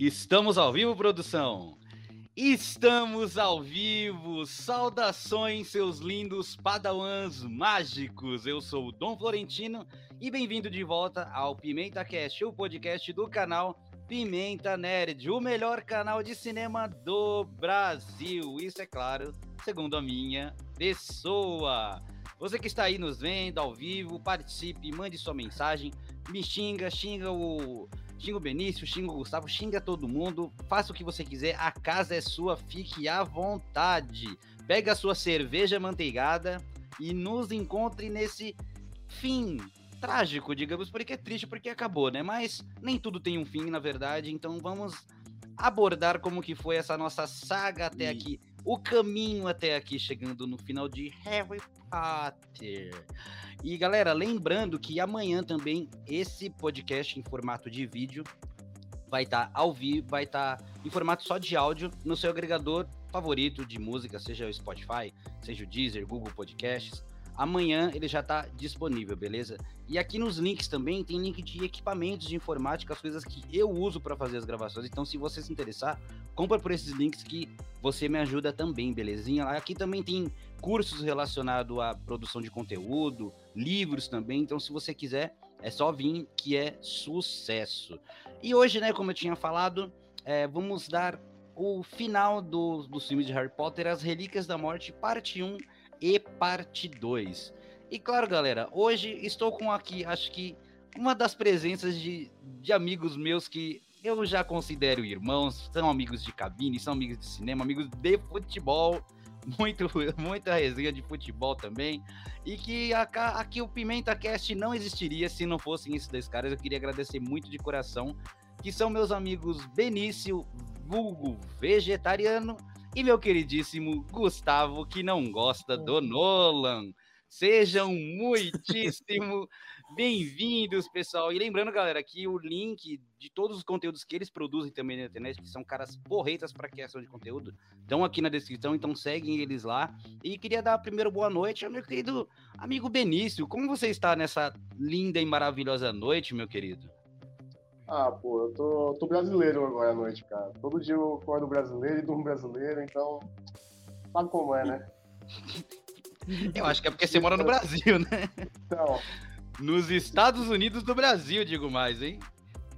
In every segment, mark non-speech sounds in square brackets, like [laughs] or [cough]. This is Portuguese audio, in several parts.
Estamos ao vivo, produção. Estamos ao vivo. Saudações, seus lindos padawans mágicos. Eu sou o Dom Florentino e bem-vindo de volta ao Pimenta Cast, o podcast do canal Pimenta Nerd, o melhor canal de cinema do Brasil. Isso é claro, segundo a minha pessoa. Você que está aí nos vendo ao vivo, participe, mande sua mensagem, me xinga, xinga o xinga o Benício, xinga o Gustavo, xinga todo mundo, faça o que você quiser, a casa é sua, fique à vontade. Pega a sua cerveja manteigada e nos encontre nesse fim trágico, digamos, porque é triste porque acabou, né? Mas nem tudo tem um fim, na verdade, então vamos abordar como que foi essa nossa saga até aqui, o caminho até aqui, chegando no final de Harry Potter. E galera, lembrando que amanhã também esse podcast em formato de vídeo vai estar tá ao vivo, vai estar tá em formato só de áudio no seu agregador favorito de música, seja o Spotify, seja o Deezer, Google Podcasts. Amanhã ele já está disponível, beleza? E aqui nos links também tem link de equipamentos de informática, as coisas que eu uso para fazer as gravações. Então, se você se interessar, compra por esses links que você me ajuda também, belezinha? Aqui também tem cursos relacionados à produção de conteúdo, livros também. Então, se você quiser, é só vir que é sucesso. E hoje, né, como eu tinha falado, é, vamos dar o final do, dos filmes de Harry Potter, As Relíquias da Morte, parte 1 e parte 2. E claro, galera, hoje estou com aqui, acho que uma das presenças de, de amigos meus que eu já considero irmãos, são amigos de cabine, são amigos de cinema, amigos de futebol, [laughs] muito, muita resenha de futebol também. E que aqui o Pimenta Cast não existiria se não fossem esses dois caras. Eu queria agradecer muito de coração, que são meus amigos Benício, vulgo vegetariano, e meu queridíssimo Gustavo, que não gosta do Nolan. Sejam muitíssimo [laughs] bem-vindos, pessoal. E lembrando, galera, que o link de todos os conteúdos que eles produzem também na internet, que são caras porreitas para criação de conteúdo, estão aqui na descrição, então seguem eles lá. E queria dar a primeira boa noite ao meu querido amigo Benício. Como você está nessa linda e maravilhosa noite, meu querido? Ah, pô, eu tô, tô brasileiro agora à noite, cara. Todo dia eu acordo brasileiro e durmo brasileiro, então. Sabe como é, né? Eu acho que é porque você mora no Brasil, né? Então. Nos Estados Unidos do Brasil, digo mais, hein?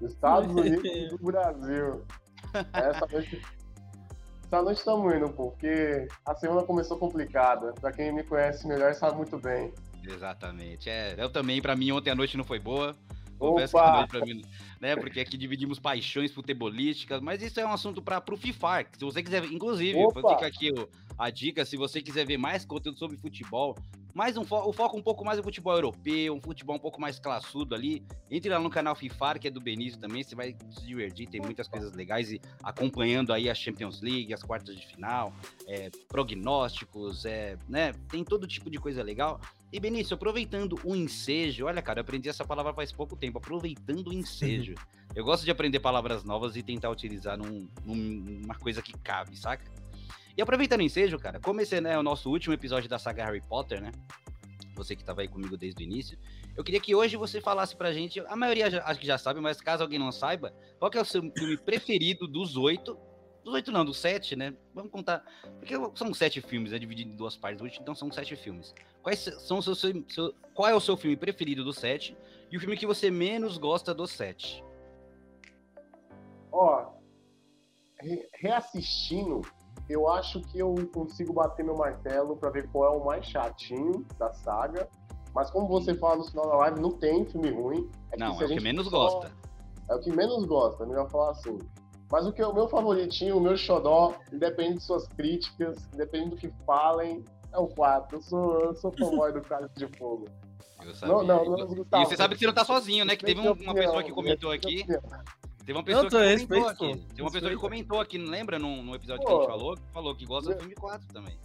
Estados Unidos do Brasil. Essa noite. Essa noite estamos indo, porque a semana começou complicada. Pra quem me conhece melhor sabe muito bem. Exatamente. É, eu também, pra mim, ontem a noite não foi boa. Confesso que a noite pra mim né? Porque aqui dividimos paixões futebolísticas, mas isso é um assunto para o FIFA. Se você quiser, inclusive, fica aqui a dica, se você quiser ver mais conteúdo sobre futebol, mais um fo o foco um pouco mais no futebol europeu, um futebol um pouco mais classudo ali, entre lá no canal FIFA, que é do Benício também, você vai se divertir, tem muitas coisas legais e acompanhando aí a Champions League, as quartas de final, é, prognósticos, é, né? Tem todo tipo de coisa legal. E Benício, aproveitando o ensejo, olha, cara, eu aprendi essa palavra faz pouco tempo, aproveitando o ensejo. eu gosto de aprender palavras novas e tentar utilizar num, numa coisa que cabe, saca? E aproveitando o ensejo, cara, como esse né, é o nosso último episódio da saga Harry Potter, né? Você que estava aí comigo desde o início, eu queria que hoje você falasse pra gente, a maioria já, acho que já sabe, mas caso alguém não saiba, qual é o seu filme [laughs] preferido dos oito dos oito não, dos sete, né? Vamos contar. Porque são sete filmes, é dividido em duas partes, então são sete filmes. Quais são os seus, seu, qual é o seu filme preferido dos sete e o filme que você menos gosta dos sete? Ó, re reassistindo, eu acho que eu consigo bater meu martelo para ver qual é o mais chatinho da saga. Mas como você fala no final da live, não tem filme ruim. É não, é o que menos só... gosta. É o que menos gosta, melhor falar assim. Mas o que é o meu favoritinho, o meu xodó, independente de suas críticas, independente do que falem, é o 4. Eu sou, eu sou fanboy do Cálice de Fogo. Não, não, não, Gustavo. E você sabe que você não tá sozinho, né? Que teve uma pessoa que comentou aqui. Teve uma pessoa que comentou aqui. Teve uma pessoa que comentou aqui, não lembra? Num, num episódio pô, que a gente falou, que falou que gosta do filme 4 também.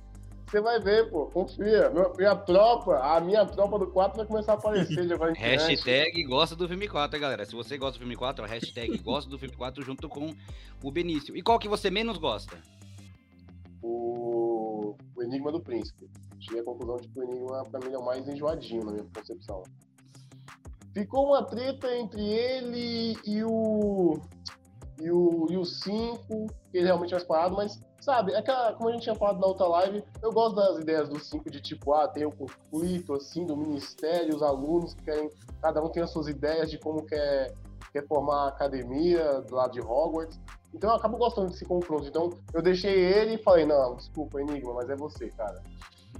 Você vai ver, pô, confia. Minha tropa, a minha tropa do 4 vai começar a aparecer de agora em Hashtag gosta do filme 4, galera. Se você gosta do filme 4, hashtag gosta do filme 4 junto com o Benício. E qual que você menos gosta? O, o Enigma do Príncipe. Cheguei à conclusão de que o Enigma, pra mim, é o mais enjoadinho na minha concepção. Ficou uma treta entre ele e o. E o, e o cinco, que ele realmente é mais parado, mas, sabe, que, como a gente tinha falado na outra live, eu gosto das ideias do cinco de tipo, ah, tem o conflito, assim, do ministério, os alunos que querem, cada um tem as suas ideias de como quer, quer formar a academia lado de Hogwarts. Então eu acabo gostando desse confronto. Então eu deixei ele e falei, não, desculpa, Enigma, mas é você, cara.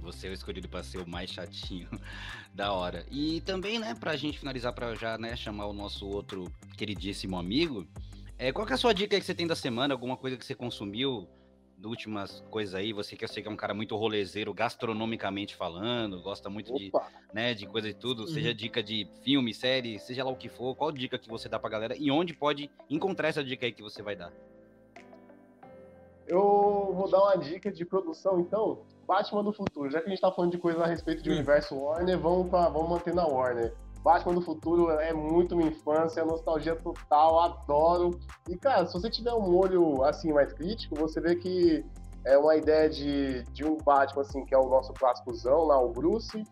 Você é o escolhido para ser o mais chatinho [laughs] da hora. E também, né, pra gente finalizar, para já né, chamar o nosso outro queridíssimo amigo, é, qual que é a sua dica que você tem da semana? Alguma coisa que você consumiu? Últimas coisas aí, você que eu sei que é um cara muito rolezeiro, gastronomicamente falando, gosta muito de, né, de coisa e tudo, uhum. seja dica de filme, série, seja lá o que for, qual dica que você dá pra galera e onde pode encontrar essa dica aí que você vai dar? Eu vou dar uma dica de produção, então. Batman do futuro. Já que a gente tá falando de coisas a respeito de hum. universo Warner, vamos, pra, vamos manter na Warner. Batman do futuro é muito minha infância, nostalgia total, adoro. E, cara, se você tiver um olho, assim, mais crítico, você vê que é uma ideia de, de um Batman, assim, que é o nosso clássicozão lá, o Bruce,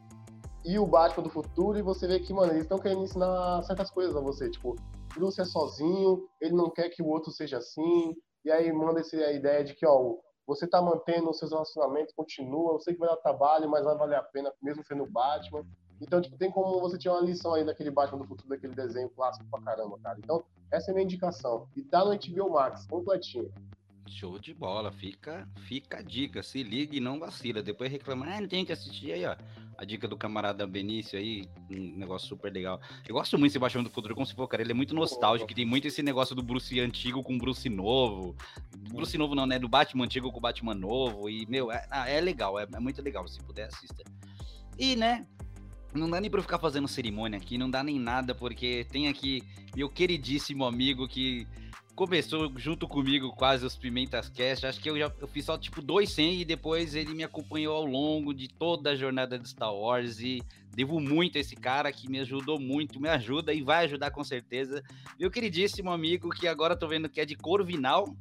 e o Batman do futuro, e você vê que, mano, eles estão querendo ensinar certas coisas a você. Tipo, Bruce é sozinho, ele não quer que o outro seja assim, e aí manda esse, a ideia de que, ó, você tá mantendo os seus relacionamentos, continua, eu sei que vai dar trabalho, mas vai valer a pena, mesmo sendo Batman. Então, tipo, tem como você tirar uma lição aí daquele Batman do futuro, daquele desenho clássico pra caramba, cara. Então, essa é a minha indicação. E tá no HBO Max, completinho. Show de bola, fica, fica a dica, se liga e não vacila. Depois reclama, ah, não tem que assistir aí, ó. A dica do camarada Benício aí, um negócio super legal. Eu gosto muito desse Batman do Futuro, como se for, cara, ele é muito nostálgico, tem muito esse negócio do Bruce antigo com Bruce novo. Bruce novo não, né, do Batman antigo com Batman novo, e, meu, é, ah, é legal, é, é muito legal, se puder, assista. E, né, não dá nem pra eu ficar fazendo cerimônia aqui, não dá nem nada, porque tem aqui meu queridíssimo amigo que começou junto comigo quase os Pimentas Cast. Acho que eu já eu fiz só tipo dois 100 e depois ele me acompanhou ao longo de toda a jornada de Star Wars e devo muito a esse cara que me ajudou muito, me ajuda e vai ajudar com certeza. Meu queridíssimo amigo que agora tô vendo que é de Corvinal.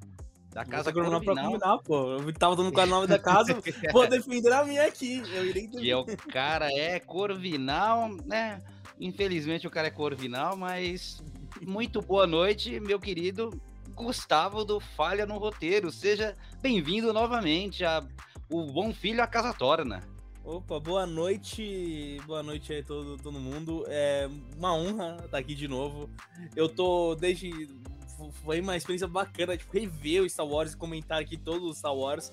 Da casa Corvinal. Pra combinar, pô. Eu tava dando qual o nome da casa, [laughs] vou defender a minha aqui. Eu irei Que é o cara é Corvinal, né? Infelizmente o cara é Corvinal, mas muito boa noite, meu querido Gustavo do Falha no Roteiro. Seja bem-vindo novamente a o Bom Filho a Casa Torna. Opa, boa noite, boa noite aí todo, todo mundo. É uma honra estar aqui de novo. Eu tô desde foi uma experiência bacana, tipo, rever o Star Wars e comentar aqui todos os Star Wars.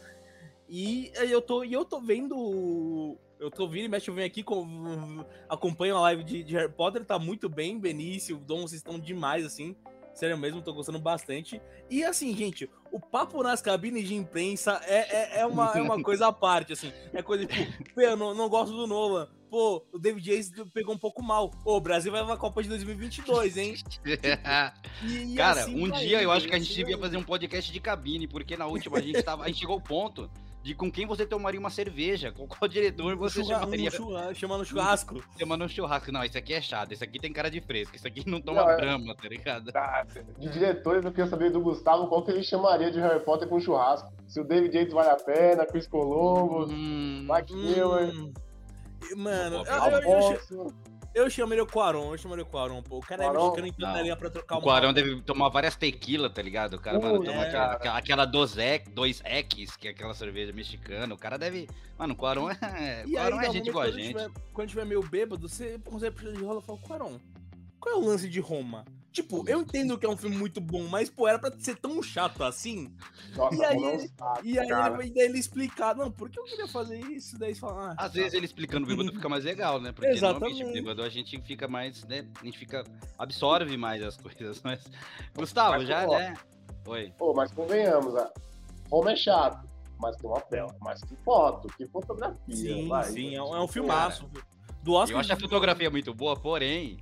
E eu tô, e eu tô vendo eu tô vindo e mexe, eu venho aqui, com, acompanho a live de, de, Harry Potter, tá muito bem, Benício, Dom, vocês estão demais, assim. Sério mesmo, tô gostando bastante. E assim, gente, o papo nas cabines de imprensa é, é, é, uma, é uma coisa à parte, assim. É coisa tipo, eu não, não gosto do Nolan. Pô, o David Yates pegou um pouco mal. Ô, o Brasil vai pra Copa de 2022, hein? [laughs] e, e Cara, assim um dia eu acho que a gente devia fazer um podcast de cabine, porque na última a gente, tava, a gente chegou ao ponto de com quem você tomaria uma cerveja, com qual diretor você um chamaria. Um [laughs] churrasco, chamando churrasco. Chamando um churrasco. Não, isso aqui é chato, isso aqui tem cara de fresco, isso aqui não toma não, é... brama, tá ligado? Tá, de diretores, eu queria saber do Gustavo qual que ele chamaria de Harry Potter com churrasco. Se o David Yates vale a pena, Chris Columbus, hum, Mike hum. Mano, eu, eu, eu, eu, eu chamaria o Quaron, eu chamaria o Quaron, pô. O cara Quaron, é mexicano na linha pra trocar uma. O Quaron deve tomar várias tequila, tá ligado? O cara, uh, mano, toma é, aquela, aquela, aquela dois X, que é aquela cerveja mexicana. O cara deve. Mano, o Quaron é. E Quaron aí, é gente igual a gente. Tiver, quando tiver meio bêbado, você consegue puxar de rola e fala, Quaron, qual é o lance de Roma? Tipo, eu entendo que é um filme muito bom, mas, pô, era pra ser tão chato assim. Nossa, e aí, ele, e aí ele, ele explicar, não, por que eu queria fazer isso? Daí fala, ah, Às tá. vezes ele explicando o bêbado fica mais legal, né? Porque Exatamente. normalmente bêbado a gente fica mais, né? A gente fica. absorve mais as [laughs] coisas. Mas. Gustavo, mas, já, pô, né? Oi. Pô, mas convenhamos, a Roma é chato, mas tem uma tela. Mas que foto, que fotografia. Sim, vai, sim, é um, é um filmaço. Do Oscar, eu acho a fotografia muito boa, porém,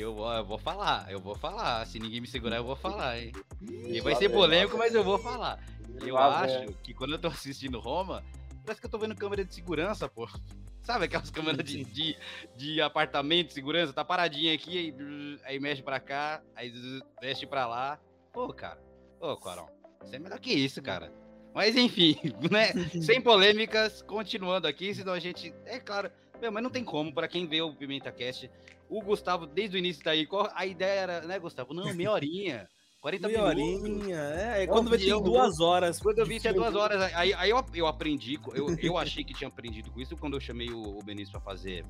eu, eu vou falar, eu vou falar. Se ninguém me segurar, eu vou falar, hein? E vai ser polêmico, mas eu vou falar. Eu acho que quando eu tô assistindo Roma, parece que eu tô vendo câmera de segurança, pô. [laughs] Sabe aquelas câmeras de, de, de apartamento de segurança? Tá paradinha aqui, aí, aí mexe pra cá, aí mexe pra lá. Pô, cara. Pô, Quarão. Você é melhor que isso, cara. Mas enfim, [laughs] né? Sem [laughs] polêmicas, continuando aqui, senão a gente. É claro. Meu, mas não tem como, para quem vê o Pimenta Cast, o Gustavo, desde o início tá aí, qual a ideia era, né, Gustavo? Não, meia horinha. 40 Meia minutos. horinha, é, é Eu quando vai vi, ter duas horas. Quando eu vi tinha filme. duas horas, aí, aí eu, eu aprendi, eu, eu achei que tinha aprendido com isso quando eu chamei o, o Benício pra fazer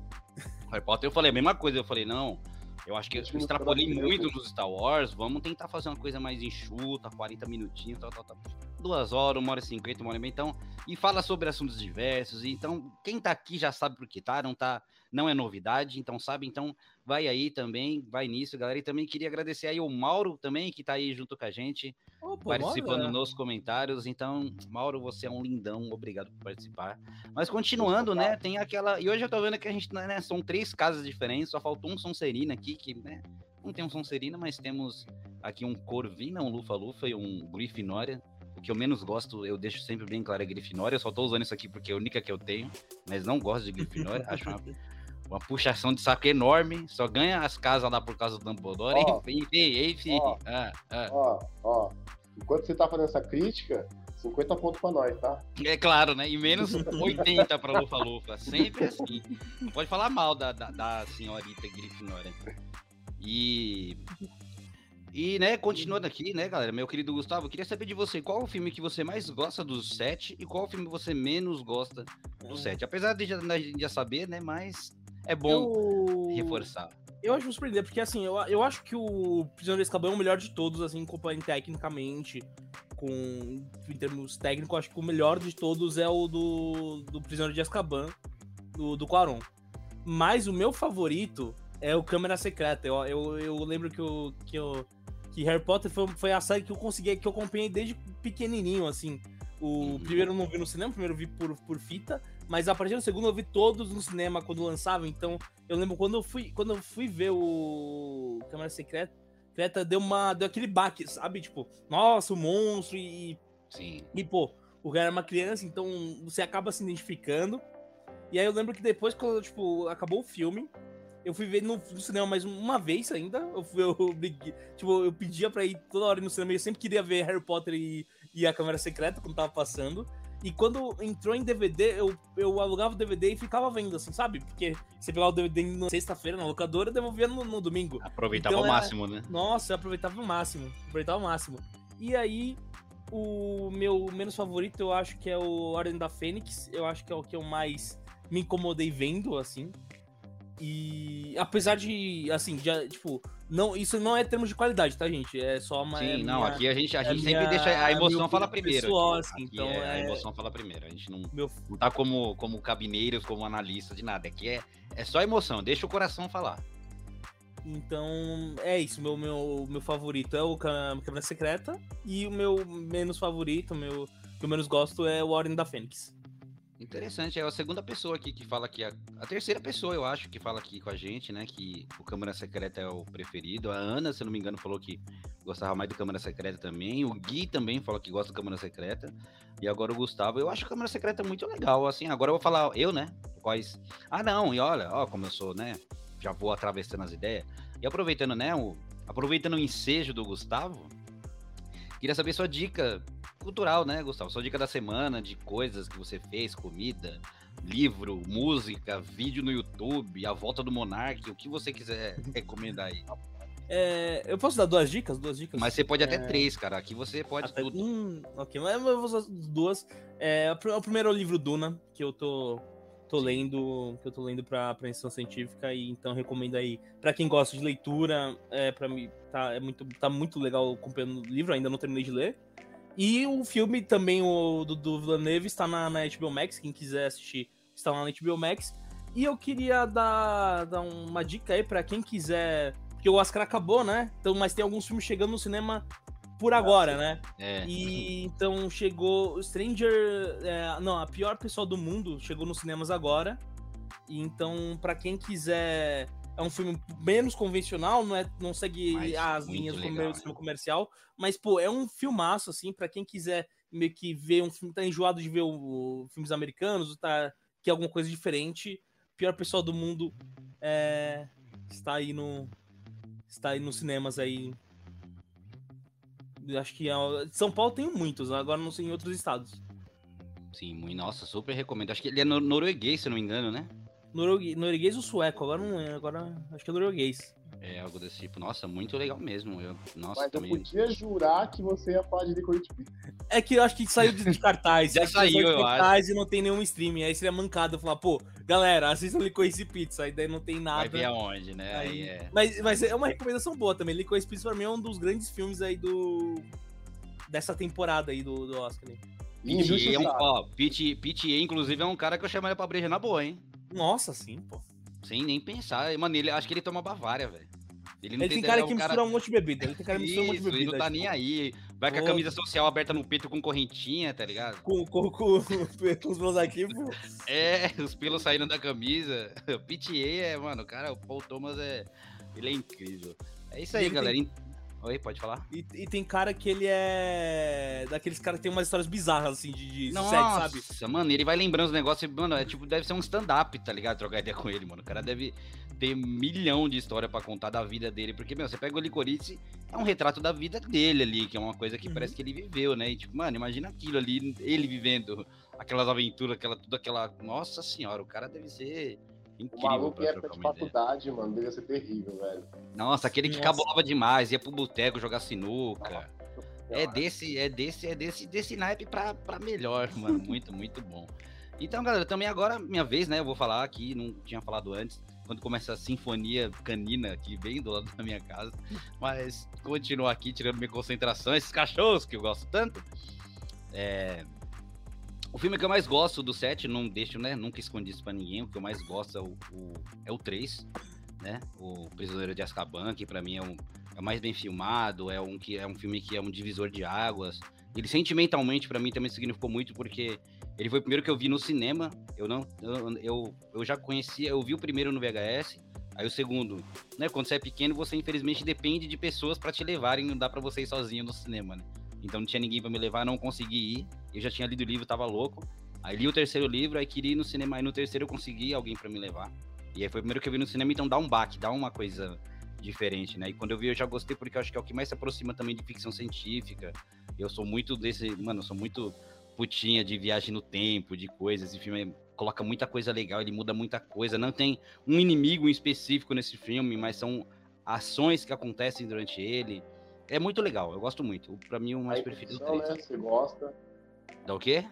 Harry Potter. Eu falei a mesma coisa, eu falei, não, eu acho que eu que extrapolei muito. nos Star Wars, vamos tentar fazer uma coisa mais enxuta, 40 minutinhos, tal, tal, tal. Duas horas, uma hora e cinquenta, uma hora e meia, então, e fala sobre assuntos diversos, então, quem tá aqui já sabe por que tá, não tá, não é novidade, então sabe, então, vai aí também, vai nisso, galera, e também queria agradecer aí o Mauro também, que tá aí junto com a gente, pô, participando bora. nos comentários. Então, Mauro, você é um lindão, obrigado por participar. Mas continuando, né? Tem aquela. E hoje eu tô vendo que a gente, né? São três casas diferentes, só faltou um Sonserina aqui, que, né? Não tem um Sonserina, mas temos aqui um Corvina, um Lufa-Lufa e um Grifinória. Que eu menos gosto, eu deixo sempre bem claro, é Grifinória. Eu só tô usando isso aqui porque é a única que eu tenho, mas não gosto de Grifinória. [laughs] Acho uma, uma puxação de saco enorme. Só ganha as casas lá por causa do Dumbledore. Ó. Enfim, enfim. Ó. Ah, ah. Ó, ó. Enquanto você tá fazendo essa crítica, 50 pontos pra nós, tá? É claro, né? E menos 80 pra Lufa Lufa. Sempre assim. Não pode falar mal da, da, da senhorita Grifinória. E. E, né, continuando aqui, né, galera, meu querido Gustavo, eu queria saber de você, qual o filme que você mais gosta dos sete e qual o filme que você menos gosta dos sete? Apesar de já, gente já saber, né, mas é bom eu... reforçar. Eu acho surpreender, porque assim, eu, eu acho que o Prisioneiro de Azkaban é o melhor de todos, assim, comparando tecnicamente, com, em termos técnicos, acho que o melhor de todos é o do, do Prisioneiro de Azkaban, do, do Quaron. Mas o meu favorito é o Câmera Secreta. Eu, eu, eu lembro que, eu, que, eu, que Harry Potter foi, foi a série que eu consegui, que eu acompanhei desde pequenininho, assim. O Uhum. primeiro eu não vi no cinema, o primeiro eu vi por, por fita, mas a partir do segundo eu vi todos no cinema quando lançava, então eu lembro quando eu fui, quando eu fui ver o Câmera Secreta, Secreta deu uma deu aquele baque, sabe? Tipo, nossa, o monstro e Sim. e pô, o cara era uma criança, então você acaba se identificando. E aí eu lembro que depois quando tipo acabou o filme, eu fui ver no, no cinema mais uma vez ainda. Eu, fui, eu, briguei- tipo, eu pedia pra ir toda hora no cinema. Eu sempre queria ver Harry Potter e, e a Câmera Secreta quando tava passando. E quando entrou em DVD, eu, eu alugava o DVD e ficava vendo, assim, sabe? Porque você pegava o DVD na sexta-feira na locadora e devolvia no, no domingo. Aproveitava Então ao era- máximo, né? Nossa, eu aproveitava o máximo. Aproveitava o máximo. E aí, o meu menos favorito, eu acho que é o Ordem da Fênix. Eu acho que é o que eu mais me incomodei vendo, assim. E apesar de, assim, já, tipo, não, isso não é termos de qualidade, tá, gente? É só uma. Sim, é não, minha- aqui a gente, a é gente sempre minha- deixa a emoção gosto primeiro. pessoal, aqui. assim, então é, a é- emoção fala primeiro. A gente não, Meu, não tá como, como cabineiros, como analista de nada. Aqui é, é só emoção, deixa o coração falar. então, é isso. Meu, meu, meu favorito é o Câmara Secreta. E o meu menos favorito, o meu que eu menos gosto é o Ordem da Fênix. Interessante, é a segunda pessoa aqui que fala aqui, a, a terceira pessoa, eu acho, que fala aqui com a gente, né? Que o Câmara Secreta é o preferido. A Ana, se não me engano, falou que gostava mais do Câmara Secreta também. O Gui também falou que gosta do Câmara Secreta. E agora o Gustavo. Eu acho o Câmara Secreta muito legal. Assim, agora eu vou falar eu, né? Quais. Ah, não, e olha, ó, como eu sou, né? Já vou atravessando as ideias. E aproveitando, né? O, aproveitando o ensejo do Gustavo, queria saber sua dica cultural, né, Gustavo? Sua dica da semana, de coisas que você fez, comida, livro, música, vídeo no YouTube, a volta do Monark, o que você quiser recomendar aí. É, eu posso dar duas dicas? Duas dicas? Mas você pode até É. três, cara. Aqui você pode Até- tudo. Hum, ok, mas eu vou usar as duas. É, o pr- o primeiro é o livro Duna, que eu tô, tô lendo, que eu tô lendo pra, instrução científica, e então recomendo aí. Pra quem gosta de leitura, é, pra mim tá, é muito, tá muito legal acompanhando o livro, ainda não terminei de ler. E o filme também, o do, do Villeneuve, está na, na HBO Max, quem quiser assistir está lá na HBO Max. E eu queria dar, dar uma dica aí pra quem quiser. Porque o Oscar acabou, né? Então, mas tem alguns filmes chegando no cinema por agora, né? É. E então chegou Stranger. é, não, a pior pessoa do mundo chegou nos cinemas agora. E então, pra quem quiser. É um filme menos convencional, não, é, não segue Mas as linhas do legal, comer- né? filme comercial. Mas, pô, é um filmaço, assim, pra quem quiser meio que ver um filme, tá enjoado de ver o, o- filmes americanos, tá, que é alguma coisa diferente. Pior pessoa do mundo é, está aí no. Está aí nos cinemas aí Acho que é... São Paulo tem muitos, agora não sei em outros estados. Sim, nossa, super recomendo. Acho que ele é nor- norueguês, se não me engano, né? Norueguês ou sueco? Agora não é, agora acho que é norueguês. É algo desse tipo. Nossa, muito legal mesmo. Eu, nossa, Mas também. eu podia jurar que você ia falar de Licorice Pizza. É que eu acho que saiu de cartaz. [laughs] Já acho saiu, de eu cartaz e não tem nenhum streaming. Aí seria mancado falar, pô, galera, assistam Licorice Pizza. Aí daí não tem Vai nada. ver aonde, né? Aí, Aí- é. Mas, mas é uma recomendação boa também. Licorice Pizza pra mim é um dos grandes filmes aí do. dessa temporada aí do, do Oscar. né? E Pete, é um, ó, Pete, Pete, inclusive, é um cara que eu chamaria pra breja na boa, hein? Nossa, sim, pô. Sem nem pensar. Mano, ele, acho que ele toma Bavária, velho. Ele, Ele tem é cara um que mistura um monte de bebida. Ele tem cara que mistura um monte de Isso, ele bebida. não tá tipo, nem aí. Vai com a camisa social aberta no peito com correntinha, tá ligado? Com, com, com, [laughs] com os meus aqui, pô. É, os pelos saindo da camisa. [laughs] O PTA é, mano, o cara, o Paul Thomas é. Ele é incrível. É isso aí, Ele tem- galera. Oi, pode falar? E, e tem cara que ele é. Daqueles caras que tem umas histórias bizarras, assim, de, de sexo, Nossa, sabe? mano, ele vai lembrando os negócios, mano, é tipo, deve ser um stand-up, tá ligado? Trocar ideia com ele, mano. O cara deve ter milhão de história pra contar da vida dele, porque, meu, você pega o Licorice, é um retrato da vida dele ali, que é uma coisa que Uhum. parece que ele viveu, né? E, tipo, mano, imagina aquilo ali, ele vivendo aquelas aventuras, aquela, tudo aquela... Nossa senhora, o cara deve ser O incrível maluco pra em época trocar de faculdade, mano, devia ser terrível, velho. Nossa, aquele que Nossa. cabulava demais, ia pro boteco jogar sinuca. É desse, é desse, é desse, desse naipe pra, pra melhor, [laughs] mano. Muito, muito bom. Então, galera, também agora, minha vez, né? Eu vou falar aqui, não tinha falado antes, quando começa a sinfonia canina aqui, bem do lado da minha casa. Mas continuo aqui, tirando minha concentração, esses cachorros que eu gosto tanto. É. O filme que eu mais gosto do set, não deixo, né? Nunca escondi isso pra ninguém. O que eu mais gosto é o, o, é o 3, né? O Prisioneiro de Azkaban, que pra mim é um, é o mais bem filmado, é um, que, é um filme que é um divisor de águas. Ele sentimentalmente pra mim também significou muito porque ele foi o primeiro que eu vi no cinema. Eu não eu, eu, já conhecia, eu vi o primeiro no VHS, aí o segundo, né, quando você é pequeno, você infelizmente depende de pessoas pra te levarem, não dá pra você ir sozinho no cinema, né? Então não tinha ninguém pra me levar, não consegui ir. Eu já tinha lido o livro, tava louco. Aí li o terceiro livro, aí queria ir no cinema, aí no terceiro eu consegui alguém pra me levar. E aí foi o primeiro que eu vi no cinema, então dá um baque, dá uma coisa diferente, né? E quando eu vi, eu já gostei, porque eu acho que é o que mais se aproxima também de ficção científica. Eu sou muito desse. Mano, eu sou muito putinha de viagem no tempo, de coisas. Esse filme coloca muita coisa legal, ele muda muita coisa. Não tem um inimigo em específico nesse filme, mas são ações que acontecem durante ele. É muito legal, eu gosto muito. Pra mim, o mais preferido é né? Você gosta. Da o quê?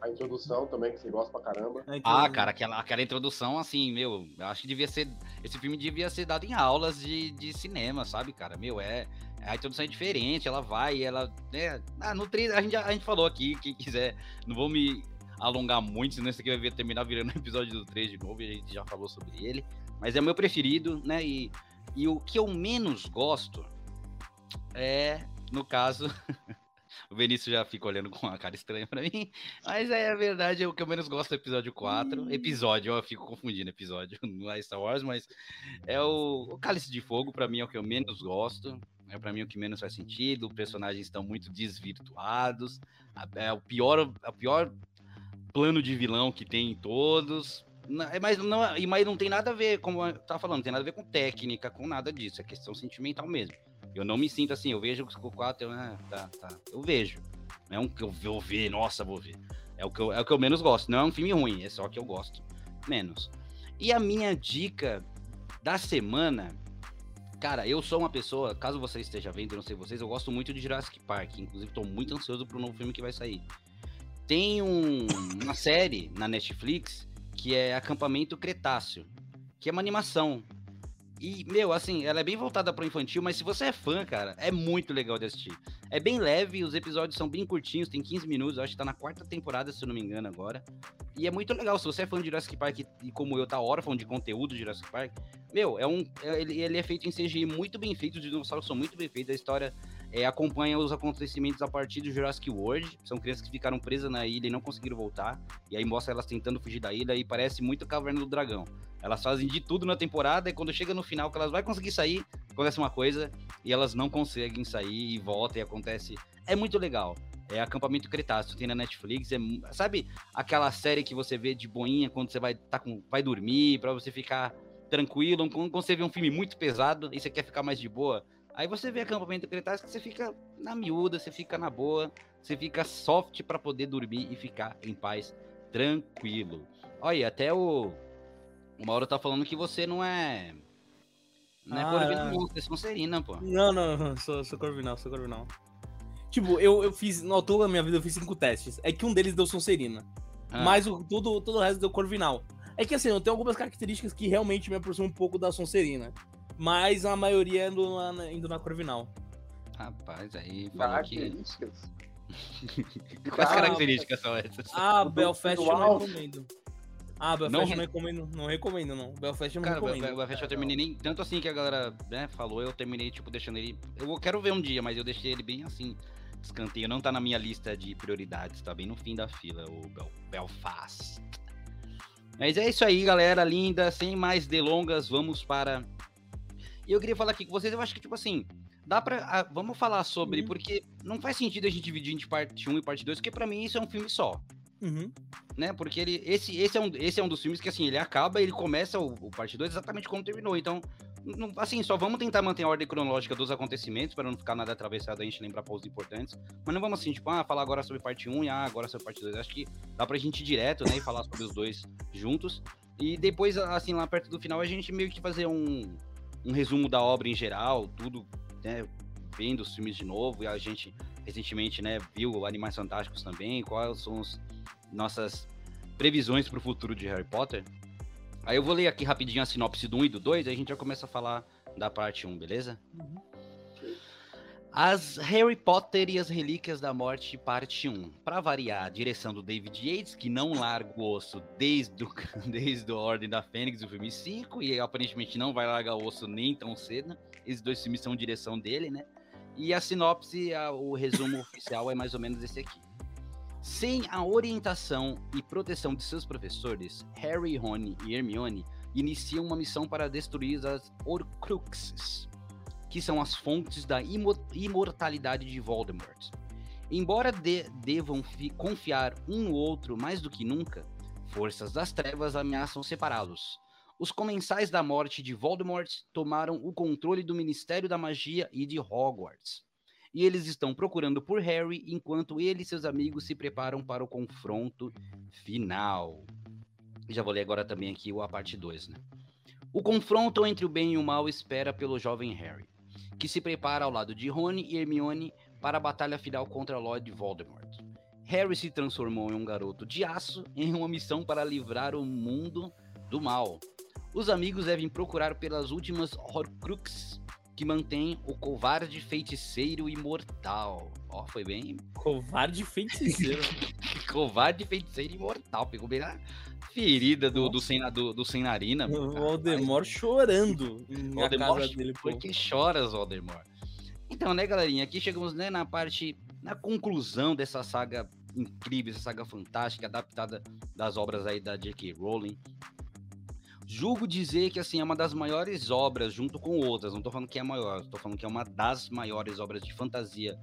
A introdução também, que você gosta pra caramba. Ah, cara, aquela, aquela introdução, assim, meu, eu acho que devia ser. Esse filme devia ser dado em aulas de, de cinema, sabe, cara? Meu, é. A introdução é diferente, ela vai, ela. Né, ah, no trailer, a gente, a gente falou aqui, quem quiser, não vou me alongar muito, senão esse aqui vai terminar virando [laughs] um episódio do 3 de novo, e a gente já falou sobre ele. Mas é o meu preferido, né? E, e o que eu menos gosto é, no caso. [laughs] [laughs] O Benício já fica olhando com uma cara estranha pra mim. Mas é a verdade, é o que eu menos gosto do episódio 4. Episódio, eu fico confundindo episódio, [laughs] não é Star Wars, mas é o, o Cálice de Fogo, pra mim é o que eu menos gosto. É pra mim o que menos faz sentido. Os personagens estão muito desvirtuados. É o pior, é o pior plano de vilão que tem em todos. É, Mas não, e- mas não tem nada a ver, como eu tava falando, não tem nada a ver com técnica, com nada disso. É questão sentimental mesmo. Eu não me sinto assim, eu vejo o 4, eu, ah, tá, tá. Eu vejo. Não é um que eu vou ver, nossa, vou ver. É o, que eu, é o que eu menos gosto. Não é um filme ruim, é só que eu gosto menos. E a minha dica da semana. Cara, eu sou uma pessoa, caso você esteja vendo, eu não sei vocês, eu gosto muito de Jurassic Park. Inclusive, tô muito ansioso pro novo filme que vai sair. Tem um- uma [laughs] série na Netflix que é Acampamento Cretáceo, que é uma animação. E, meu, assim, ela é bem voltada pro infantil, mas se você é fã, cara, é muito legal de assistir. É bem leve, os episódios são bem curtinhos, tem 15 minutos, acho que tá na quarta temporada, se eu não me engano, agora. E é muito legal, se você é fã de Jurassic Park e como eu, tá órfão de conteúdo de Jurassic Park, meu, é um, é- ele, ele é feito em CGI muito bem feito, os dinossauros são muito bem feitos, a história é, acompanha os acontecimentos a partir do Jurassic World, são crianças que ficaram presas na ilha e não conseguiram voltar, e aí mostra elas tentando fugir da ilha e parece muito Caverna do Dragão. Elas fazem de tudo na temporada e quando chega no final que elas vai conseguir sair, acontece uma coisa e elas não conseguem sair e volta e acontece. É muito legal. É acampamento Cretáceo, tem na Netflix, é, sabe aquela série que você vê de boinha quando você vai tá com vai dormir pra você ficar tranquilo, quando você vê um filme muito pesado e você quer ficar mais de boa, aí você vê acampamento Cretáceo que você fica na miúda, você fica na boa, você fica soft pra poder dormir e ficar em paz, tranquilo. Olha, até o o Mauro tá falando que você não é. Não é Ah, Corvinal, é. não, é Sonserina, pô. Não, não, não, sou, sou Corvinal, sou Corvinal. Tipo, eu, eu fiz, no todo da minha vida eu fiz cinco testes. É que um deles deu Sonserina. Ah, Mas o, tudo, todo o resto deu Corvinal. É que assim, eu tenho algumas características que realmente me aproximam um pouco da Sonserina. Mas a maioria é indo na, indo na Corvinal. Rapaz, aí que. Características. [laughs] Quais Ah, características são essas? Ah, Belfast eu não recomendo. Ah, Belfast Não não recomendo, não recomendo, não. Belfast eu não Cara, recomendo. Belfast eu terminei nem. Tanto assim que a galera né, falou, eu terminei, tipo, deixando ele. Eu quero ver um dia, mas eu deixei ele bem assim, escanteio. Não tá na minha lista de prioridades, tá bem no fim da fila, o Bel- Belfast. Mas é isso aí, galera linda. Sem mais delongas, vamos para. E eu queria falar aqui com vocês, eu acho que, tipo assim, dá pra. ah, vamos falar sobre, Uhum. porque não faz sentido a gente dividir em parte 1 e parte 2, porque pra mim isso é um filme só Uhum. né? Porque ele, esse, esse, é um, esse é um dos filmes que, assim, ele acaba ele começa o, o parte 2 exatamente como terminou. Então, não- assim, só vamos tentar manter a ordem cronológica dos acontecimentos para não ficar nada atravessado a gente lembrar pontos importantes. Mas não vamos assim, tipo, ah, falar agora sobre parte 1 e ah, agora sobre parte 2. Acho que dá pra gente ir direto, né? E falar sobre os dois juntos. E depois, assim, lá perto do final, a gente meio que fazer um, um resumo da obra em geral, tudo, né? Vendo os filmes de novo. E a gente, recentemente, né, viu Animais Fantásticos também. Quais são os nossas previsões para o futuro de Harry Potter. Aí eu vou ler aqui rapidinho a sinopse do 1 e do 2, aí a gente já começa a falar da parte 1, beleza? Uhum. As Harry Potter e as Relíquias da Morte, parte 1. Para variar, a direção do David Yates, que não larga o osso desde, o, [laughs] desde a Ordem da Fênix, o filme 5, e aparentemente não vai largar o osso nem tão cedo. Esses dois filmes são direção dele, né? E a sinopse, a- o resumo [laughs] oficial é mais ou menos esse aqui. Sem a orientação e proteção de seus professores, Harry, Rony e Hermione iniciam uma missão para destruir as Horcruxes, que são as fontes da imo- imortalidade de Voldemort. Embora de- devam fi- confiar um no outro mais do que nunca, forças das trevas ameaçam separá-los. Os comensais da morte de Voldemort tomaram o controle do Ministério da Magia e de Hogwarts. E eles estão procurando por Harry enquanto ele e seus amigos se preparam para o confronto final. Já vou ler agora também aqui a parte 2, né? O confronto entre o bem e o mal espera pelo jovem Harry, que se prepara ao lado de Rony e Hermione para a batalha final contra Lord Voldemort. Harry se transformou em um garoto de aço em uma missão para livrar o mundo do mal. Os amigos devem procurar pelas últimas Horcruxes que mantêm o covarde feiticeiro imortal. Ó, foi bem Covarde feiticeiro. [laughs] covarde feiticeiro imortal. Pegou bem na ferida do, do, sem, do, do sem narina. o Voldemort chorando na Voldemort, dele. Por que choras, Voldemort? Então, né, galerinha, aqui chegamos né, na parte, na conclusão dessa saga incrível, essa saga fantástica, adaptada das obras aí da J.K. Rowling. Julgo dizer que, assim, é uma das maiores obras, junto com outras, não tô falando que é a maior, tô falando que é uma das maiores obras de fantasia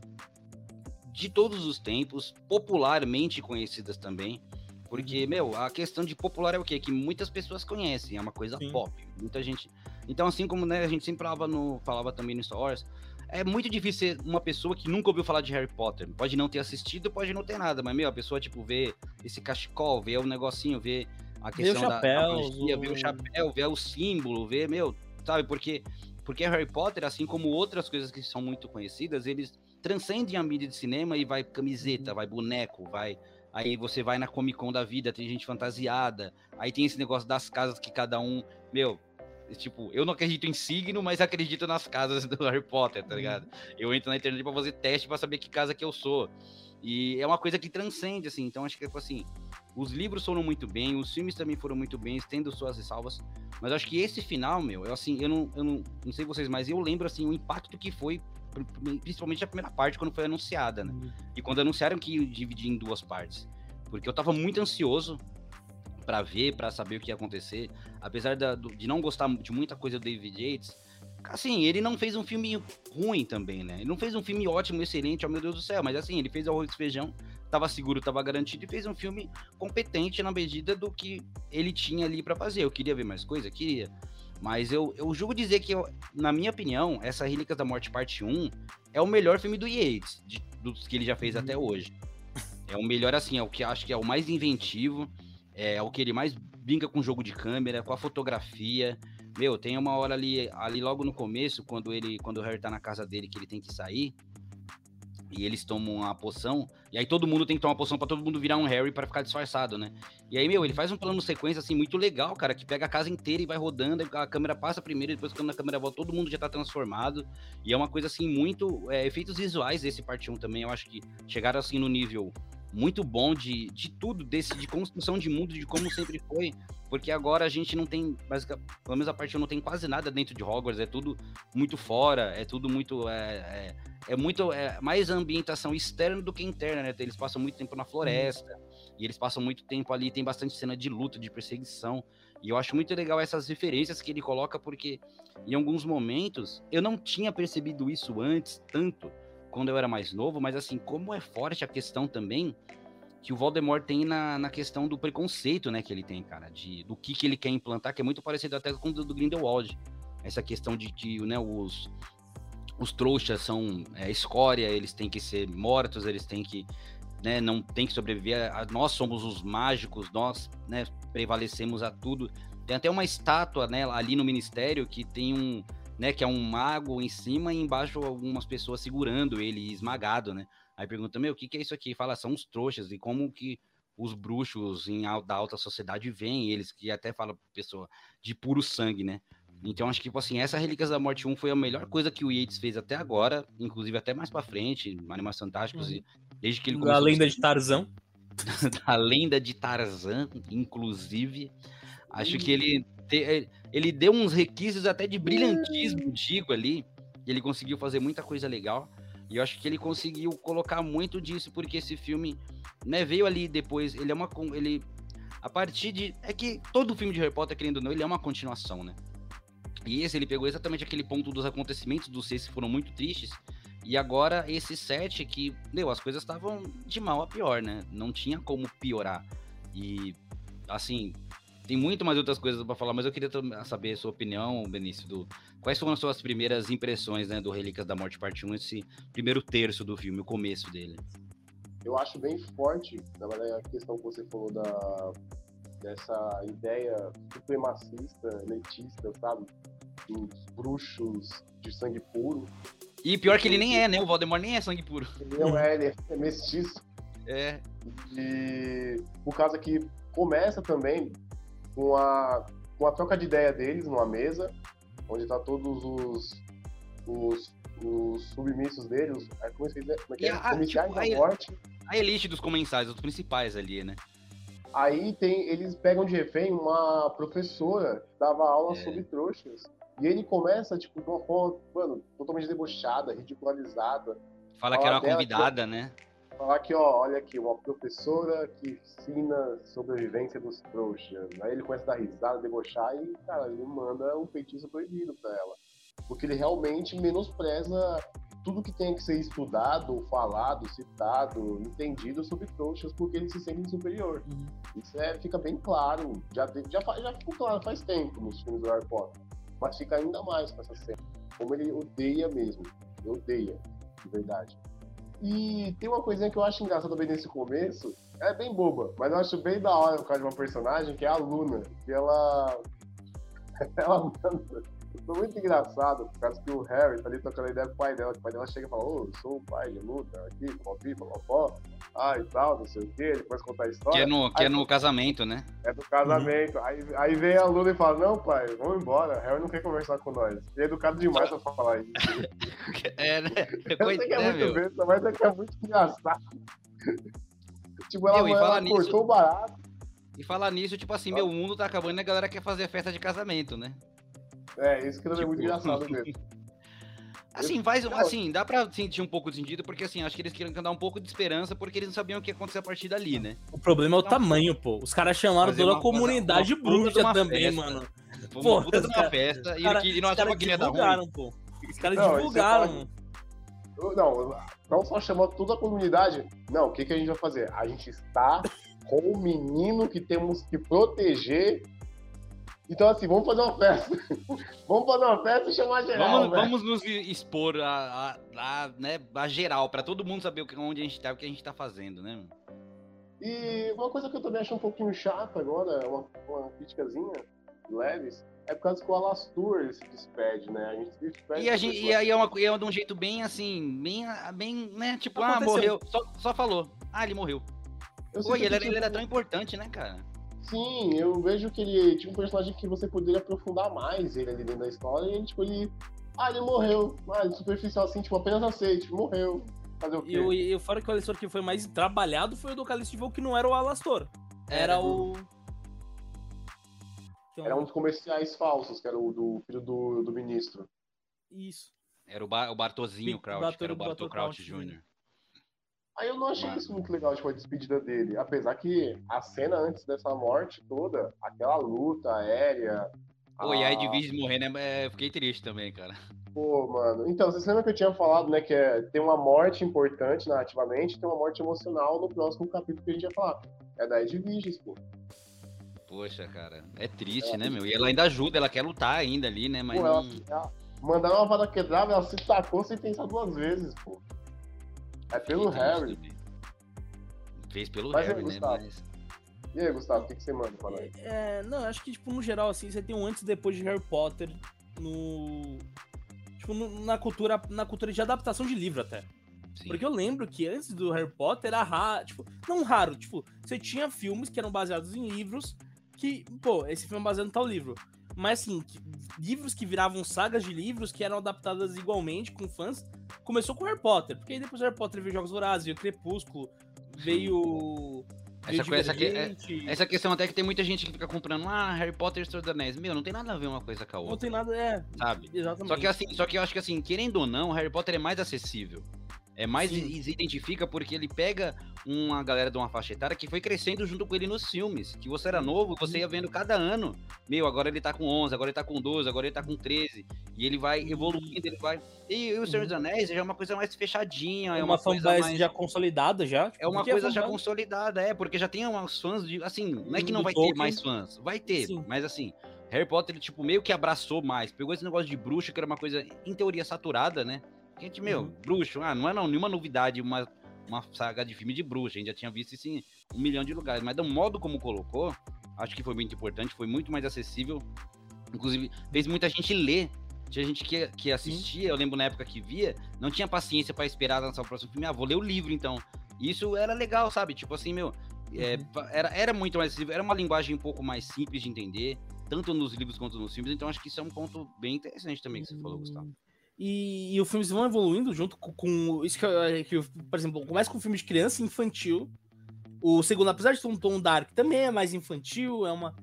de todos os tempos, popularmente conhecidas também, porque, meu, a questão de popular é o quê? Que muitas pessoas conhecem, é uma coisa Sim. pop, muita gente... Então, assim como né, a gente sempre falava, no, falava também no Star Wars, é muito difícil ser uma pessoa que nunca ouviu falar de Harry Potter. Pode não ter assistido, pode não ter nada, mas, meu, a pessoa, tipo, vê esse cachecol, vê o negocinho, vê a questão da, da chapéu, magia, vê o- chapéu, vê o símbolo, vê, meu, sabe, porque, porque Harry Potter, assim como outras coisas que são muito conhecidas, eles transcendem a mídia de cinema e vai camiseta, vai boneco, vai... Aí você vai na Comic Con da vida, tem gente fantasiada, aí tem esse negócio das casas que cada um, meu, tipo, eu não acredito em signo, mas acredito nas casas [laughs] do Harry Potter, tá ligado? Eu entro na internet pra fazer teste pra saber que casa que eu sou. E é uma coisa que transcende, assim, então acho que, tipo assim, os livros foram muito bem, os filmes também foram muito bem, tendo suas ressalvas, mas acho que esse final, meu, eu, assim, eu não, eu não, não sei vocês, mas eu lembro, assim, o impacto que foi, pr- pr- principalmente a primeira parte, quando foi anunciada, né? E quando anunciaram que ia dividir em duas partes. Porque eu tava muito ansioso pra ver, pra saber o que ia acontecer. Apesar da- do- de não gostar de muita coisa do David Yates, assim, ele não fez um filme ruim também, né? Ele não fez um filme ótimo, excelente, oh meu Deus do céu, mas assim, ele fez arroz e feijão, tava seguro, tava garantido e fez um filme competente na medida do que ele tinha ali pra fazer. Eu queria ver mais coisa? Queria. Mas eu, eu julgo dizer que, eu- na minha opinião, essa Relíquias da Morte Parte 1 é o melhor filme do Yates, de- dos que ele já fez até hoje. É o melhor, assim, é o que acho que é o mais inventivo, é o que ele mais brinca com o jogo de câmera, com a fotografia, Meu, tem uma hora ali, ali logo no começo, quando ele, quando o Harry tá na casa dele, que ele tem que sair, e eles tomam uma poção, e aí todo mundo tem que tomar uma poção para todo mundo virar um Harry para ficar disfarçado, né? E aí, meu, ele faz um plano sequência assim muito legal, cara, que pega a casa inteira e vai rodando, a câmera passa primeiro, depois quando a câmera volta, todo mundo já tá transformado. E é uma coisa assim muito é, efeitos visuais desse parte 1 também, eu acho que chegaram assim no nível muito bom de, de tudo, desse de construção de mundo, de como sempre foi. Porque agora a gente não tem, basicamente, pelo menos a parte não tem quase nada dentro de Hogwarts, é tudo muito fora, é tudo muito. É, é, é muito. É mais ambientação externa do que interna, né? Eles passam muito tempo na floresta, e eles passam muito tempo ali, tem bastante cena de luta, de perseguição. E eu acho muito legal essas referências que ele coloca, porque em alguns momentos eu não tinha percebido isso antes tanto quando eu era mais novo, mas assim, como é forte a questão também que o Voldemort tem na, na questão do preconceito, né, que ele tem, cara, de, do que, que ele quer implantar, que é muito parecido até com o do, do Grindelwald. Essa questão de que, né, os, os trouxas são é, escória, eles têm que ser mortos, eles têm que, né, não tem que sobreviver, nós somos os mágicos, nós, né, prevalecemos a tudo. Tem até uma estátua, né, ali no ministério que tem um, né, que é um mago em cima e embaixo algumas pessoas segurando ele esmagado, né? Aí pergunta, meu, o que, que é isso aqui? Fala, são os trouxas, e como que os bruxos em, da alta sociedade veem eles, que até fala pessoa de puro sangue, né? Então acho que, tipo assim, essa Relíquias da Morte 1 foi a melhor coisa que o Yates fez até agora, inclusive até mais pra frente, Animais Fantásticos, uhum. desde que ele começou... A lenda de Tarzan. [laughs] da lenda de Tarzan, inclusive. Acho que ele ter, ele deu uns requisitos até de brilhantismo, digo ali. E ele conseguiu fazer muita coisa legal. E eu acho que ele conseguiu colocar muito disso, porque esse filme, né, veio ali depois. Ele é uma. Ele. A partir de. É que todo filme de Harry Potter, querendo ou não, ele é uma continuação, né? E esse ele pegou exatamente aquele ponto dos acontecimentos do seis que foram muito tristes. E agora esse set que, meu, as coisas estavam de mal a pior, né? Não tinha como piorar. E assim, tem muito mais outras coisas para falar, mas eu queria saber a sua opinião, Benício, do quais foram as suas primeiras impressões, né, do Relíquias da Morte Parte 1, esse primeiro terço do filme, o começo dele. Eu acho bem forte, na verdade, a questão que você falou da dessa ideia supremacista, elitista, sabe? Dos bruxos de sangue puro. E pior que ele nem é, né? O Voldemort nem é sangue puro. Ele não é, ele é mestiço. É. E por causa que começa também com a, com a troca de ideia deles numa mesa, onde tá todos os, os, os submissos deles, como, é, como é que é? A, Comiciais tipo, da a, morte. A elite dos comensais, os principais ali, né? Aí tem, eles pegam de refém uma professora que dava aula é. sobre trouxas. E ele começa, tipo, de uma forma, mano, totalmente debochada, ridicularizada. Fala que era uma convidada, que... né? Falar que, ó, olha aqui, uma professora que ensina sobrevivência dos trouxas. Aí ele começa a dar risada, debochar e, cara, ele manda um feitiço proibido pra ela. Porque ele realmente menospreza tudo que tem que ser estudado, falado, citado, entendido sobre trouxas, porque ele se sente superior. Uhum. Isso é, fica bem claro, já, já, já ficou claro faz tempo nos filmes do Harry Potter, mas fica ainda mais com essa cena. Como ele odeia mesmo, ele odeia, de verdade. E tem uma coisinha que eu acho engraçada bem nesse começo, é bem boba, mas eu acho bem da hora por causa de uma personagem que é a Luna, que ela. [laughs] ela manda foi muito engraçado, por causa que o Harry tá ali tocando ideia com o pai dela, que o pai dela chega e fala, ô, eu sou o pai de luta aqui, Popi, Popó, ah, e tal, não sei o quê, ele começa a contar a história. Que é no, que é no casamento, né? É do casamento. Uhum. Aí, aí vem a Luna e fala, não, pai, vamos embora, Harry não quer conversar com nós. Ele é educado demais pra falar isso. [laughs] é, né? Eu sei que é né, muito besta, mas é que é muito engraçado. [laughs] tipo, ela, meu, ela cortou o barato. E falar nisso, tipo assim, meu, o mundo tá acabando e a galera quer fazer festa de casamento, né? É, isso que tipo... é muito engraçado mesmo. [laughs] Assim, faz, assim, dá pra sentir um pouco de sentido, porque assim, acho que eles queriam dar um pouco de esperança, porque eles não sabiam o que ia acontecer a partir dali, né? O problema é o então, tamanho, pô. Os caras chamaram toda a comunidade bruxa também, festa. mano. Pô, uma puta de uma festa, e, cara, e não achavam que ia dar ruim. Pô. Os caras não, divulgaram. Não, não só chamou toda a comunidade. Não, o que, que a gente vai fazer? A gente está com o menino que temos que proteger então, assim, vamos fazer uma festa. [laughs] vamos fazer uma festa e chamar geral. Vamos, vamos nos expor a, a, a, né, a geral, para todo mundo saber onde a gente tá, o que a gente tá fazendo, né? E uma coisa que eu também acho um pouquinho chata agora, uma, uma criticazinha, leves, é por causa que o Alastor se despede, né? A gente se despede. E, a gente, e aí é, uma, é de um jeito bem assim, bem, bem né? Tipo, ah, Aconteceu. morreu. Só, só falou. Ah, ele morreu. Eu e ele, que, era- ele era tipo, tão importante, né, cara? Sim, eu vejo que ele tinha um personagem que você poderia aprofundar mais ele ali dentro da história e tipo, ele. Ah, ele morreu. Ah, ele superficial assim, tipo, apenas aceite, morreu. Fazer o quê? E o, e o fora que o Alastor que foi mais trabalhado foi o do Calixto Voo, que não era o Alastor. Era o. é Era um dos comerciais falsos, que era o do filho do, do ministro. Isso. Era o, Ba- o Bartozinho que era o Kraut Kraut Jr. Aí eu não achei isso muito legal, tipo, a despedida dele. Apesar que a cena antes dessa morte toda, aquela luta aérea. Pô, e a a- Edwige morrendo, é, é, fiquei triste também, cara. Pô, mano. Então, vocês lembram que eu tinha falado, né, que é, tem uma morte importante narrativamente, tem uma morte emocional no próximo capítulo que a gente ia falar. É da Edwiges, pô. Poxa, cara, é triste, né, meu? E ela ainda ajuda, ela quer lutar ainda ali, né? Mas Pô, ela, não... ela mandaram uma vada quebrada, ela se tacou sem pensar duas vezes, pô. É pelo Harry. Fez pelo Mas, Harry, né? Mas... E aí, Gustavo, o que, que você manda pra nós? É, não, acho que, tipo, no geral, assim, você tem um antes e depois de Harry Potter no. Tipo, no- na cultura, na cultura de adaptação de livro até. Sim. Porque eu lembro que antes do Harry Potter era raro, tipo, não raro, tipo, você tinha filmes que eram baseados em livros que, pô, esse filme é baseado em tal livro. Mas assim, que- livros que viravam sagas de livros que eram adaptadas igualmente com fãs, começou com Harry Potter, porque aí depois do Harry Potter veio Jogos Vorazes, veio Crepúsculo, veio Essa, coisa, essa, que- é- essa questão até que tem muita gente que fica comprando, ah, Harry Potter e Senhor dos Anéis. Meu, não tem nada a ver uma coisa com a Não outra, tem nada, é, sabe? exatamente. Só que assim, só que eu acho que assim, querendo ou não, Harry Potter é mais acessível. É mais Sim. e se identifica porque ele pega uma galera de uma faixa etária que foi crescendo junto com ele nos filmes. Que você era novo, você ia vendo cada ano. Meu, agora ele tá com 11, agora ele tá com 12, agora ele tá com 13. E ele vai evoluindo, ele vai. E, o Senhor dos Anéis já é uma coisa mais fechadinha, é é uma, uma coisa mais. já consolidada já. tipo, É uma porque coisa já fanbase- consolidada, é, porque já tem uns fãs de. Assim, não é que não vai ter mais fãs, vai ter, Sim. mas assim, Harry Potter, ele, tipo, meio que abraçou mais. Pegou esse negócio de bruxo, que era uma coisa, em teoria, saturada, né? Gente, meu, Uhum. bruxo, ah, não é não, nenhuma novidade, uma, uma saga de filme de bruxo, a gente já tinha visto isso em um milhão de lugares, mas do modo como colocou, acho que foi muito importante, foi muito mais acessível. Inclusive, fez muita gente ler. Tinha gente que, que assistia, eu lembro na época que via, não tinha paciência pra esperar lançar o próximo filme. Ah, vou ler o livro então. Isso era legal, sabe? Tipo assim, meu, é, Uhum. era, era muito mais acessível, era uma linguagem um pouco mais simples de entender, tanto nos livros quanto nos filmes. Então acho que isso é um ponto bem interessante também que você falou, Gustavo. E, e os filmes vão evoluindo junto com, com isso que, eu- que, por exemplo, começa com um filme de criança infantil. O segundo, apesar de ter um tom dark, também é mais infantil, é uma.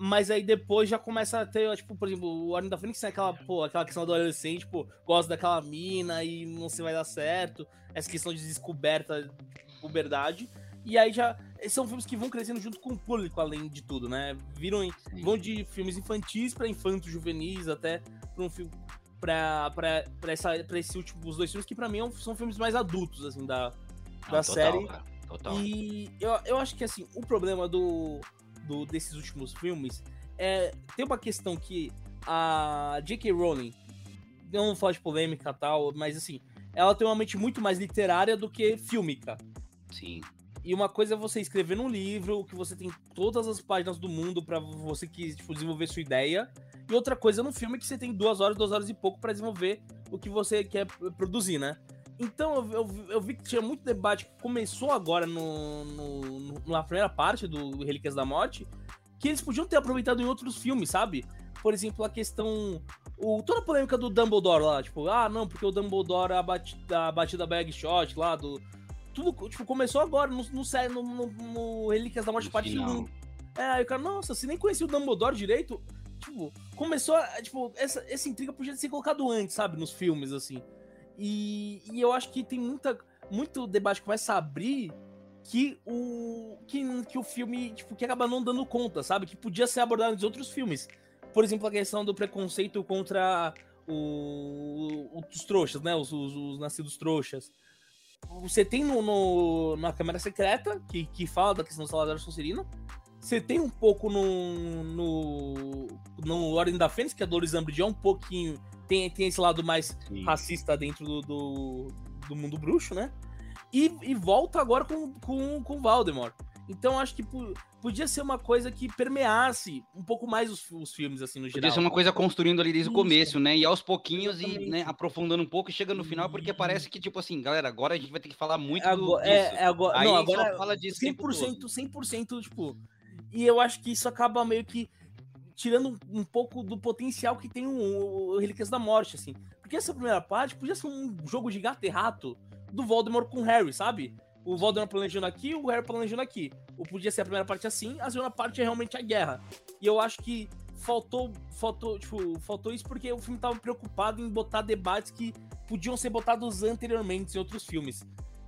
Mas aí depois já começa a ter, tipo, por exemplo, o Ordem da Fênix tem aquela, pô, aquela questão do adolescente, tipo, gosta daquela mina e não se vai dar certo. Essa questão de descoberta, de puberdade. E aí já. São filmes que vão crescendo junto com o público, além de tudo, né? Viram Sim. vão de filmes infantis para infantos juvenis até para um filme para para essa para esse último os dois filmes que para mim é são filmes mais adultos assim da Não, da total, série. cara, total. e eu, eu acho que assim o problema do, do desses últimos filmes é tem uma questão que a J.K. Rowling não vou falar de polêmica e tal mas assim ela tem uma mente muito mais literária do que fílmica Sim. e uma coisa é você escrever num livro que você tem todas as páginas do mundo pra você que tipo, desenvolver sua ideia. E outra coisa é num filme que você tem duas horas, duas horas e pouco pra desenvolver o que você quer produzir, né? Então eu, eu, eu vi que tinha muito debate que começou agora no, no, na primeira parte do Relíquias da Morte, que eles podiam ter aproveitado em outros filmes, sabe? Por exemplo, a questão. O, toda a polêmica do Dumbledore lá, tipo, ah, não, porque o Dumbledore, a batida, a batida bag shot lá, do, tudo, tipo, começou agora, no, no, no, no, Relíquias da Morte parte final. 1. É, aí o cara, nossa, você nem conhecia o Dumbledore direito? Tipo, começou, a- tipo, essa, essa intriga podia ser colocado antes, sabe, nos filmes, assim. E, e eu acho que tem muita, muito debate que vai se abrir que o, que, que o filme, tipo, que acaba não dando conta, sabe? Que podia ser abordado nos outros filmes. Por exemplo, a questão do preconceito contra o, os trouxas, né? Os, os- os nascidos trouxas. Você tem no, no- na Câmara Secreta, que, que fala da questão do salário Sonserina. Você tem um pouco no, no, no Ordem da Fênix, que a Dolores Umbridge é um pouquinho... Tem, tem esse lado mais Sim. racista dentro do, do, do mundo bruxo, né? E, e volta agora com, com, com Valdemort. Então acho que podia ser uma coisa que permeasse um pouco mais os, os filmes, assim, no geral. Podia ser uma coisa construindo ali desde o Isso. começo, né? E aos pouquinhos e né, aprofundando um pouco e chega no final, porque Uhum. parece que, tipo assim, galera, agora a gente vai ter que falar muito É do, agora, disso. é, é agora, Aí não, agora fala disso o tempo todo. 100%, 100%, tipo. E eu acho que isso acaba meio que tirando um, pouco do potencial que tem o, o Relíquias da Morte, assim. Porque essa primeira parte podia ser um jogo de gato e rato do Voldemort com o Harry, sabe? O Voldemort planejando aqui, o Harry planejando aqui. Ou podia ser a primeira parte assim, a segunda parte é realmente a guerra. E eu acho que faltou, faltou, tipo, faltou isso porque o filme tava preocupado em botar debates que podiam ser botados anteriormente em outros filmes.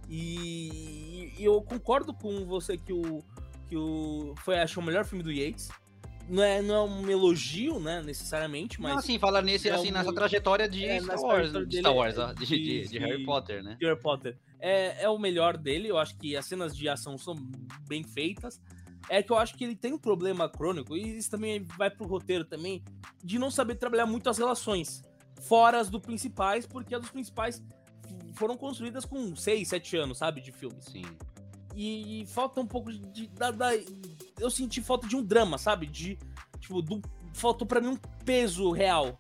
E, e eu concordo com você que o que o foi acho o melhor filme do Yates. Não é, não é um elogio, né, necessariamente, mas Não, assim, fala nesse, é assim, um- nessa trajetória de é, Star Wars, de Star é- Wars, ó, de, de- de- de Harry de- Potter, né? Harry Potter é, é o melhor dele. Eu acho que as cenas de ação são bem feitas. É que eu acho que ele tem um problema crônico, e isso também vai pro roteiro também, de não saber trabalhar muito as relações fora as do principais, porque as dos principais foram construídas com 6, 7 anos, sabe, de filmes. Sim. E, falta um pouco de. Da, da- eu senti falta de um drama, sabe? De. Tipo, do, faltou pra mim um peso real.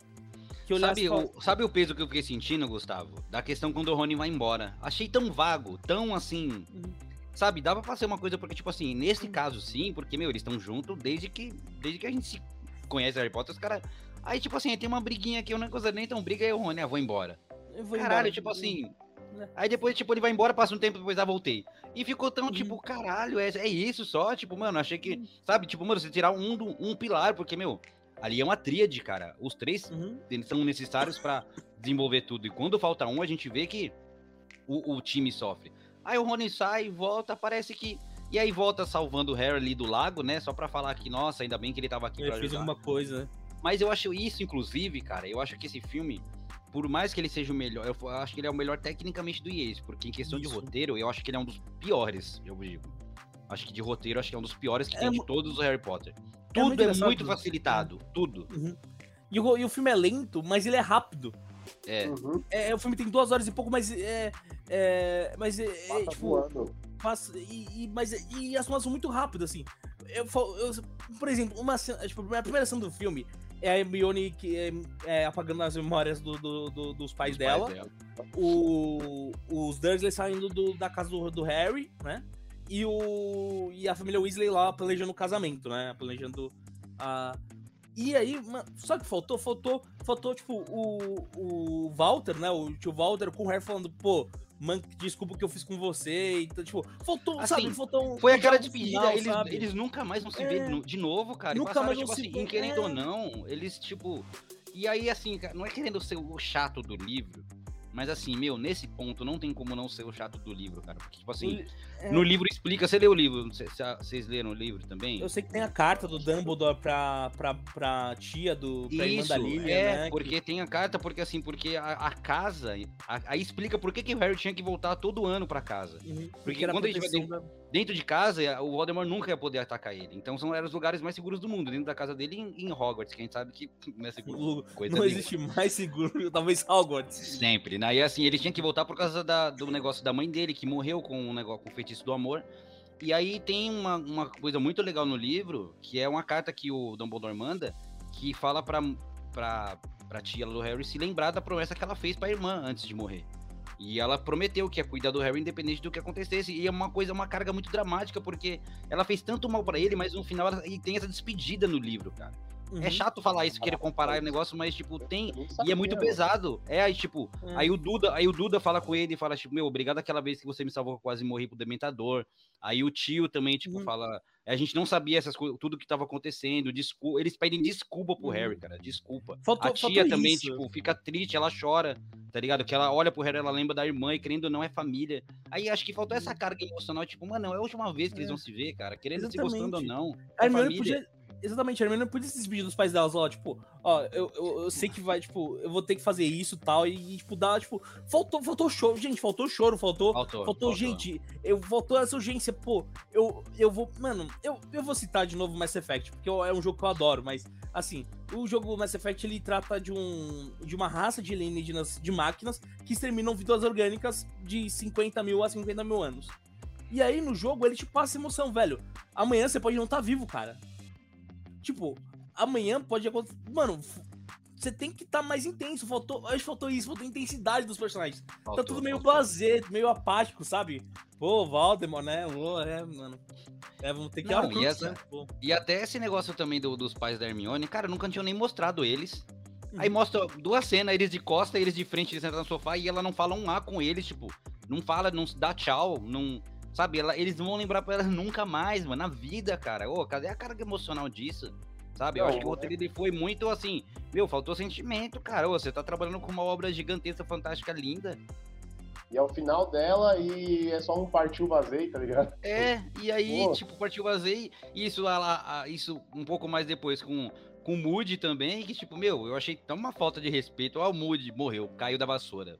Que eu Sabe o, sabe o peso que eu fiquei sentindo, Gustavo? Da questão quando o Rony vai embora. Achei tão vago, tão assim. Uhum. Sabe, dava pra ser uma coisa, porque, tipo assim, nesse caso sim, porque, meu, eles estão juntos desde que, desde que a gente se conhece Harry Potter, os caras. Aí, tipo assim, tem uma briguinha aqui, uma coisa nem tão briga, aí o Rony, ah, vou embora. eu vou Caralho, embora. tipo assim. né? Aí depois, tipo, ele vai embora, passa um tempo, depois ah, voltei. E ficou tão, Uhum. tipo, caralho, é, é isso só? Tipo, mano, achei que. Sabe, tipo, mano, você tirar um, do- um pilar, porque, meu, ali é uma tríade, cara. Os três Uhum. são necessários pra desenvolver tudo. E quando falta um, a gente vê que o, o time sofre. Aí o Rony sai, volta, parece que. E aí volta salvando o Harry ali do lago, né? Só pra falar que, nossa, ainda bem que ele tava aqui Ele pra fez alguma coisa, né? Mas eu acho isso, inclusive, cara, eu acho que esse filme, por mais que ele seja o melhor, eu acho que ele é o melhor tecnicamente do Yates, porque em questão de Isso. roteiro, eu acho que ele é um dos piores, eu digo. Acho que de roteiro, acho que é um dos piores que É tem de todos os Harry Potter. muito Tudo é engraçado. muito facilitado, tudo. Uhum. E, o, e o filme é lento, mas ele é rápido. É. Uhum. É, o filme tem duas horas e pouco, mas é. é mas é, é, tipo. voando. passa- e, e- mas, e as cenas são muito rápidas, assim. Eu, eu- por exemplo, uma cena, tipo, a primeira cena do filme é a Hermione que é, é, apagando as memórias do- do- do- dos pais dela. dela. O, os Dursley saindo do- da casa do, do Harry, né? E, o, e a família Weasley lá planejando o casamento, né? Planejando a. E aí, mano, só que faltou, faltou, faltou, tipo, o, o Walter, né? O tio Walter com o Harry falando, pô, man, desculpa o que eu fiz com você. Então, tipo, faltou, Assim, sabe? Faltou um, Foi aquela despedida, final, eles, sabe? eles nunca mais vão se É. ver no- de novo, cara. Nunca passaram, mais tipo vão se assim, ver, em querendo é. ou não, eles, tipo. E aí, assim, cara, não é querendo ser o chato do livro, mas assim, meu, nesse ponto não tem como não ser o chato do livro, cara. Porque, tipo assim, É. no livro explica. Você leu o livro? Cê- cê- Vocês leram o livro também? Eu sei que tem a carta do Dumbledore pra, pra, pra tia do. pra irmã Isso, da Lilian, é, né? porque tem a carta, porque assim, porque a, a casa, a- aí explica por que, que o Harry tinha que voltar todo ano pra casa. que, Uhum, porque era quando a gente vai proteção da- Dentro de casa, o Voldemort nunca ia poder atacar ele. Então são eram os lugares mais seguros do mundo, dentro da casa dele em, em Hogwarts, que a gente sabe que [laughs] não é seguro. Coisa Não nenhuma. existe mais seguro, [laughs] talvez Hogwarts. Sempre, né? E assim, ele tinha que voltar por causa da- do negócio da mãe dele, que morreu com um negócio com o feitiço do amor. E aí tem uma, uma coisa muito legal no livro, que é uma carta que o Dumbledore manda, que fala pra, pra, pra tia do Harry se lembrar da promessa que ela fez pra irmã antes de morrer. E ela prometeu que ia cuidar do Harry independente do que acontecesse. E é uma coisa, uma carga muito dramática, porque ela fez tanto mal pra ele, mas no final ela, tem essa despedida no livro, cara. Uhum. É chato falar isso, querer comparar o negócio, mas, tipo, tem. E é muito pesado. É, aí, tipo, É. aí o Duda, aí o Duda fala com ele e fala, tipo, meu, obrigado aquela vez que você me salvou, eu quase morri pro Dementador. Aí o tio também, tipo, Uhum. fala. A gente não sabia essas coisas, tudo que tava acontecendo. Desculpa. Eles pedem desculpa pro Uhum. Harry, cara. Desculpa. Faltou- a tia também, isso. tipo, fica triste, ela chora, tá ligado? Que ela olha pro Harry, ela lembra da irmã e querendo ou não é família. Aí acho que faltou essa carga emocional, tipo, mano, não é a última vez que eles Uhum. É. vão se ver, cara. Querendo se gostando ou Exatamente. não. A é Hermione família. podia. Exatamente, a Hermione podia se despedir dos pais delas, ó, tipo, ó, eu, eu, eu sei que vai, tipo, eu vou ter que fazer isso e tal, e, tipo, dar, tipo, faltou, faltou choro, gente, faltou choro, faltou, Faltou. faltou, gente, eu, faltou essa urgência, pô, eu, eu vou, mano, eu, eu vou citar de novo Mass Effect, porque é um jogo que eu adoro, mas, assim, o jogo Mass Effect, ele trata de um, de uma raça de alienígenas, de máquinas, que exterminam vidas orgânicas de 50 mil a 50 mil anos. E aí no jogo ele te passa emoção, velho. Amanhã você pode não estar tá vivo, cara. Tipo, amanhã pode acontecer. Mano, você tem que estar tá mais intenso. Faltou, acho que faltou isso, faltou intensidade dos personagens. Tá faltou, tá tudo meio faltou. blazer, meio apático, sabe? Pô, Valdemar, né? Pô, é, mano. É, vamos ter que não, e, essa, né? e até esse negócio também do, dos pais da Hermione, cara, nunca tinham nem mostrado eles. Uhum. Aí mostra duas cenas, eles de costa, eles de frente, eles sentam no sofá e ela não fala um A com eles, tipo, não fala, não dá tchau, não. Sabe, ela, eles não vão lembrar pra ela nunca mais, mano, na vida, cara. Ô, cadê a carga emocional disso? Sabe? Eu acho que o roteiro dele foi muito assim. Meu, faltou sentimento, cara. Ô, você tá trabalhando com uma obra gigantesca, fantástica, linda. E é o final dela e é só um partiu vazio, tá ligado? É, e aí, Pô. tipo, partiu vazio, e isso, ela, isso um pouco mais depois com, com o Moody também, que, tipo, meu, eu achei tão uma falta de respeito. Ó, o Moody morreu, caiu da vassoura.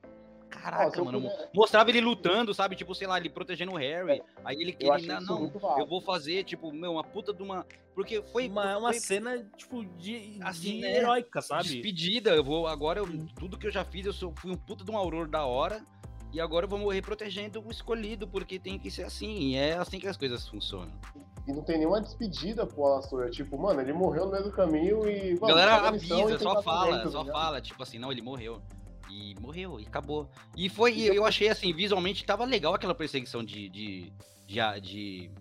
Caraca, Nossa, mano. Mostrava ele lutando, sabe? Tipo, sei lá, ele protegendo o Harry. Aí ele queria. Não, não eu vou fazer, tipo, meu, uma puta de uma. Porque foi. Uma, uma foi... cena, tipo, de, assim, de né? heróica, sabe? Despedida. Eu vou. Agora, eu, tudo que eu já fiz, eu sou, fui um puta de um aurora da hora. E agora eu vou morrer protegendo o escolhido, porque tem que ser assim. E é assim que as coisas funcionam. E não tem nenhuma despedida pro Alastor. É tipo, mano, ele morreu no meio do caminho e. Mano, galera avisa, só fala, dentro, só né? fala. Tipo assim, não, ele morreu. E morreu, e acabou. E foi, e eu achei assim, visualmente tava legal aquela perseguição de, de, de, de,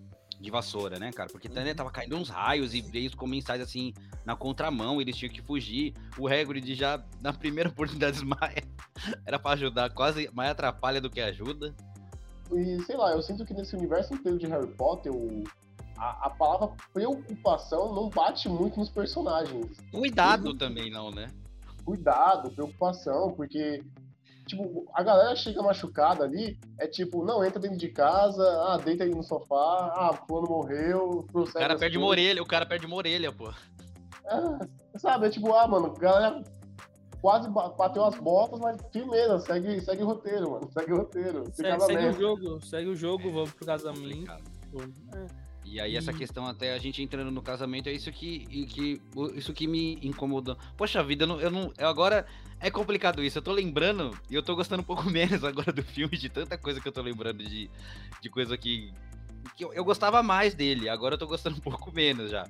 de vassoura, né, cara? Porque né, tava caindo uns raios e veio os comensais assim na contramão, eles tinham que fugir. O Hagrid já, na primeira [laughs] oportunidade, desmaia. Era para ajudar, quase mais atrapalha do que ajuda. E sei lá, eu sinto que nesse universo inteiro de Harry Potter, o, a, a, palavra preocupação não bate muito nos personagens. Cuidado também não, né? Cuidado, preocupação, porque tipo, a galera chega machucada ali, é tipo, não, entra dentro de casa, ah, deita aí no sofá, ah, fulano morreu, O cara perde uma orelha, o cara perde uma orelha, pô. É, sabe, é tipo, ah, mano, a galera quase bateu as botas, mas firmeza, segue, segue o roteiro, mano, segue o roteiro. Segue, segue o jogo, segue o jogo, vamos pro casamento. É. E aí essa questão até a gente entrando no casamento é isso que, que isso que me incomoda. Poxa vida, eu não, eu não eu agora é complicado isso. Eu tô lembrando e eu tô gostando um pouco [laughs] menos agora do filme de tanta coisa que eu tô lembrando de, de coisa que que eu, eu gostava mais dele. Agora eu tô gostando um pouco menos já.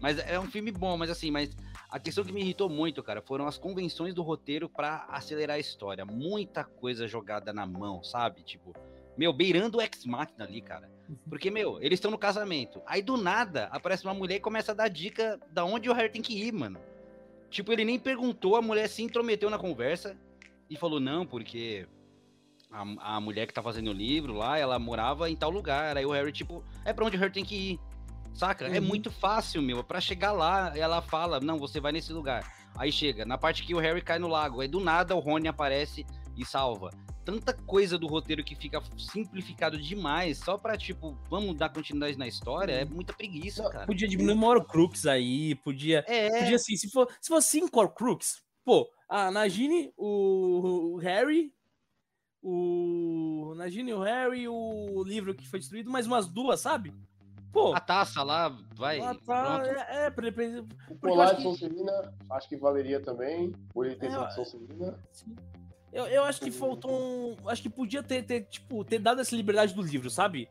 Mas é um filme bom, mas assim, mas a questão que me irritou muito, cara, foram as convenções do roteiro para acelerar a história. Muita coisa jogada na mão, sabe? Tipo, meu, beirando o ex-máquina ali, cara. Uhum. Porque, meu, eles estão no casamento. Aí do nada aparece uma mulher e começa a dar dica da onde o Harry tem que ir, mano. Tipo, ele nem perguntou, a mulher se intrometeu na conversa e falou: não, porque a, a mulher que tá fazendo o livro lá, ela morava em tal lugar. Aí o Harry, tipo, é pra onde o Harry tem que ir. Saca? É uhum. É muito fácil, meu. Pra chegar lá, ela fala: não, você vai nesse lugar. Aí chega, na parte que o Harry cai no lago. Aí do nada o Rony aparece e salva tanta coisa do roteiro que fica simplificado demais, só pra, tipo, vamos dar continuidade na história, é muita preguiça, cara. Podia diminuir uma Horcrux aí, podia. É. Podia assim, se for, se for cinco Horcrux, pô, a Nagini, o Harry, o. Nagini, o Harry, o livro que foi destruído, mais umas duas, sabe? Pô. A taça lá, vai. A tá, é, é, O colar de Sonserina, acho que valeria também, por ele ter é, sido Sonserina. Sim. Eu, eu acho que faltou um. Acho que podia ter, ter, tipo, ter dado essa liberdade do livro, sabe?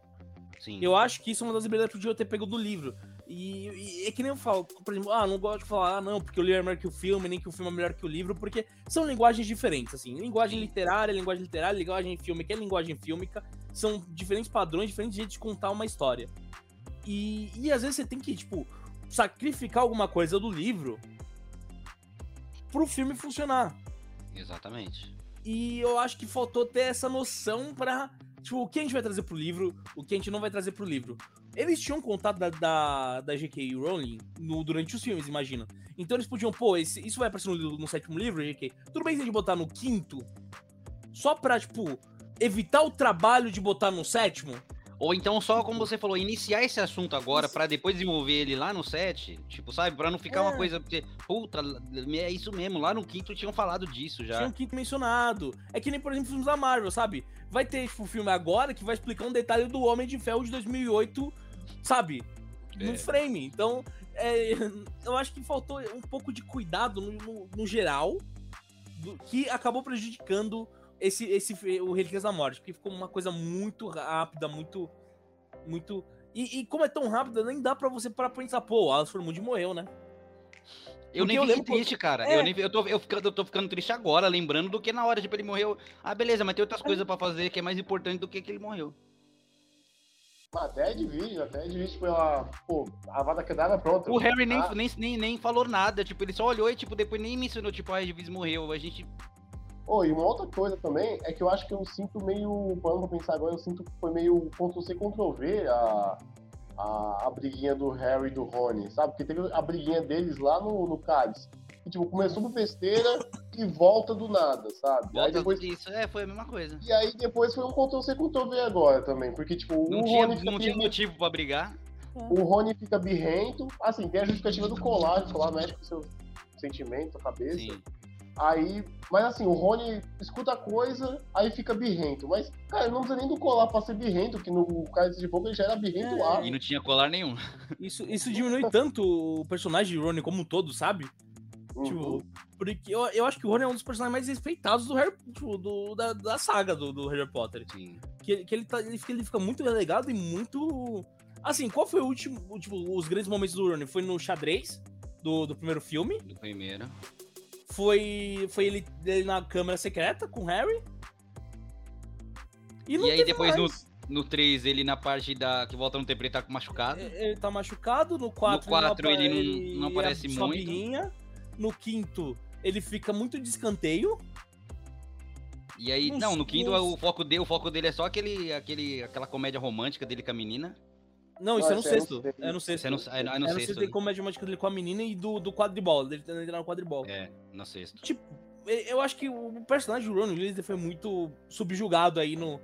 Sim. Eu acho que isso é uma das liberdades que podia ter pego do livro. E, e, é que nem eu falo, por exemplo, ah, não gosto de falar, ah, não, porque o livro é melhor que o filme, nem que o filme é melhor que o livro, porque são linguagens diferentes, assim. Linguagem literária, linguagem literária, linguagem fílmica é linguagem fílmica. São diferentes padrões, diferentes jeitos de contar uma história. E, e às vezes você tem que, tipo, sacrificar alguma coisa do livro pro filme funcionar. Exatamente. E eu acho que faltou ter essa noção pra. Tipo, o que a gente vai trazer pro livro, o que a gente não vai trazer pro livro. Eles tinham contato da, da, da J.K. Rowling no, durante os filmes, imagina. Então eles podiam, pô, esse, isso vai aparecer no, no sétimo livro, J.K. Tudo bem se a gente botar no quinto, só pra, tipo, evitar o trabalho de botar no sétimo. Ou então só, como você falou, iniciar esse assunto agora para depois desenvolver ele lá no set, tipo, sabe? Pra não ficar é. uma coisa, porque, puta, é isso mesmo, lá no quinto tinham falado disso já. Tinha um quinto mencionado. É que nem, por exemplo, filmes da Marvel, sabe? Vai ter, tipo, um filme agora que vai explicar um detalhe do Homem de Ferro de 2008, sabe? No é. frame. Então, é, [laughs] eu acho que faltou um pouco de cuidado no, no, no geral, do, que acabou prejudicando esse, esse o Relíquias da Morte, porque ficou uma coisa muito rápida, muito muito. E, e como é tão rápido, nem dá pra você parar pra pensar, pô, o Alice Moody morreu, né? Eu Porque nem eu fiquei triste, cara. É. Eu, nem, eu, tô, eu, ficando, eu tô ficando triste agora, lembrando do que na hora, tipo, ele morreu. Ah, beleza, mas tem É. outras coisas pra fazer que é mais importante do que que ele morreu. Até de vídeo, até de vídeo, tipo, ela, pô, a Vada Kedavra pronta. O Harry nem, Ah, nem, nem, nem falou nada, tipo, ele só olhou e, tipo, depois nem mencionou, tipo, ah, a Edvis morreu. A gente. Oh, e uma outra coisa também é que eu acho que eu sinto meio. Quando eu pensar agora, eu sinto que foi meio Ctrl-C, Ctrl-V a, a, a briguinha do Harry e do Rony, sabe? Porque teve a briguinha deles lá no, no Cálice. Que, tipo, começou por besteira e volta do nada, sabe? Aí Volta depois, isso, é, foi a mesma coisa. e aí depois foi um Ctrl-C, Ctrl-V agora também. Porque, tipo, Não o tinha, Rony fica não tinha birrento- motivo pra brigar. o Rony fica birrento. Assim, tem a justificativa do colar, o colar mexe com seu sentimento, a cabeça. Sim. Aí, mas assim, o Rony escuta a coisa, aí fica birrento. Mas, cara, não precisa nem do colar pra ser birrento, que no Cálice de Fogo ele já era birrento É, lá. E não tinha colar nenhum. Isso, isso diminui tanto o personagem de Rony como um todo, sabe? Uhum. Tipo, porque eu, eu acho que o Rony é um dos personagens mais respeitados do Harry, tipo, do, da, da saga do, do Harry Potter. Sim. Que, ele- que ele, tá, ele, fica, ele fica muito relegado e muito. Assim, qual foi o último. Tipo, os grandes momentos do Rony? Foi no xadrez do, do primeiro filme. Do primeiro. Foi, foi ele, ele na câmara secreta com o Harry. E, E aí depois no, mais. no 3, ele na parte da. que volta no tempo, ele tá machucado. É, Ele tá machucado. No 4, quatro, apa- ele não- não aparece é muito. birrinha. No quinto, ele fica muito de escanteio. E aí, não, no quinto o foco dele, o foco dele é só aquele, aquele, aquela comédia romântica dele com a menina. Não, isso Não, é no esse é no sexto. sexto. É no sexto. É, no- é no É no sexto. sexto tem comédia romântica dele com a menina e do, do quadribol. Dele tentando entrar no quadribol. É, no sexto. Tipo, eu acho que o personagem do Ron Weasley foi muito subjugado aí no,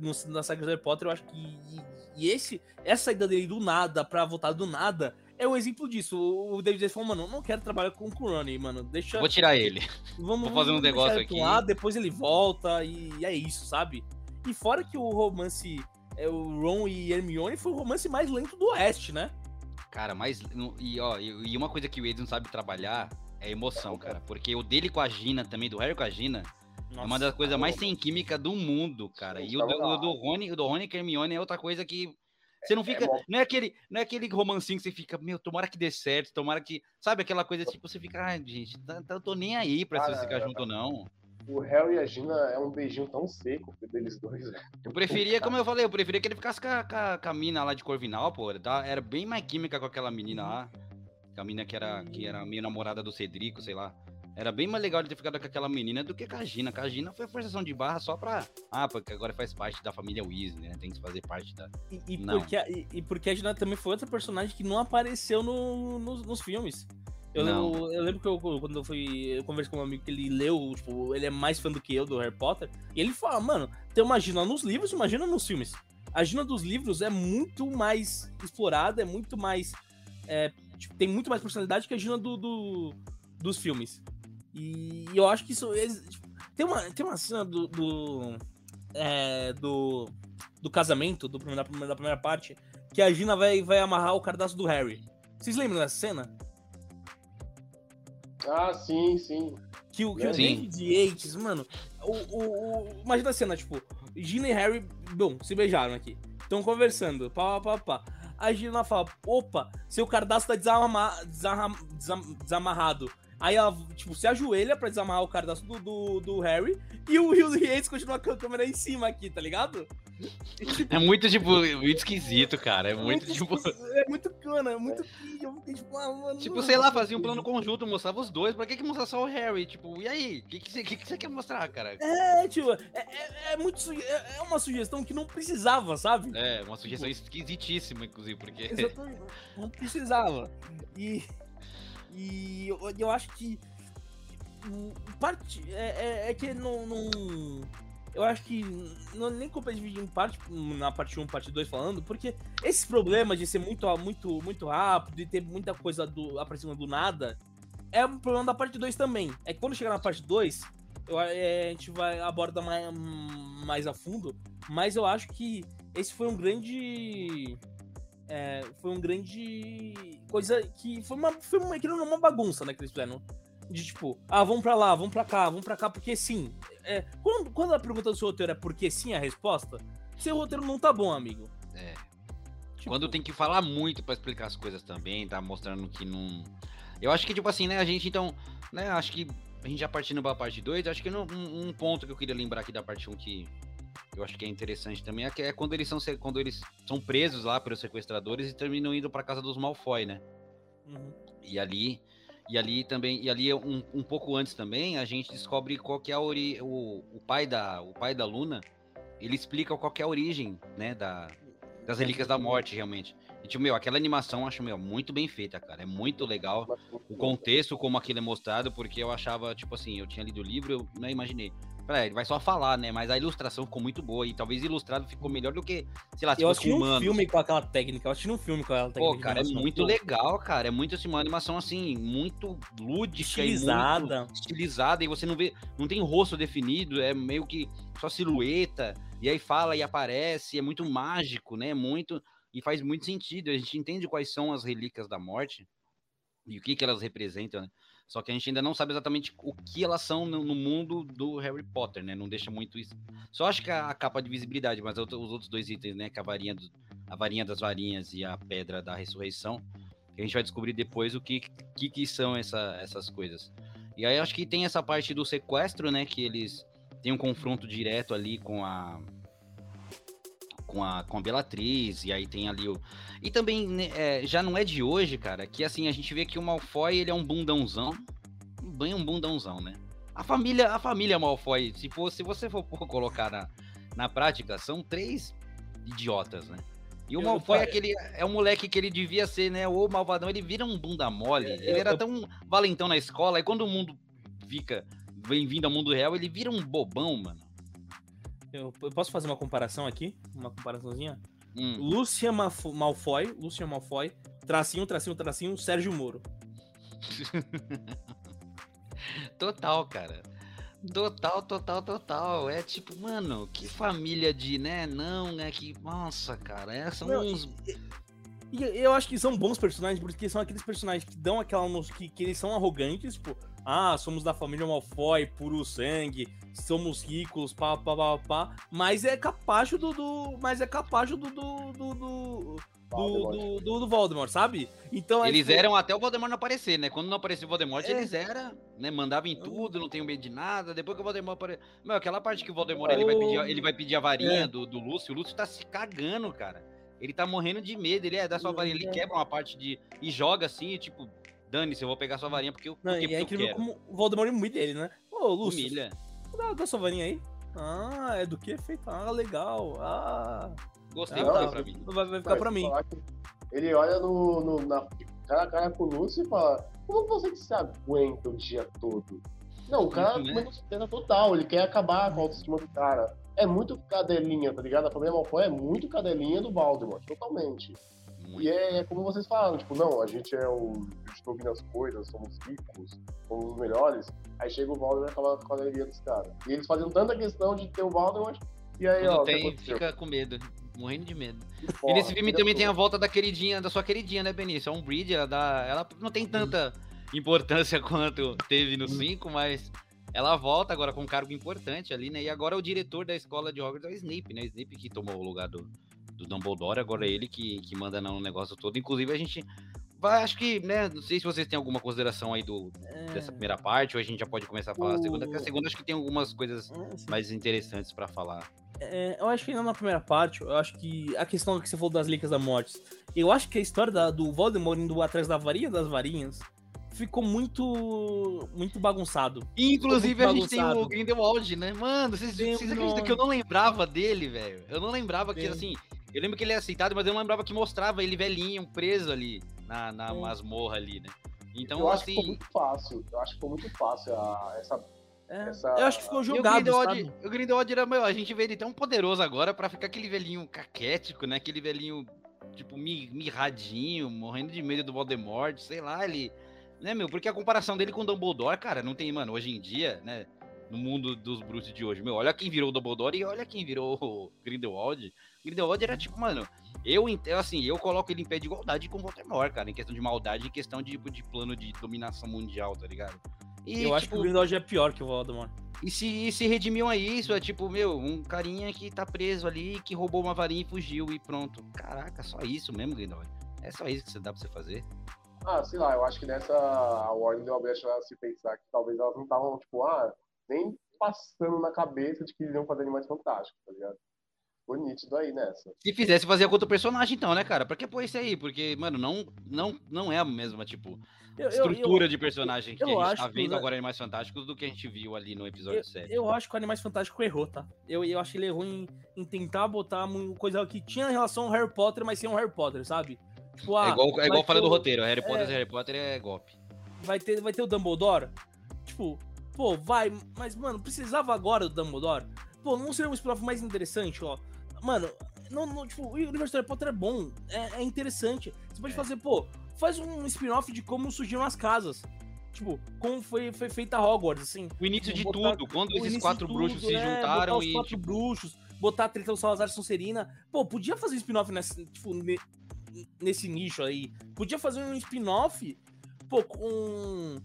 no, na saga de Harry Potter. Eu acho que. E, e esse, essa saída dele do nada pra voltar do nada é um exemplo disso. O David falou, mano, eu não quero trabalhar com, o Ron, mano. Deixa. Vou tirar ele. Vamos, vou fazer um negócio ele aqui. Lá, depois ele volta e é isso, sabe? E fora que o romance. É, o Ron e Hermione foi o romance mais lento do Oeste, né? Cara, mas. E, ó, e uma coisa que o Ed não sabe trabalhar é emoção, cara. Porque o dele com a Gina, também, do Harry com a Gina, é uma das coisas mais sem química do mundo, cara. E o do, o do Rony, o do Rony com a Hermione é outra coisa que. Você não fica. bom. Não é aquele, não é aquele romancinho que você fica, meu, tomara que dê certo, tomara que. Sabe aquela coisa tipo, você fica, ai, gente, tá, tá- eu tô nem aí pra vocês ficar junto ou não. O Harry e a Gina é um beijinho tão seco deles dois, velho. Eu preferia, como eu falei, eu preferia que ele ficasse com a, com a, com a mina lá de Corvinal, pô. tá- Era bem mais química com aquela menina lá. Com a menina que era, que era meio namorada do Cedrico, sei lá. Era bem mais legal de ter ficado com aquela menina do que com a Gina. Com a Gina foi forçação de barra só pra. Ah, porque agora faz parte da família Weasley, né? Tem que fazer parte da. E, e porque, a- e, e porque a Gina também foi outra personagem que não apareceu no, nos- nos filmes. Eu, lembro, eu lembro que eu, quando eu fui. Eu conversei com um amigo que ele leu, tipo, ele é mais fã do que eu do Harry Potter. E ele fala, mano, tem uma Gina nos livros, imagina nos filmes. A Gina dos livros é muito mais explorada, é muito mais. é, tipo, tem muito mais personalidade que a Gina do, do- dos filmes. E eu acho que isso. é- tipo, tem, uma, tem uma cena do. do, é, do, do casamento, do, da, primeira, da primeira parte, que a Gina vai, vai amarrar o cardaço do Harry. Vocês lembram dessa cena? Ah, sim, sim. Que o, que o Sim. David Yates, mano, o, o, o- imagina a cena, tipo, Gina e Harry, bom, se beijaram aqui. Estão conversando, pá, pá, pá, pá. A Gina fala, opa, seu cardaço tá desarma, desarra- desam- desamarrado. Aí ela, tipo, se ajoelha pra desamarrar o cardaço do, do, do Harry e o Will Yates continua com a câmera em cima aqui, tá ligado? É muito, tipo, muito esquisito, cara. É muito, tipo. esquisito, É muito cana, é muito. Tipo, ah, mano. Tipo, sei lá, fazia um plano conjunto, mostrava os dois. Pra que, que mostrar só o Harry? Tipo, e aí? O que, que, você, que, que você quer mostrar, cara? É, tipo, é, é, é muito. É, é uma sugestão que não precisava, sabe? É, uma sugestão esquisitíssima, inclusive, porque. [laughs] Exatamente. Não precisava. E. E eu, eu acho que. Parte. É, é, é que não, não. Eu acho que não nem compensa dividir em parte, na parte 1, parte 2 falando, porque esse problema de ser muito, muito, muito rápido e ter muita coisa do, aparecendo do nada é um problema da parte 2 também. É que quando chegar na parte 2, eu, é, a gente vai abordar mais, mais a fundo, mas eu acho que esse foi um grande. é, foi um grande. coisa que foi uma, foi uma, era uma bagunça, né, que eles fizeram. De tipo, ah, vamos pra lá, vamos pra cá, vamos pra cá, porque sim. É, quando, quando a pergunta do seu roteiro é porque sim a resposta, seu roteiro não tá bom, amigo. É. Tipo, Quando tem que falar muito pra explicar as coisas também, tá mostrando que não. Eu acho que, tipo assim, né, a gente então. Né, acho que a gente já partindo pra parte 2, acho que não- um, um ponto que eu queria lembrar aqui da parte 1 um que eu acho que é interessante também é, que é quando eles são quando eles são presos lá pelos sequestradores e terminam indo pra casa dos Malfoy, né? uhum. E ali, e ali também, e ali um, um pouco antes também, a gente descobre qual que é a ori o, o pai da o pai da Luna, ele explica qual que é a origem, né, da, das relíquias da morte, realmente. E, tipo, meu, aquela animação eu acho, meu, muito bem feita, cara. É muito legal o contexto, como aquilo é mostrado, porque eu achava, tipo assim, eu tinha lido o livro, eu não imaginei. "É, ele vai só falar, né? Mas a ilustração ficou muito boa. E talvez ilustrado ficou melhor do que, sei lá, se Eu fosse um filme com aquela técnica. Eu assisti um filme com aquela técnica. Pô, cara, é muito Pô, legal, cara. É muito assim, uma animação assim, muito lúdica e Estilizada. muito estilizada. E você não vê, não tem rosto definido, é meio que só silhueta. E aí fala e aparece, é muito mágico, né? Muito. E faz muito sentido. A gente entende quais são as relíquias da morte e o que, que elas representam, né? Só que a gente ainda não sabe exatamente o que elas são no, mundo do Harry Potter, né? Não deixa muito isso. Só acho que a, capa de visibilidade, mas os outros dois itens, né? Que a varinha, do- a varinha das varinhas e a pedra da ressurreição, a gente vai descobrir depois o que, que, que são essa, essas coisas. E aí acho que tem essa parte do sequestro, né? Que eles têm um confronto direto ali com a com a, com a Bellatriz, e aí tem ali o. E também, né, é, já não é de hoje, cara, que assim, a gente vê que o Malfoy, ele é um bundãozão. Bem um bundãozão, né? A família, a família Malfoy, se, for, se você for [laughs] colocar na, na prática, são três idiotas, né? E o Eu- Malfoy é aquele. É um moleque que ele devia ser, né? O malvadão, ele vira um bunda mole. É, ele eu- era eu- tão valentão na escola, e quando o mundo fica bem-vindo ao mundo real, ele vira um bobão, mano. Eu, eu posso fazer uma comparação aqui? Uma comparaçãozinha? Hum. Lúcia Maf- Malfoy, Lúcia Malfoy, tracinho, tracinho, tracinho, Sérgio Moro. [laughs] Total, cara. Total, total, total. É tipo, mano, que família de, né? Não, né? Que. Nossa, cara. É, são Não, uns. E eu acho que são bons personagens, porque são aqueles personagens que dão aquela que, que eles são arrogantes, tipo, ah, somos da família Malfoy, puro sangue, somos ricos, pá, pá, pá, pá, mas é capaz do, do mas é capaz do do do, do, do, Voldemort. do, do- do Voldemort, sabe? Então Eles tipo, eram até o Voldemort não aparecer, né? Quando não aparecia o Voldemort, É. eles eram, né? Mandavam em tudo, não tenho medo de nada. Depois que o Voldemort apareceu. Meu, aquela parte que o Voldemort ele vai pedir, ele vai pedir a varinha É. do, do Lúcio, o Lúcio tá se cagando, cara. Ele tá morrendo de medo. Ele é da sua varinha, ele quebra uma parte de. e joga assim, e, tipo, dane-se, eu vou pegar sua varinha porque eu, Não, porque, e é incrível quero. como o Voldemort humilha ele, né? Ô, Lúcio, Humilha. dá, dá sua varinha aí. Ah, é do que feito? Ah, legal. Ah, Gostei, ah, não, tá. pra mim. vai, vai ficar pra mim. Ele olha no, no- na cara a cara com o Lúcio e fala: Como você que se aguenta o dia todo? Não, o cara Né? com uma certeza total, ele quer acabar com a autoestima do cara. É muito cadelinha, tá ligado? A família Malfoy é muito cadelinha do Voldemort, totalmente. Muito. E é, é como vocês falaram, tipo, não, a gente é o. A gente domina as coisas, somos ricos, somos os melhores. Aí chega o Voldemort e acaba com a alegria dos caras. E eles faziam tanta questão de ter o Voldemort, e aí, Quando ó, tem, fica com medo. Morrendo de medo. Porra, e nesse filme também tem a volta da queridinha, da sua queridinha, né, Benício? A Umbridge, ela, dá, ela não tem tanta importância [laughs] quanto teve no 5, mas ela volta agora com um cargo importante ali, né? E agora o diretor da escola de Hogwarts é o Snape, né? O Snape que tomou o lugar do, do Dumbledore, agora é ele que, que manda no negócio todo. Inclusive, a gente vai, acho que, né? Não sei se vocês têm alguma consideração aí do, dessa primeira parte, ou a gente já pode começar a falar a segunda, porque a O- segunda acho que tem algumas coisas É, mais interessantes pra falar. É, eu acho que ainda na primeira parte, eu acho que a questão que você falou das Ligas da Morte, eu acho que a história da- do Voldemort indo atrás da varinha das varinhas ficou muito muito bagunçado. Inclusive, a muito gente tem o. Grindelwald, né? Mano, vocês, vocês o acreditam que eu não lembrava dele, velho? Eu não lembrava que, assim... Eu lembro que ele é aceitado, mas eu não lembrava que mostrava ele velhinho, preso ali, na, na masmorra ali, né? Então, eu acho que assim... ficou muito fácil. Eu acho que ficou muito fácil a- essa. É, Essa- Eu acho que ficou E o jogado, Grindelwald, sabe? o Grindelwald era, meu, a gente vê ele tão poderoso agora pra ficar aquele velhinho caquético, né? Aquele velhinho, tipo, mi- mirradinho, morrendo de medo do Voldemort, sei lá, ele... Né, meu? Porque a comparação dele com o Dumbledore, cara, não tem, mano, hoje em dia, né? No mundo dos bruxos de hoje, meu, olha quem virou o Dumbledore e olha quem virou o Grindelwald. Grindelwald era tipo, mano, eu, assim, eu coloco ele em pé de igualdade com o Voldemort, cara, em questão de maldade, em questão de, tipo, de plano de dominação mundial, tá ligado? E, eu acho que o tipo, Grindelwald é pior que o Voldemort. E se, e se redimiam a isso, é tipo, meu, um carinha que tá preso ali, que roubou uma varinha e fugiu e pronto. Caraca, só isso mesmo, Grindelwald. É só isso que você dá pra você fazer. Ah, sei lá, eu acho que nessa a Warner deu a brecha se pensar que talvez elas não estavam, tipo, ah, nem passando na cabeça de que iriam fazer Animais Fantásticos, tá ligado? Foi nítido aí nessa. Se fizesse, fazia com outro personagem então, né, cara? Pra que pôr isso aí? Porque, mano, não, não, não é a mesma, tipo, Eu, eu- estrutura de personagem que eu a gente acho tá que vendo os- agora em Animais Fantásticos do que a gente viu ali no episódio Eu, 7. eu acho que o Animais Fantásticos errou, tá? Eu, eu acho que ele errou em, em tentar botar coisa que tinha relação ao Harry Potter, mas sem um Harry Potter, sabe? Tipo, ah, é igual, é igual fala ter do o- roteiro, Harry Potter é. e Harry Potter é golpe. vai ter, vai ter o Dumbledore. Tipo, pô, vai, mas, mano, precisava agora do Dumbledore. Pô, não seria um spin-off mais interessante, ó. Mano, não, não, tipo, o universo do Harry Potter é bom, é, é interessante. Você pode É. fazer, pô, faz um spin-off de como surgiram as casas. Tipo, como foi, foi feita Hogwarts, assim. O início de Botar- tudo, quando esses quatro de bruxos tudo, se é, juntaram os e, quatro tipo, bruxos, botar a treta do Salazar Sonserina. Pô, podia fazer um spin-off nesse, tipo, ne- nesse nicho aí. Podia fazer um spin-off, pô, com.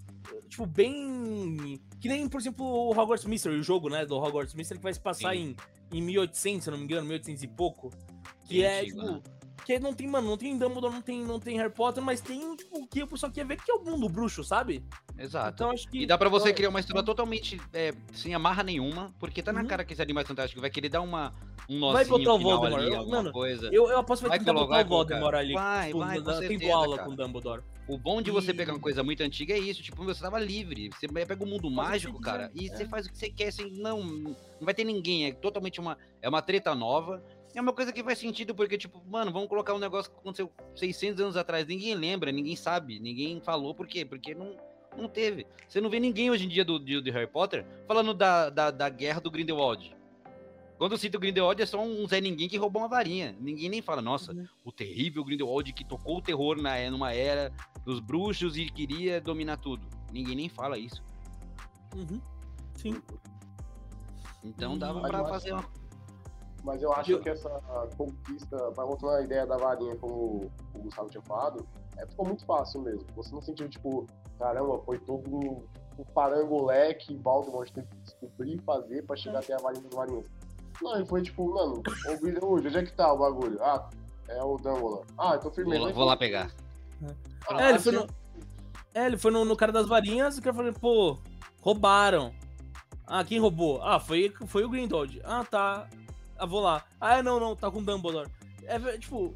Tipo, bem. Que nem, por exemplo, o Hogwarts Mystery, o jogo, né? Do Hogwarts Mystery, que vai se passar Sim. em, em 1800, se não me engano, 1800 e pouco. Que é, antigo, tipo. Né? Que não tem, mano, não tem Dumbledore, não tem, não tem Harry Potter, mas tem, tipo, que o pessoal quer ver que é o mundo bruxo, sabe? Exato. Então acho que. E dá pra você criar uma história totalmente é, sem amarra nenhuma, porque tá na Uhum. cara que esse Animais Fantásticos vai querer dar uma, um nozinho Vai botar o Voldemort, ali, eu- alguma mano, coisa. Eu, eu aposto que vai Vai botar o colocar. Voldemort ali. Vai, tipo, vai, com certeza, aula cara. com o Dumbledore. O bom de você E- pegar uma coisa muito antiga é isso, tipo, você tava livre. Você pega o mundo Faz o que mágico, você cara, quiser, e você é. faz o que você quer, sem não, não vai ter ninguém, é totalmente uma, é uma treta nova. É uma coisa que faz sentido, porque, tipo, mano, vamos colocar um negócio que aconteceu 600 anos atrás, ninguém lembra, ninguém sabe, ninguém falou, por quê? Porque não, não teve. Você não vê ninguém hoje em dia do, do, de Harry Potter falando da, da, da guerra do Grindelwald. Quando cita o Grindelwald é só um Zé Ninguém que roubou uma varinha. Ninguém nem fala, nossa, Uhum. o terrível Grindelwald que tocou o terror na, numa era dos bruxos e queria dominar tudo. Ninguém nem fala isso. Uhum. Sim. Então dava mas pra eu fazer uma. Mas eu acho que essa conquista, vai voltando à ideia da varinha, como o Gustavo tinha falado, é, ficou muito fácil mesmo. Você não sentiu, tipo, caramba, foi todo um, um parangolé que Voldemort teve que descobrir e fazer pra chegar até a varinha das varinhas. Não, ele foi tipo, mano, o Grindelwald, onde é que tá o bagulho? Ah, é o Dumbledore. Ah, então Vou firmeza. lá, vou lá pegar. Ah, É, ele foi assim, no, é, ele foi no, no cara das varinhas e o cara falou, pô, roubaram. Ah, quem roubou? Ah, foi, foi o Grindelwald. Ah, tá. Ah, vou lá. Ah, não, não, tá com o Dumbledore. É, ve- tipo,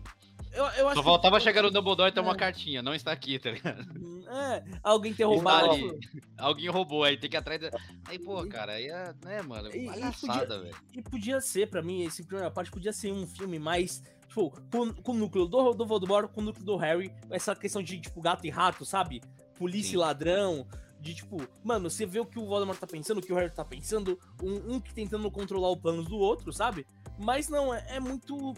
eu, eu acho Só que- faltava chegar no Dumbledore e ter uma É. cartinha. Não está aqui, tá ligado? É, alguém ter Está roubado. ali. Alguém roubou, aí tem que ir atrás. Da... Aí, pô, cara, aí é, né, mano? E Palhaçada, velho. E podia ser, pra mim, esse primeira parte podia ser um filme mais, tipo, com, com o núcleo do, do Voldemort, com o núcleo do Harry, essa questão de, tipo, gato e rato, sabe? Polícia Sim. e ladrão, de, tipo, mano, você vê o que o Voldemort tá pensando, o que o Harry tá pensando, um, um que tentando controlar o plano do outro, sabe? Mas não, é, é muito...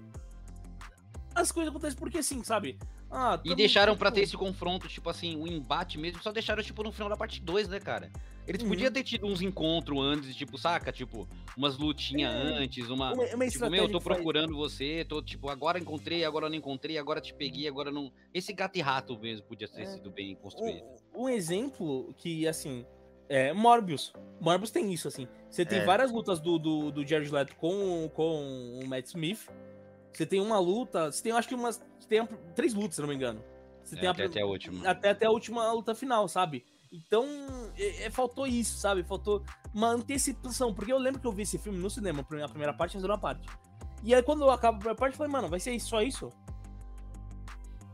As coisas acontecem porque sim, sabe? Ah, E deixaram pra tipo, ter esse confronto, tipo assim, o embate mesmo, só deixaram, tipo, no final da parte 2, né, cara? Eles Uhum. podiam ter tido uns encontros antes, tipo, saca? Tipo, umas lutinhas É. antes, uma. Uma, uma Tipo, meu, eu tô que faz- procurando você, tô, tipo, agora encontrei, agora não encontrei, agora te peguei, agora não. Esse gato e rato mesmo podia ter É. sido bem construído. Um, exemplo que, assim, é Morbius. Morbius tem isso, assim. Você tem É. várias lutas do, do, do Jared Leto com, com o Matt Smith. Você tem uma luta. Você tem, eu acho que umas. Tem três lutas, se não me engano. Você É, tem a- até, até a última. até, até a última luta final, sabe? Então, é- é, faltou isso, sabe? Faltou uma antecipação. Porque eu lembro que eu vi esse filme no cinema, a primeira parte e a segunda parte. E aí, quando acaba a primeira parte, eu falei, mano, vai ser só isso?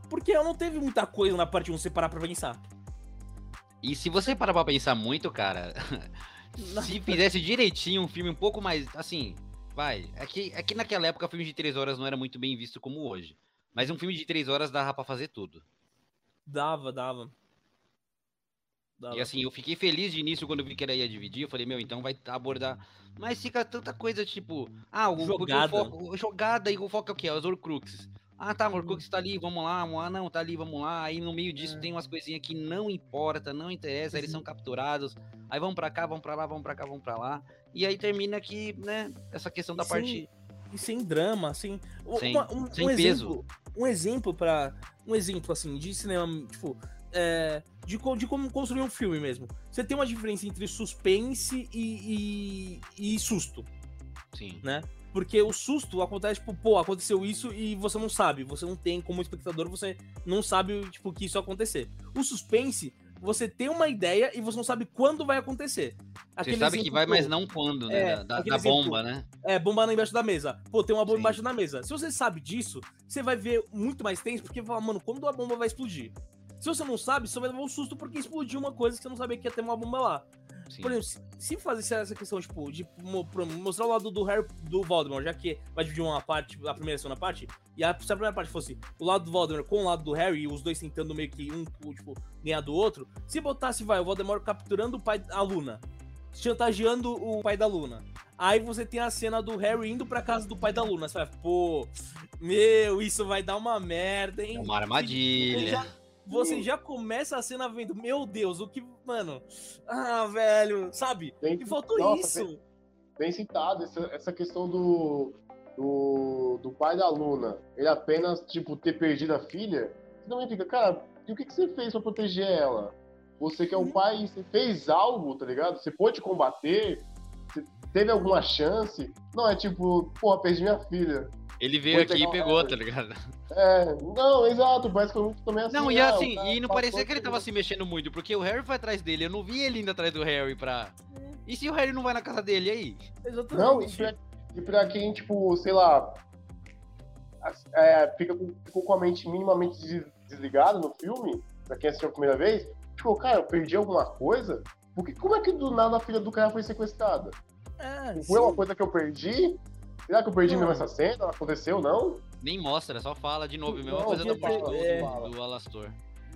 Porque eu não teve muita coisa na parte 1 você parar pra pensar. E se você parar pra pensar muito, cara, [laughs] se fizesse direitinho um filme um pouco mais. Assim, vai. É que, é que naquela época filme de três horas não era muito bem visto como hoje. Mas um filme de três horas dava pra fazer tudo. Dava, dava. Dava. E assim, eu fiquei feliz de início quando eu vi que ela ia dividir. Eu falei, meu, então vai abordar. Mas fica tanta coisa, tipo. Ah, o porque o Jogada. foco- jogada e o foco é o quê? É Os Horcruxes. Ah, tá, o Horcrux tá ali, vamos lá, lá, não, tá ali, vamos lá. Aí no meio disso É. tem umas coisinhas que não importa, não interessa, eles Uhum. são capturados. Aí vamos pra cá, vamos pra lá, vamos pra cá, vamos pra lá. E aí termina que, né, essa questão da E parte. E sem drama, assim. Um, Sem- uma- um, sem um peso. exemplo. Um exemplo para Um exemplo, assim, de cinema, tipo, é, de, de, como construir um filme mesmo. Você tem uma diferença entre suspense e, e, e susto. Sim. Né? Porque o susto acontece, tipo, pô, aconteceu isso e você não sabe. Você não tem, como espectador, você não sabe, tipo, que isso acontecer. O suspense, você tem uma ideia e você não sabe quando vai acontecer. Aquele você sabe que vai, mas não quando, né? É, da, da bomba, exemplo, né? É, bomba embaixo da mesa. Pô, tem uma bomba Sim. embaixo da mesa. Se você sabe disso, você vai ver muito mais tenso, porque fala, mano, quando a bomba vai explodir? Se você não sabe, você vai levar um susto porque explodiu uma coisa que você não sabia que ia ter uma bomba lá. Sim. Por exemplo, se fazer essa questão, tipo, de mostrar o lado do Harry do Voldemort, já que vai dividir uma parte, a primeira e a segunda parte, e a, se a primeira parte fosse o lado do Voldemort com o lado do Harry, e os dois tentando meio que um, tipo, ganhar do outro, se botasse, vai, o Voldemort capturando o pai da Luna, chantageando o pai da Luna. Aí você tem a cena do Harry indo pra casa do pai da Luna. Você vai, pô, meu, isso vai dar uma merda, hein? É uma armadilha você já começa a cena vendo, meu Deus, o que, mano, ah, velho, sabe? Bem, e faltou nossa, isso. Bem, bem, citado, essa, essa questão do, do, do pai da Luna, ele apenas, tipo, ter perdido a filha, você também fica, cara, e o que, que você fez para proteger ela? Você que é o uhum. pai, você fez algo, tá ligado? Você pôde combater, você teve alguma chance? Não, é tipo, porra, perdi minha filha. Ele veio aqui e pegou, tá ligado? É, não, exato, parece que eu também assim. Não, e ah, assim, e não parecia que ele tava se mexendo muito, porque o Harry foi atrás dele, eu não vi ele indo atrás do Harry pra. E se o Harry não vai na casa dele aí? Exatamente. Não, e pra, e pra quem, tipo, sei lá, é, fica com, ficou com a mente minimamente desligada no filme, pra quem assistiu a primeira vez, tipo, cara, eu perdi alguma coisa? Porque como é que do nada a filha do cara foi sequestrada? É, foi uma coisa que eu perdi? Será que eu perdi mesmo essa cena? Aconteceu, não? Nem mostra, só fala de novo. A mesma não, coisa da parte do, é... do Alastor.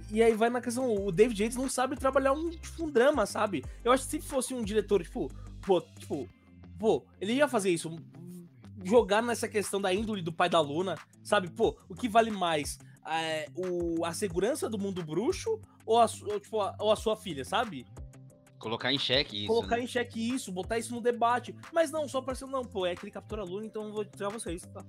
E aí vai na questão, o David Yates não sabe trabalhar um, tipo, um drama, sabe? Eu acho que se fosse um diretor, tipo, pô, tipo, pô, ele ia fazer isso, jogar nessa questão da índole do pai da Luna, sabe? Pô, o que vale mais? É, o, a segurança do mundo bruxo ou a, ou, tipo, a, ou a sua filha, sabe? Colocar em xeque isso. Colocar né? em xeque isso, botar isso no debate. Mas não, só parecendo, não, pô, é que ele captura a Luna, então eu vou tirar vocês, tá?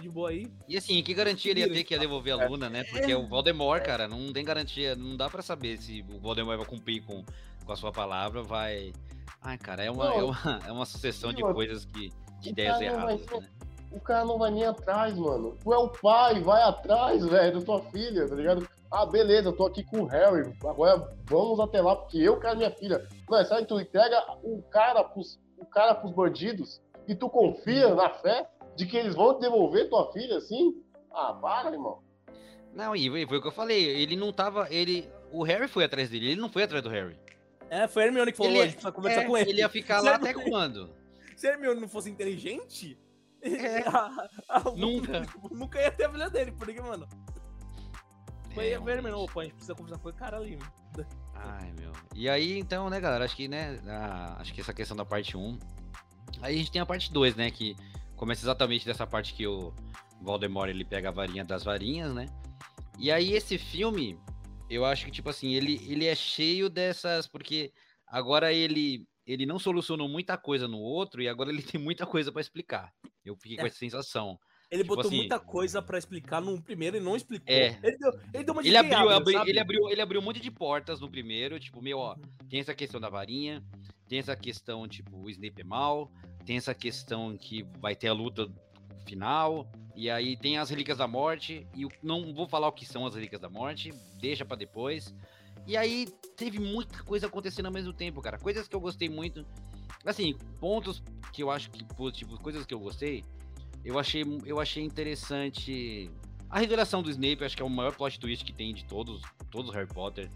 De boa aí. E assim, que garantia ele ia ter que ia devolver a Luna, né? Porque é, o Voldemort, é. cara, não tem garantia, não dá para saber se o Voldemort vai cumprir com, com a sua palavra, vai. Ai, cara, é uma, é uma, é uma sucessão de coisas que. de ideias erradas. Né? O cara não vai nem atrás, mano. Tu é o pai, vai atrás, velho, da tua filha, tá ligado? Ah, beleza, eu tô aqui com o Harry, agora vamos até lá, porque eu quero minha filha. Não, é sabe, tu entrega o cara pros, o cara pros bandidos e tu confia na fé de que eles vão te devolver tua filha assim? Ah, para, irmão. Não, e foi o que eu falei, ele não tava, ele, o Harry foi atrás dele, ele não foi atrás do Harry. É, foi a Hermione que falou, ele, a gente precisa conversar é, com ele. Ele ia ficar lá até quando? Se a Hermione não fosse inteligente, é. [laughs] a, a, nunca. nunca ia ter a filha dele, porque, mano, foi é, ver, mano. Opa, a gente precisa conversar com o cara ali, mano. Ai, meu. E aí, então, né, galera? Acho que, né, a, acho que essa questão da parte 1. Aí a gente tem a parte 2, né? Que começa exatamente dessa parte que o Voldemort ele pega a varinha das varinhas, né? E aí esse filme, eu acho que, tipo assim, ele, ele é cheio dessas. Porque agora ele ele não solucionou muita coisa no outro e agora ele [laughs] tem muita coisa para explicar. Eu fiquei é. com essa sensação. Ele tipo botou assim, muita coisa para explicar no primeiro e não explicou. É. Ele deu, ele deu uma ele abriu, abri, ele abriu, ele abriu um monte de portas no primeiro, tipo, meu, ó, tem essa questão da varinha, tem essa questão, tipo, o Snape é mal, tem essa questão que vai ter a luta final, e aí tem as Relíquias da Morte, e eu não vou falar o que são as Relíquias da Morte, deixa para depois. E aí teve muita coisa acontecendo ao mesmo tempo, cara. Coisas que eu gostei muito. Assim, pontos que eu acho que positivos, coisas que eu gostei eu achei, eu achei interessante a revelação do Snape, acho que é o maior plot twist que tem de todos, todos Harry Potter.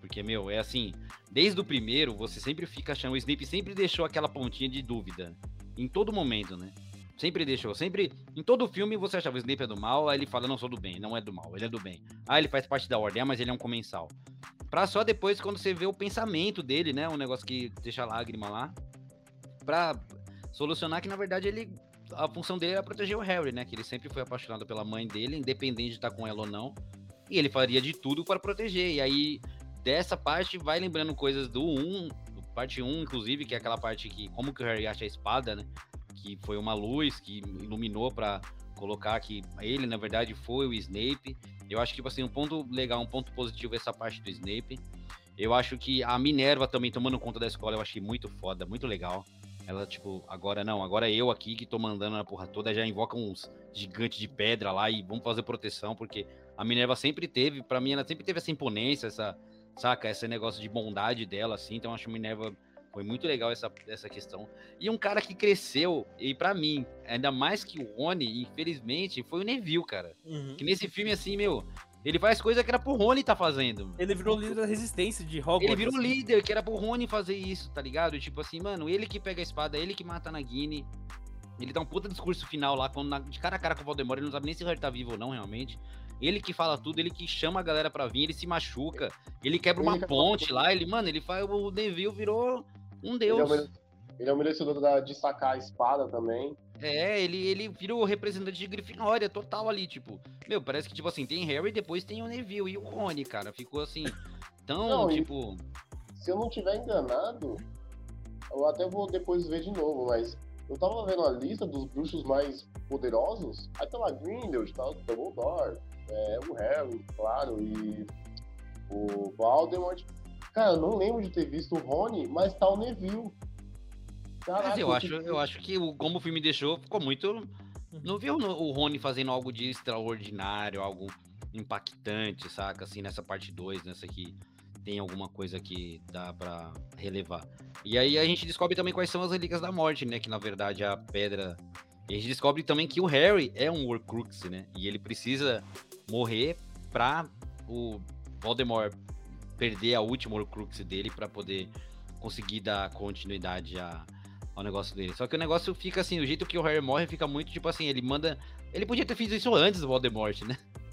Porque, meu, é assim, desde o primeiro, você sempre fica achando, o Snape sempre deixou aquela pontinha de dúvida. Em todo momento, né? Sempre deixou, sempre. Em todo filme você achava o Snape é do mal, aí ele fala, não sou do bem, não é do mal, ele é do bem. Ah, ele faz parte da ordem, ah, mas ele é um comensal. Pra só depois, quando você vê o pensamento dele, né? Um negócio que deixa lágrima lá. Pra solucionar que, na verdade, ele a função dele era proteger o Harry, né? Que ele sempre foi apaixonado pela mãe dele, independente de estar com ela ou não. E ele faria de tudo para proteger. E aí, dessa parte, vai lembrando coisas do 1, do parte 1, inclusive, que é aquela parte que, como que o Harry acha a espada, né? Que foi uma luz que iluminou para colocar que ele, na verdade, foi o Snape. Eu acho que, tipo assim, um ponto legal, um ponto positivo é essa parte do Snape. Eu acho que a Minerva também tomando conta da escola, eu achei muito foda, muito legal. Ela, tipo, agora não, agora eu aqui que tô mandando na porra toda, já invoca uns gigantes de pedra lá e vamos fazer proteção, porque a Minerva sempre teve, para mim, ela sempre teve essa imponência, essa, saca, esse negócio de bondade dela, assim, então eu acho a Minerva foi muito legal essa, essa questão. E um cara que cresceu, e para mim, ainda mais que o Rony, infelizmente, foi o Neville, cara. Uhum. Que nesse filme, assim, meu, ele faz coisa que era pro Rony tá fazendo. Ele virou líder da resistência de Hogwarts. Ele virou assim. líder, que era pro Rony fazer isso, tá ligado? Tipo assim, mano, ele que pega a espada, ele que mata na Guine. Ele dá um puta discurso final lá, quando na, de cara a cara com o Voldemort, ele não sabe nem se o Harry tá vivo ou não, realmente. Ele que fala tudo, ele que chama a galera pra vir, ele se machuca, ele quebra uma ele ponte lá, ele, mano, ele faz. O Neville virou um deus. Ele é o, ele é o merecedor de sacar a espada também. É, ele, ele virou representante de Grifinória total ali, tipo. Meu, parece que, tipo assim, tem Harry, depois tem o Neville e o Rony, cara. Ficou assim, tão, não, tipo... Se eu não tiver enganado, eu até vou depois ver de novo, mas eu tava vendo a lista dos bruxos mais poderosos, aí tá lá Grindelwald, tá o Dumbledore, é, o Harry, claro, e o Voldemort. Cara, eu não lembro de ter visto o Rony, mas tá o Neville. Caraca, Mas eu acho, eu acho que como o filme deixou, ficou muito. Não viu o Rony fazendo algo de extraordinário, algo impactante, saca? Assim, nessa parte 2, nessa aqui tem alguma coisa que dá para relevar. E aí a gente descobre também quais são as relíquias da morte, né? Que na verdade a pedra. E a gente descobre também que o Harry é um Horcrux, né? E ele precisa morrer pra o Voldemort perder a última Horcrux dele para poder conseguir dar continuidade a, ao negócio dele. Só que o negócio fica assim, o jeito que o Harry morre fica muito tipo assim, ele manda. Ele podia ter feito isso antes do Voldemort, né? [laughs]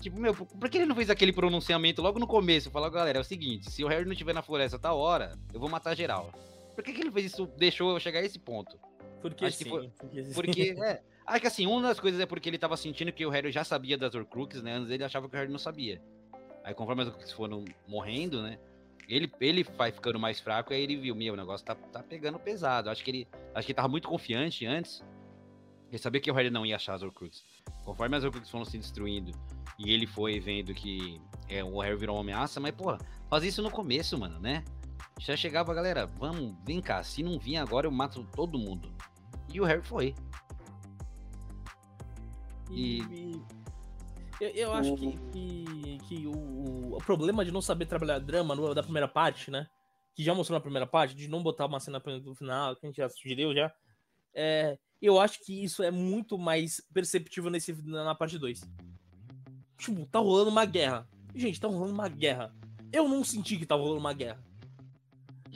Tipo, meu, por que ele não fez aquele pronunciamento logo no começo? Falar, galera, é o seguinte, se o Harry não estiver na floresta tá hora, eu vou matar geral. Por que, que ele fez isso, deixou eu chegar a esse ponto? Porque acho sim. Foi, porque, porque [laughs] é, acho que assim, uma das coisas é porque ele tava sentindo que o Harry já sabia das Horcruxes, né? Antes ele achava que o Harry não sabia. Aí conforme as Horcruxes foram morrendo, né? Ele, ele vai ficando mais fraco, aí ele viu, meu, o negócio tá, tá pegando pesado. Acho que ele acho que ele tava muito confiante antes. Ele sabia que o Harry não ia achar as Horcruxes. Conforme as Horcruxes foram se destruindo e ele foi vendo que é, o Harry virou uma ameaça, mas, pô, faz isso no começo, mano, né? Já chegava, galera, vamos, vem cá, se não vir agora eu mato todo mundo. E o Harry foi. E, e eu, eu acho que, que, que o, o, problema de não saber trabalhar drama no, da primeira parte, né? Que já mostrou na primeira parte, de não botar uma cena no final, que a gente já sugeriu já. É, eu acho que isso é muito mais perceptível nesse, na parte 2. Tipo, tá rolando uma guerra. Gente, tá rolando uma guerra. Eu não senti que tá rolando uma guerra.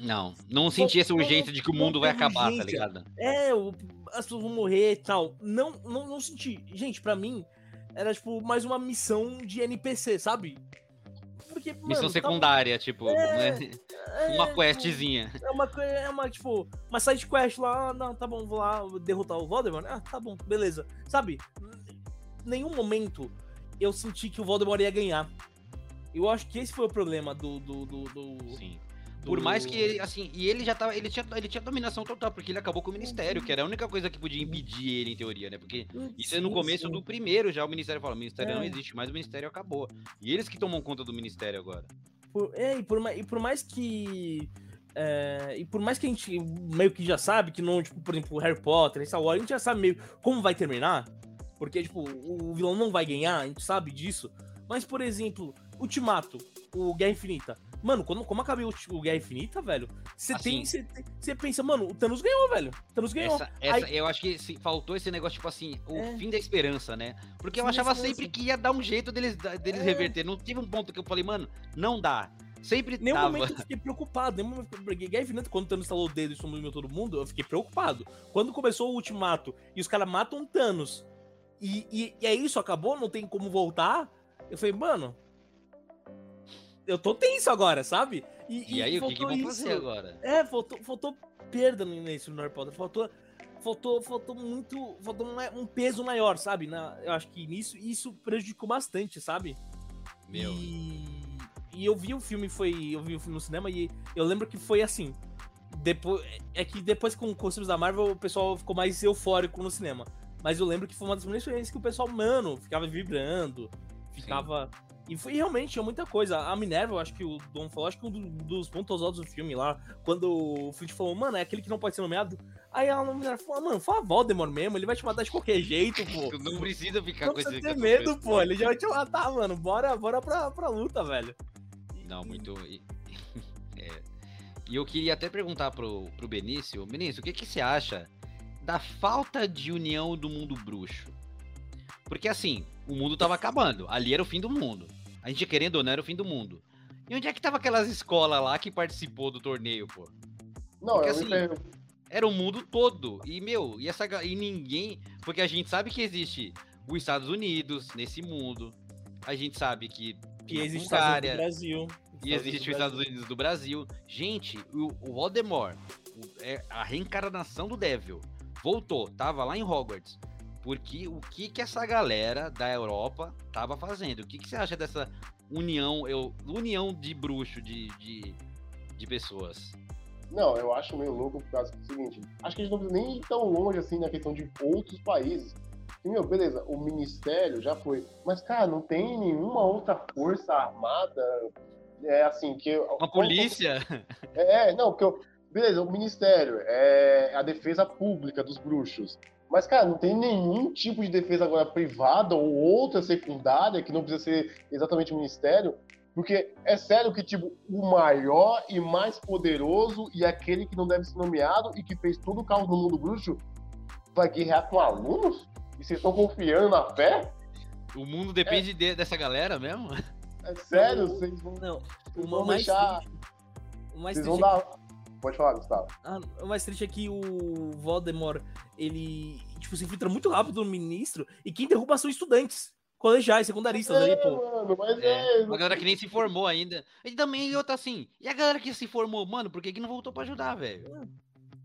Não, não senti esse urgência de que o mundo vai acabar, tá ligado? É, as pessoas vão morrer e tal. Não, não, não senti. Gente, para mim, era, tipo, mais uma missão de NPC, sabe? Porque, missão tá secundária, tá... tipo, é, né? é, uma questzinha. É uma, é uma, tipo, uma side quest lá, ah, não, tá bom, vou lá derrotar o Voldemort. Ah, tá bom, beleza. Sabe? Nenhum momento eu senti que o Voldemort ia ganhar. Eu acho que esse foi o problema do. do, do, do Sim. Por mais que ele, assim, e ele já tava, ele tinha, ele tinha dominação total, porque ele acabou com o ministério, que era a única coisa que podia impedir ele, em teoria, né? Porque isso é no começo do primeiro, já o ministério fala, o ministério é. não existe mais, o ministério acabou. E eles que tomam conta do ministério agora. Por, é, e por, e por mais que... É, e por mais que a gente meio que já sabe que não, tipo, por exemplo, Harry Potter, Star Wars, a gente já sabe meio como vai terminar, porque, tipo, o vilão não vai ganhar, a gente sabe disso. Mas, por exemplo, Ultimato, o Guerra Infinita. Mano, quando, como acabou o Guerra Infinita, velho, você assim, tem. Você pensa, mano, o Thanos ganhou, velho. O Thanos ganhou. Essa, essa Aí... Eu acho que se, faltou esse negócio, tipo assim, o é. fim da esperança, né? Porque eu achava sempre que ia dar um jeito deles, deles é. reverter. Não tive um ponto que eu falei, mano, não dá. Sempre nenhum tava. momento eu [laughs] fiquei preocupado. Nenhum momento eu Guerra Infinita, quando o Thanos instalou o dedo e sumiu todo mundo, eu fiquei preocupado. Quando começou o ultimato e os caras matam Thanos e, e, e é isso, acabou, não tem como voltar. Eu falei, mano, eu tô tenso agora, sabe? E, e aí, o que, que vão fazer agora? É, faltou, faltou perda no início do Harry Potter. Faltou, faltou, faltou muito. Faltou um, um peso maior, sabe? Na, eu acho que nisso isso prejudicou bastante, sabe? Meu. E, e eu vi o filme, foi. Eu vi o filme no cinema e eu lembro que foi assim. Depois, é que depois com, com os filmes da Marvel, o pessoal ficou mais eufórico no cinema. Mas eu lembro que foi uma das primeiras experiências que o pessoal, mano, ficava vibrando ficava. E foi realmente tinha muita coisa. A Minerva, eu acho que o Dom falou, acho que um dos pontos altos do filme lá, quando o Fitch falou, mano, é aquele que não pode ser nomeado. Aí a Minerva falou, mano, fala Voldemort mesmo, ele vai te matar de qualquer jeito, pô. Tu não precisa ficar Não com esse. ter medo, pô. Ele já vai te matar, mano. Bora, bora pra, pra luta, velho. Não, muito. E, [laughs] é. E eu queria até perguntar pro, pro Benício, Benício, o que, que você acha da falta de união do mundo bruxo? Porque assim, o mundo tava acabando, ali era o fim do mundo. A gente querendo ou não era o fim do mundo. E onde é que tava aquelas escolas lá que participou do torneio, pô? Não, Porque eu assim, me pergunto. Era o mundo todo. E, meu, e, essa, e ninguém. Porque a gente sabe que existe os Estados Unidos nesse mundo. A gente sabe que. Existe Bulgária, do Brasil. e existe os Estados Unidos do Brasil. Gente, o, o Voldemort, o- é a reencarnação do Devil, voltou, tava lá em Hogwarts. Porque o que que essa galera da Europa tava fazendo? O que, que você acha dessa união, eu, união de bruxo, de, de, de pessoas? Não, eu acho meio louco por causa do seguinte. Acho que a gente não precisa nem ir tão longe assim na questão de outros países. E, meu, beleza, o ministério já foi. Mas, cara, não tem nenhuma outra força armada. É assim, que. Uma polícia? É, não, porque. eu- Beleza, o ministério é a defesa pública dos bruxos. Mas, cara, não tem nenhum tipo de defesa agora privada ou outra secundária que não precisa ser exatamente o ministério. Porque é sério que, tipo, o maior e mais poderoso e aquele que não deve ser nomeado e que fez todo o caos no mundo bruxo vai guerrear com alunos? E vocês estão confiando na fé? O mundo depende de- dessa galera mesmo? É sério? Não, Vocês vão, Não, vocês o vão mais deixar. triste. O mais Vocês triste vão é dar. Pode falar, Gustavo. Ah, o mais triste é que o Voldemort, ele, tipo, se infiltra muito rápido no ministro e quem derruba são estudantes, colegiais, secundaristas ali, É, pô. mano, mas É, é. uma galera que nem se formou ainda. E também outra assim. E a galera que se formou, mano, por que, que não voltou pra ajudar, velho?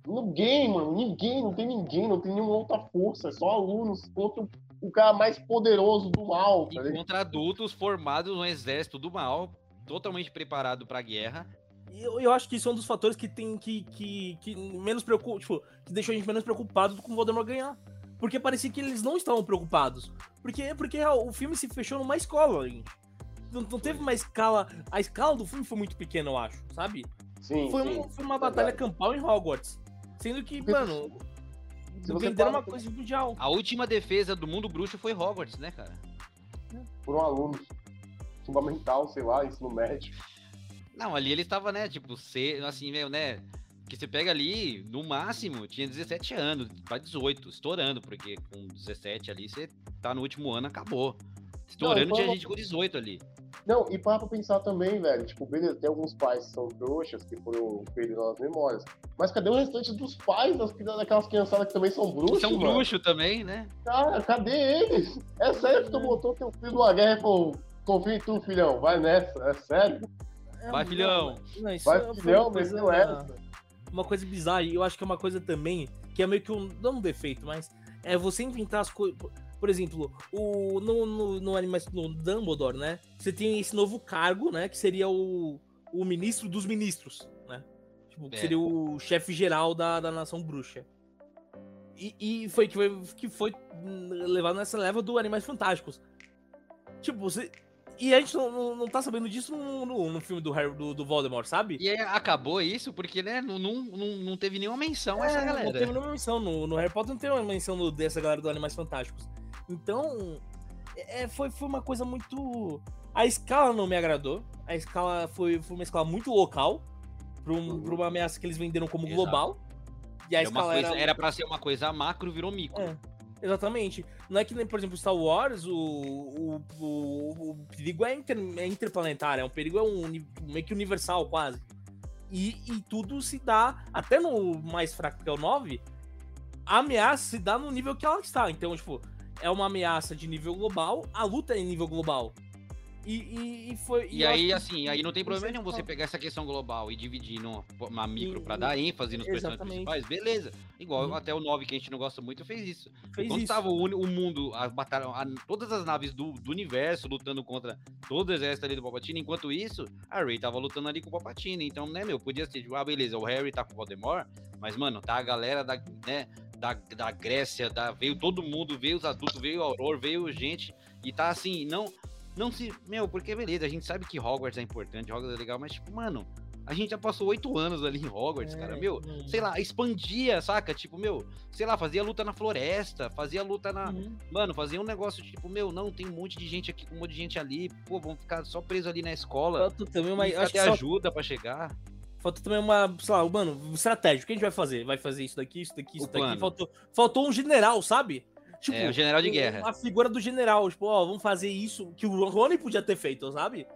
Ninguém, mano, ninguém, não tem ninguém, não tem nenhuma outra força, é só alunos contra o cara mais poderoso do mal, tá E contra adultos formados no exército do mal, totalmente preparado pra guerra. Eu, eu acho que isso é um dos fatores que tem que, que, que menos preocupa, tipo, que deixou a gente menos preocupado com o Voldemort ganhar. Porque parecia que eles não estavam preocupados. Porque, porque o filme se fechou numa escola, gente. Não, não teve uma escala. A escala do filme foi muito pequena, eu acho, sabe? Sim, Foi, sim. um- foi uma verdade. batalha campal em Hogwarts. Sendo que, mano, se você venderam uma coisa mundial. A última defesa do mundo bruxo foi Hogwarts, né, cara? Foram alunos. Fundamental, sei lá, ensino médio. Não, ali ele estava, né, tipo, ser, assim, meio, né? Que você pega ali, no máximo, tinha 17 anos, pra 18, estourando, porque com 17 ali você tá no último ano, acabou. Estourando Não, tinha gente com 18 ali. Não, e para pra pensar também, velho, tipo, beleza, tem alguns pais que são trouxas, que foram perdidos nas memórias. Mas cadê o restante dos pais das, daquelas criançadas que também são bruxos, São mano? bruxo também, né? Cara, cadê eles? É sério que tu botou teu filho numa guerra e falou, confia em tu, filhão, vai nessa, é sério? É, Vai, não, filhão. não, isso Vai, foi filhão, uma coisa- meteu essa. uma coisa bizarra, e eu acho que é uma coisa também, que é meio que um, não um defeito, mas é você inventar as coisas. Por exemplo, o, no, no, no, anima- no Dumbledore, né? Você tem esse novo cargo, né? Que seria o, o ministro dos ministros, né? Tipo, que É. seria o chefe geral da, da nação bruxa. E, e foi que foi, que foi hum, levado nessa leva do Animais Fantásticos. Tipo, você. E a gente não, não, não tá sabendo disso no, no, no filme do, Harry, do, do Voldemort, sabe? E aí acabou isso porque, né, não, não, não, não teve nenhuma menção a essa É, galera. Não teve nenhuma menção. No, no Harry Potter não teve uma menção no- dessa galera do Animais Fantásticos. Então, é, foi, foi uma coisa muito. A escala não me agradou. A escala foi, foi uma escala muito local. Pra, um- pra uma ameaça que eles venderam como Exato. global. E a É escala coisa- era. era pra ser uma coisa macro, virou micro. É, exatamente. Não é que nem, por exemplo, Star Wars, o, o, o, o perigo é, inter, é interplanetário, é um perigo é um meio que universal quase. E, e tudo se dá, até no mais fraco que é o 9, a ameaça se dá no nível que ela está. Então, tipo, é uma ameaça de nível global, a luta é em nível global. E, e, e foi. E eu aí, que assim, aí não tem problema nenhum você pegar essa questão global e dividir numa, uma micro E- pra dar ênfase nos personagens exatamente. principais, beleza. Igual Uhum. até o 9, que a gente não gosta muito, fez isso. fez Quando isso. tava o, o mundo, as batalhas, todas as naves do, do universo lutando contra todo o exército ali do Palpatine, enquanto isso, a Rey tava lutando ali com o Palpatine. Então, né, meu, podia ser, tipo, ah, beleza, o Harry tá com o Voldemort, mas, mano, tá a galera da, né, da, da Grécia, da, veio todo mundo, veio os adultos, veio o Auror, veio gente, e tá assim, não. Não se. Meu, porque beleza, a gente sabe que Hogwarts é importante, Hogwarts é legal, mas, tipo, mano, a gente já passou oito anos ali em Hogwarts, É, cara. Meu, hum. sei lá, expandia, saca? Tipo, meu, sei lá, fazia luta na floresta, fazia luta na. Uhum. Mano, fazia um negócio tipo, meu, não, tem um monte de gente aqui com um monte de gente ali, pô, vamos ficar só preso ali na escola. Falta também uma. Acho que só- ajuda pra chegar? Falta também uma, sei lá, mano, estratégia. O que a gente vai fazer? Vai fazer isso daqui, isso daqui, isso O daqui. plano. Faltou, faltou um general, sabe? Tipo, É, o general de guerra. A figura do general, tipo, ó, vamos fazer isso que o Rony podia ter feito, sabe?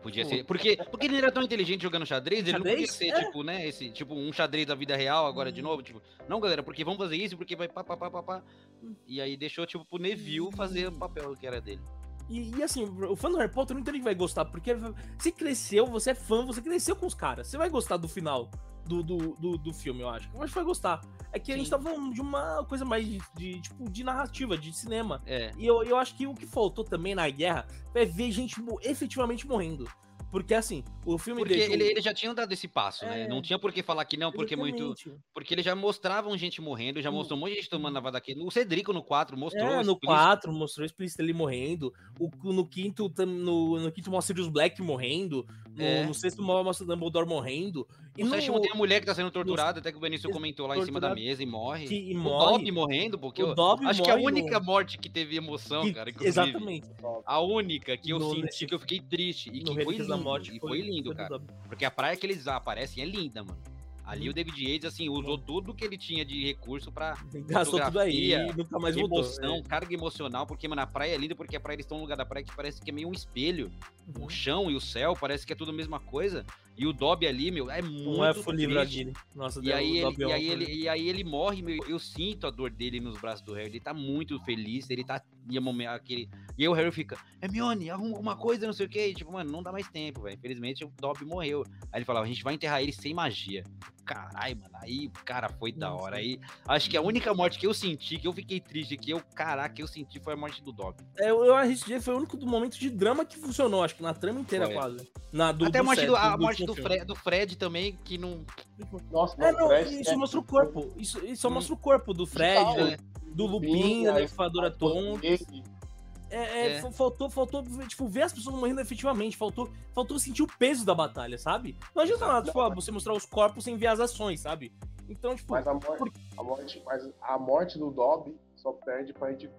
Podia Pô. ser. Porque, porque ele era tão inteligente jogando xadrez, ele não podia ser, É. tipo, né? Esse, tipo, um xadrez da vida real agora de Hum. novo. Tipo, não, galera, porque vamos fazer isso, porque vai pá, pá, pá, pá, pá. E aí deixou, tipo, pro Neville fazer o papel que era dele. E, e, assim, o fã do Harry Potter não entende que vai gostar, porque você cresceu, você é fã, você cresceu com os caras. Você vai gostar do final do, do, do, do filme, eu acho. Eu acho que vai gostar. É que a gente Sim. tá falando de uma coisa mais de, de, tipo, de narrativa, de cinema. É. E eu, eu acho que o que faltou também na guerra é ver gente efetivamente morrendo. Porque assim, o filme Porque deixou- ele, eles já tinham dado esse passo, né? É. Não tinha por que falar que não, porque muito. Exatamente. Porque eles já mostravam gente morrendo, já mostrou um monte de gente tomando lavada aqui. O Cedrico no 4 mostrou. É, no explícito. 4 mostrou explícito ele morrendo. O, no quinto no, no quinto mostra Sirius Black morrendo. No, É. no sexto mostra o Dumbledore morrendo. E No no, sétimo tem a mulher que tá sendo torturada, até que o Benício comentou lá em cima da mesa e morre. que, e o morre. Dobby morrendo, porque o eu Dobby acho que é a no- única morte que teve emoção, que- cara. Inclusive. Exatamente. A única que eu No- senti que eu fiquei triste e no que foi lindo. da Morte e foi lindo, cara. Porque a praia que eles aparecem é linda, mano. Ali o David Yates, assim, usou tudo que ele tinha de recurso pra Gastou tudo aí e nunca mais voltou. emoção, carga emocional, porque, mano, a praia é linda, porque a praia eles estão num lugar da praia que parece que é meio um espelho. É. O chão e o céu parece que é tudo a mesma coisa. E o Dobby ali, meu, é muito livre triste. ali. Nossa, E aí, ele, é e, aí ele, e aí ele morre, meu, eu sinto a dor dele nos braços do Harry, ele tá muito feliz, ele tá um momento aquele... E aí o Harry fica, Hermione, arruma alguma coisa, não sei o que, tipo, mano, não dá mais tempo, velho, infelizmente o Dobby morreu. Aí ele falava, a gente vai enterrar ele sem magia. Caralho, mano, aí, cara, foi da hora, aí, acho que a única morte que eu senti, que eu fiquei triste, que eu, caraca, que eu senti foi a morte do Dobby. É, eu, acho que foi o único do momento de drama que funcionou, acho que na trama inteira Foi. quase. Na, do, Até a do morte, set- do, a do morte do. Fred, do Fred também, que não... Nossa, É, não, Fred isso é- mostra o corpo. Isso, isso só Hum. mostra o corpo do Fred, Total. né, do Lupin, da Tom. ele- É, é, É. fa- faltou, faltou, tipo, ver as pessoas morrendo efetivamente. Faltou, faltou sentir o peso da batalha, sabe? Não adianta nada, tipo, ah, você mostrar os corpos sem ver as ações, sabe? Então, tipo, Mas a morte, a morte, mas a morte do Dobby só perde pra Edwin.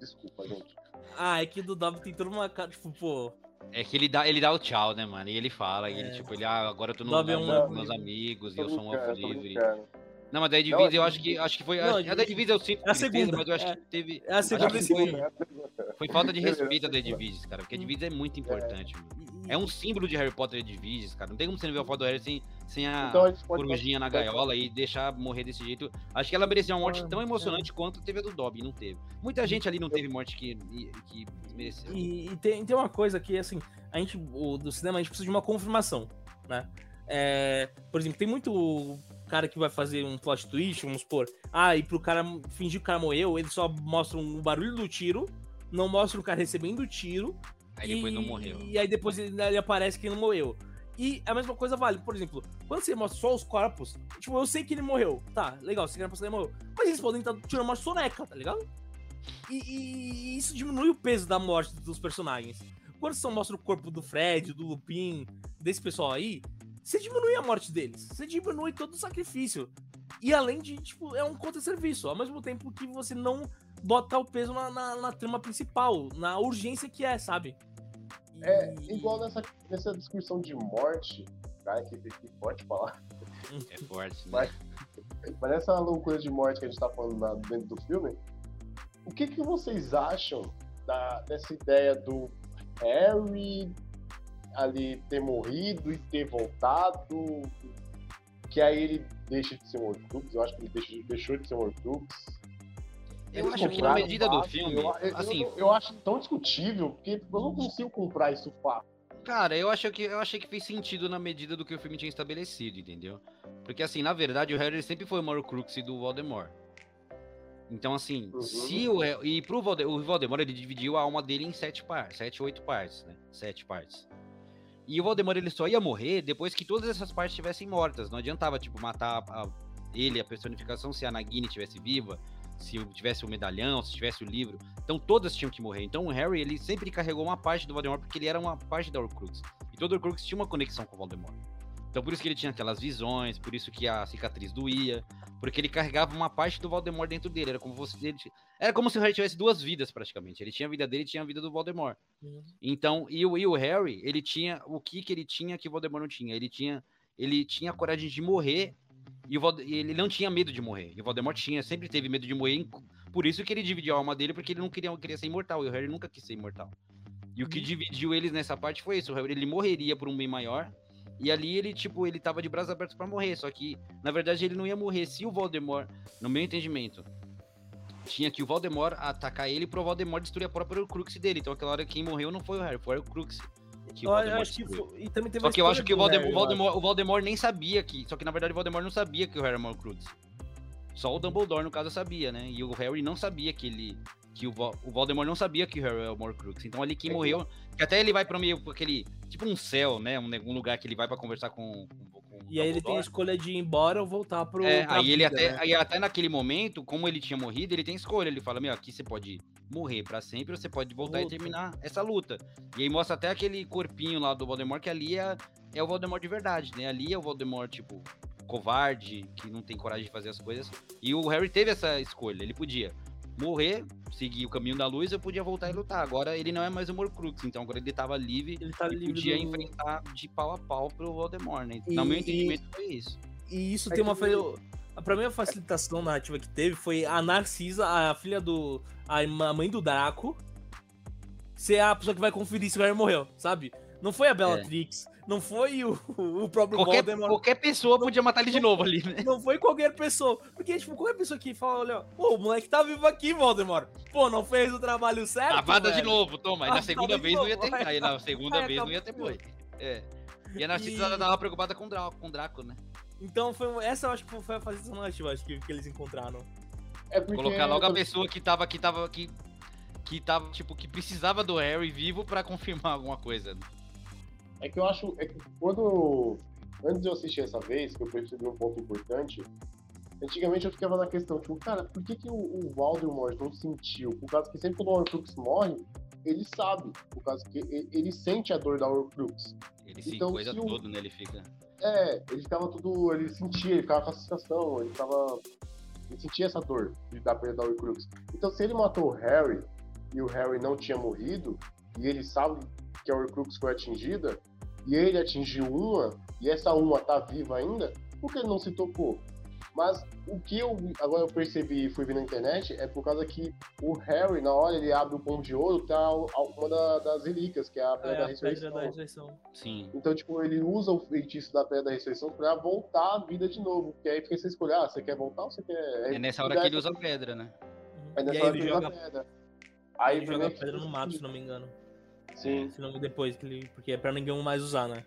Desculpa, gente. ah, é que do Dobby tem toda uma cara, tipo, pô. É que ele dá, ele dá o tchau, né, mano? E ele fala, e ele, É. tipo, ele, ah, agora eu tô no Dobby lugar é com um meus elfo amigos, e eu sou um elfo livre. brincando. Não, mas da Não, Edvise eu é- acho que, acho que foi. Não, a, a da Edvise eu sinto é a segunda, mas eu acho é. que teve. É a segunda desse foi, falta de respeito da Edvise, cara. Porque a Edvise é muito importante, mano. É um símbolo de Harry Potter Edvise, cara. Não tem como você não ver a foto do Harry sem, sem a Então a corujinha na gaiola e deixar morrer desse jeito. Acho que ela merecia uma morte Ah, tão é. emocionante quanto teve a do Dobby, não teve. Muita gente ali não teve morte que, que mereceu. E, e tem, tem uma coisa que, assim, a gente, o, do cinema, a gente precisa de uma confirmação, né? É, por exemplo, tem muito cara que vai fazer um plot twist, vamos supor, ah, e pro cara fingir que o cara morreu, ele só mostra um barulho do tiro, não mostra o cara recebendo o tiro, Aí depois e, não morreu. E aí depois ele, ele aparece que não morreu. E a mesma coisa vale, por exemplo, quando você mostra só os corpos, tipo, eu sei que ele morreu. Tá, legal, você quer mostrar que ele morreu. Mas eles podem estar tirando uma soneca, tá ligado? E, e- e isso diminui o peso da morte dos personagens. Quando você só mostra o corpo do Fred, do Lupin, desse pessoal aí, você diminui a morte deles. Você diminui todo o sacrifício. E além de, tipo, é um contra-serviço. Ao mesmo tempo que você não bota o peso na, na, na trama principal, na urgência que é, sabe? E- É igual nessa, nessa discussão de morte, cara, que, que pode falar. É forte, né? Mas, mas nessa loucura de morte que a gente tá falando na- dentro do filme, o que, que vocês acham da, dessa ideia do Harry ali ter morrido e ter voltado? Que aí ele deixa de ser um Horcrux, eu acho que ele deixa- deixou de ser um Horcrux. Eu Eles acho que na medida do fácil, filme, eu, eu- assim, eu, eu acho tão discutível, porque eu não consigo comprar isso fácil. Cara, eu acho que eu achei que fez sentido na medida do que o filme tinha estabelecido, entendeu? Porque assim, na verdade, o Harry sempre foi o maior crux do Voldemort. Então, assim, Uhum. se o e pro Voldemort, o Voldemort ele dividiu a alma dele em sete partes, sete, oito partes, né? Sete partes. E o Voldemort ele só ia morrer depois que todas essas partes estivessem mortas. Não adiantava tipo matar a- ele, a personificação, se a Nagini estivesse viva, se tivesse o medalhão, se tivesse o livro. Então todas tinham que morrer. Então o Harry, ele sempre carregou uma parte do Voldemort porque ele era uma parte da Horcrux. E todo Horcrux tinha uma conexão com o Voldemort. Então por isso que ele tinha aquelas visões, por isso que a cicatriz doía, porque ele carregava uma parte do Voldemort dentro dele. Era como, você, ele, era como se o Harry tivesse duas vidas, praticamente. Ele tinha a vida dele e tinha a vida do Voldemort. Uhum. Então, e o, e o Harry, ele tinha o que, que ele tinha que o Voldemort não tinha. Ele tinha, ele tinha a coragem de morrer e, o, e ele não tinha medo de morrer. E o Voldemort tinha, sempre teve medo de morrer. Por isso que ele dividiu a alma dele, porque ele não queria, queria ser imortal. E o Harry nunca quis ser imortal. E o que uhum. dividiu eles nessa parte foi isso. O Harry, ele morreria por um bem maior e ali ele, tipo, ele tava de braços abertos para morrer. Só que, na verdade, ele não ia morrer se o Voldemort, no meu entendimento, tinha que o Voldemort atacar ele pro Voldemort destruir a própria Crux dele. Então aquela hora quem morreu não foi o Harry, foi o Crux. Que o eu acho que foi, e também teve Só que eu acho que o Voldemort, Harry, o, Voldemort, o Voldemort, nem sabia que. Só que na verdade o Voldemort não sabia que o Harry era o Crux. Só o Dumbledore, no caso, sabia, né? E o Harry não sabia que ele. Que o, o Voldemort não sabia que o Harry é o Morcrux. Então ali quem é morreu. Que até ele vai pra meio aquele. Tipo um céu, né? Um, um lugar que ele vai para conversar com, com, com E aí ele tem a escolha de ir embora ou voltar pro. É, aí ele até, né? aí até naquele momento, como ele tinha morrido, ele tem escolha. Ele fala: Meu, aqui você pode morrer para sempre, ou você pode voltar luta. e terminar essa luta. E aí mostra até aquele corpinho lá do Voldemort, que ali é, é o Voldemort de verdade, né? Ali é o Voldemort, tipo, covarde, que não tem coragem de fazer as coisas. E o Harry teve essa escolha, ele podia morrer, seguir o caminho da luz, eu podia voltar e lutar. Agora ele não é mais o Morcrux, então agora ele tava livre ele tá e livre podia do... enfrentar de pau a pau pro Voldemort, né? E, no meu entendimento e, foi isso. E isso é tem uma... Que... Pra mim, a facilitação narrativa que teve foi a Narcisa, a filha do. a mãe do Draco, ser a pessoa que vai conferir se o Harry morreu, sabe? Não foi a Bellatrix, é. não foi o, o próprio qualquer, Voldemort. Qualquer pessoa podia matar ele de novo ali, né? Não foi qualquer pessoa. Porque, tipo, qualquer pessoa que fala, olha, pô, o moleque tá vivo aqui, Voldemort. Pô, não fez o trabalho certo. Lavada de novo, toma. E na [laughs] [laughs] segunda vez não ia ter. Aí na segunda vez não ia ter boi. É. E a Narcisa e... tava preocupada com o Draco, com o Draco, né? Então, foi, essa eu acho que foi a facilitação narrativa acho que, que eles encontraram. É porque... Colocar logo a pessoa que tava, que tava, que, que tava, tipo, que precisava do Harry vivo para confirmar alguma coisa. É que eu acho. É que quando. Antes de eu assistir essa vez, que eu percebi um ponto importante, antigamente eu ficava na questão, tipo, cara, por que, que o, o Voldemort não sentiu? Por causa que sempre quando o Horcrux morre, ele sabe, por causa que ele, ele sente a dor da Horcrux. Ele então, se coisa o... tudo, né? Ele fica. É, ele ficava tudo. Ele sentia, ele ficava com a sensação, ele ficava. Ele sentia essa dor de dar perda da Horcrux. Então, se ele matou o Harry e o Harry não tinha morrido, e ele sabe que a Horcrux foi atingida, e ele atingiu uma, e essa uma tá viva ainda, por que ele não se tocou? Mas o que eu agora eu percebi e fui ver na internet é por causa que o Harry, na hora ele abre o pão de ouro, tá uma da, das relíquias, que é a Pedra, é, da, ressurreição. da Ressurreição. Sim. Então, tipo, ele usa o feitiço da Pedra da Ressurreição pra voltar à vida de novo. Que aí fica você escolher, ah, você quer voltar ou você quer. É nessa hora que ele usa a pedra, né? É nessa hora que ele usa a pedra. Aí ele joga a pedra no mato, se não me engano. Sim. Se não depois, que ele... porque é pra ninguém mais usar, né?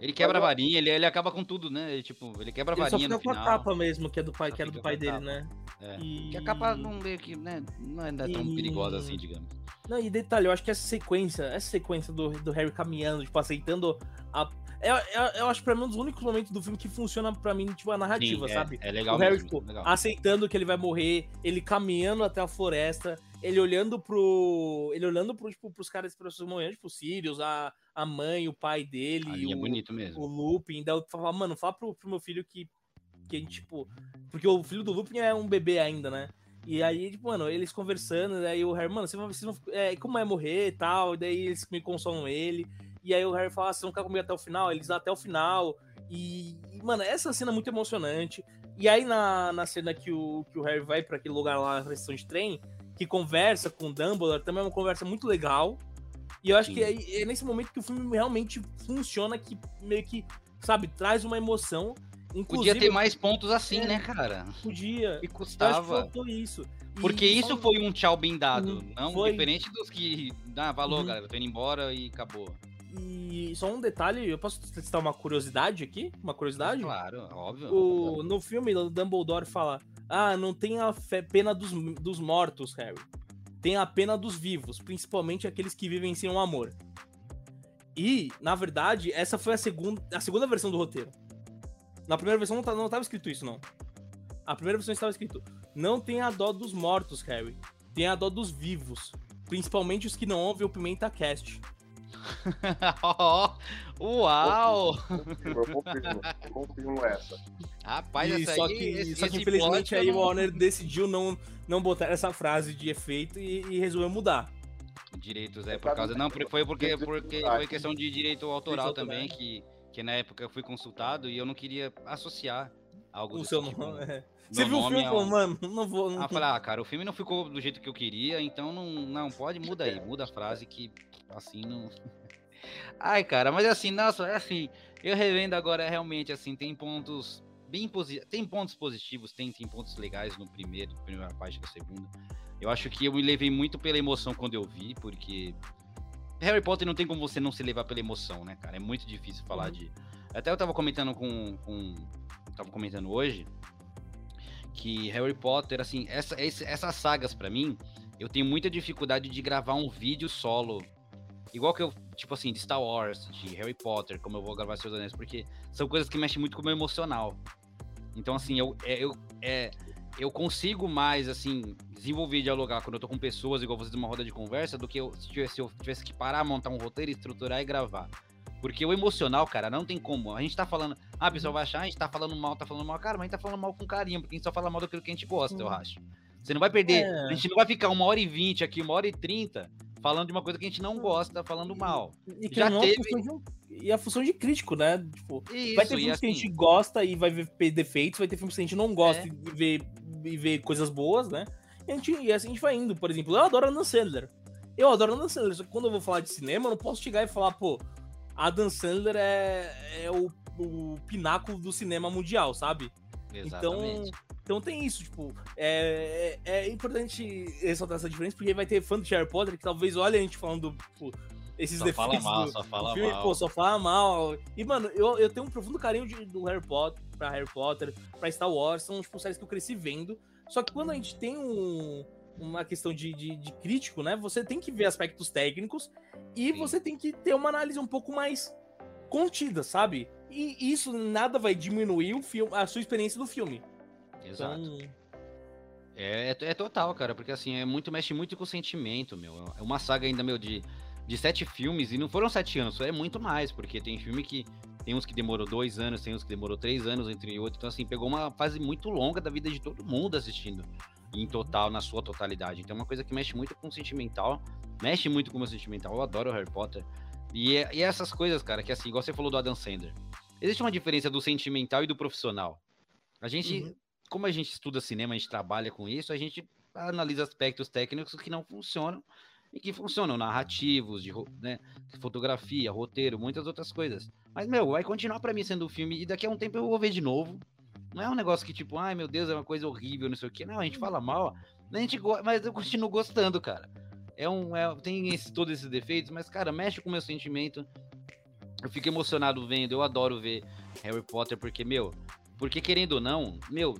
Ele quebra a varinha, ele, ele acaba com tudo, né? Ele, tipo, ele quebra a varinha no final. Ele só fica com a capa mesmo, que é do pai, que era do pai dele, né? É. E... Que a capa não meio que, né, não é tão e... perigosa assim, digamos. Não, e detalhe, eu acho que essa sequência, essa sequência do, do Harry caminhando, tipo, aceitando a. Eu, eu, eu acho pra mim um dos únicos momentos do filme que funciona pra mim, tipo, a narrativa, Sim, é, sabe? É legal o Harry, mesmo, tipo, legal. aceitando que ele vai morrer, ele caminhando até a floresta, ele olhando pro. Ele olhando pro, tipo, pros caras, pessoas morrendo, tipo, o Sirius, a, a mãe, o pai dele. Ali é o, é bonito mesmo. O Lupin. Daí eu falava, mano, fala pro, pro meu filho que. Que a gente, tipo. Porque o filho do Lupin é um bebê ainda, né? E aí, tipo, mano, eles conversando, daí o Harry, mano, vocês vão, vocês vão é, como é morrer e tal, e daí eles me consolam ele. E aí o Harry fala, ah, vocês vão ficar comigo até o final, eles até o final. E, e, mano, essa cena é muito emocionante. E aí na, na cena que o, que o Harry vai para aquele lugar lá na estação de trem, que conversa com o Dumbledore, também é uma conversa muito legal. E eu acho Sim. que é, é, nesse momento que o filme realmente funciona, que meio que, sabe, traz uma emoção. Inclusive, podia ter mais pontos assim, é, né, cara? Podia. E custava. Faltou isso. Porque e isso foi um tchau bem dado, hum, não foi... diferente dos que dá ah, valor, uhum. galera, tô indo embora e acabou. E só um detalhe, eu posso testar uma curiosidade aqui? Uma curiosidade? Claro, óbvio. O, no filme, o Dumbledore fala: Ah, não tem a pena dos, dos mortos, Harry. Tem a pena dos vivos, principalmente aqueles que vivem sem um amor. E, na verdade, essa foi a segunda, a segunda versão do roteiro. Na primeira versão não, tá, não tava escrito isso, não. A primeira versão estava escrito: Não tenha dó dos mortos, Harry. Tenha dó dos vivos. Principalmente os que não ouvem o Pimenta Cast. [laughs] Uau! Eu confirmo, eu confirmo essa. Rapaz, E essa só aí, que, esse, só que infelizmente aí eu o não- Warner [laughs] decidiu não, não botar essa frase de efeito e, e resolveu mudar. Direitos, é, por causa. Não, foi porque, porque foi questão de direito autoral também, que, que na época eu fui consultado e eu não queria associar algo O seu tipo. nome. é. Meu Você viu o filme e é falou, mano, não vou. Não... Ah, falar, ah, cara, o filme não ficou do jeito que eu queria, então não, não pode, muda aí, muda a frase que assim não. [laughs] Ai, cara, mas assim, nossa, é assim, eu revendo agora realmente assim, tem pontos bem positivos, tem pontos positivos, tem, tem pontos legais no primeiro, primeira parte da segunda. Eu acho que eu me levei muito pela emoção quando eu vi, porque Harry Potter não tem como você não se levar pela emoção, né, cara? É muito difícil falar Uhum. de. Até eu tava comentando com, com tava comentando hoje que Harry Potter, assim, essa, esse- essas sagas pra mim, eu tenho muita dificuldade de gravar um vídeo solo. Igual que eu, tipo assim, de Star Wars, de Harry Potter, como eu vou gravar Seus Anéis, porque são coisas que mexem muito com o meu emocional. Então, assim, eu, é, eu, é, eu consigo mais, assim, desenvolver e dialogar quando eu tô com pessoas, igual vocês numa roda de conversa, do que eu, se, tivesse, se eu tivesse que parar, montar um roteiro, estruturar e gravar. Porque o emocional, cara, não tem como. A gente tá falando. Ah, a pessoa vai achar, a gente tá falando mal, tá falando mal. Cara, mas a gente tá falando mal com carinho, porque a gente só fala mal daquilo que a gente gosta, eu acho. Você não vai perder. É. A gente não vai ficar uma hora e vinte aqui, uma hora e trinta, falando de uma coisa que a gente não gosta, falando mal. E que Já não é teve- a função de um- E a função de crítico, né? Tipo, Isso, vai ter filmes que a assim, gente gosta e vai ver defeitos, vai ter filmes que a gente não gosta É. e ver, e ver coisas boas, né? E, a gente, e assim a gente vai indo. Por exemplo, eu adoro Adam Sandler. Eu adoro Adam Sandler, só que quando eu vou falar de cinema, eu não posso chegar e falar, pô, Adam Sandler é, é o, o pináculo do cinema mundial, sabe? Exatamente. Então tem isso, tipo, é, é, é importante ressaltar essa diferença, porque vai ter fã de Harry Potter que talvez olhe a gente falando, tipo, esses só fala defeitos mal, do, só fala filme, mal. pô, só fala mal. E, mano, eu, eu tenho um profundo carinho de, do Harry Potter, pra Harry Potter, pra Star Wars, são, tipo, séries que eu cresci vendo. Só que quando a gente tem um, uma questão de, de, de crítico, né, você tem que ver aspectos técnicos e Sim. você tem que ter uma análise um pouco mais contida, sabe? E isso nada vai diminuir o filme, a sua experiência do filme. Exato. Então, É, é, é total, cara, porque assim, é muito, mexe muito com o sentimento, meu. É uma saga ainda, meu, de, de sete filmes, e não foram sete anos, é muito mais, porque tem filme que. Tem uns que demorou dois anos, tem uns que demorou três anos, entre outros. Então, assim, pegou uma fase muito longa da vida de todo mundo assistindo. Em total, na sua totalidade. Então é uma coisa que mexe muito com o sentimental. Mexe muito com o meu sentimental. Eu adoro Harry Potter. E, é- e essas coisas, cara, que assim, igual você falou do Adam Sandler. Existe uma diferença do sentimental e do profissional. A gente, Uhum. como a gente estuda cinema, a gente trabalha com isso, a gente analisa aspectos técnicos que não funcionam e que funcionam, narrativos, de né, fotografia, roteiro, muitas outras coisas. Mas, meu, vai continuar pra mim sendo um filme e daqui a um tempo eu vou ver de novo. Não é um negócio que, tipo, ai meu Deus, é uma coisa horrível, não sei o quê. Não, a gente fala mal, a gente mas eu continuo gostando, cara. É um, é- tem esse- todos esses defeitos, mas, cara, mexe com o meu sentimento. Eu fico emocionado vendo, eu adoro ver Harry Potter, porque, meu, porque querendo ou não, meu,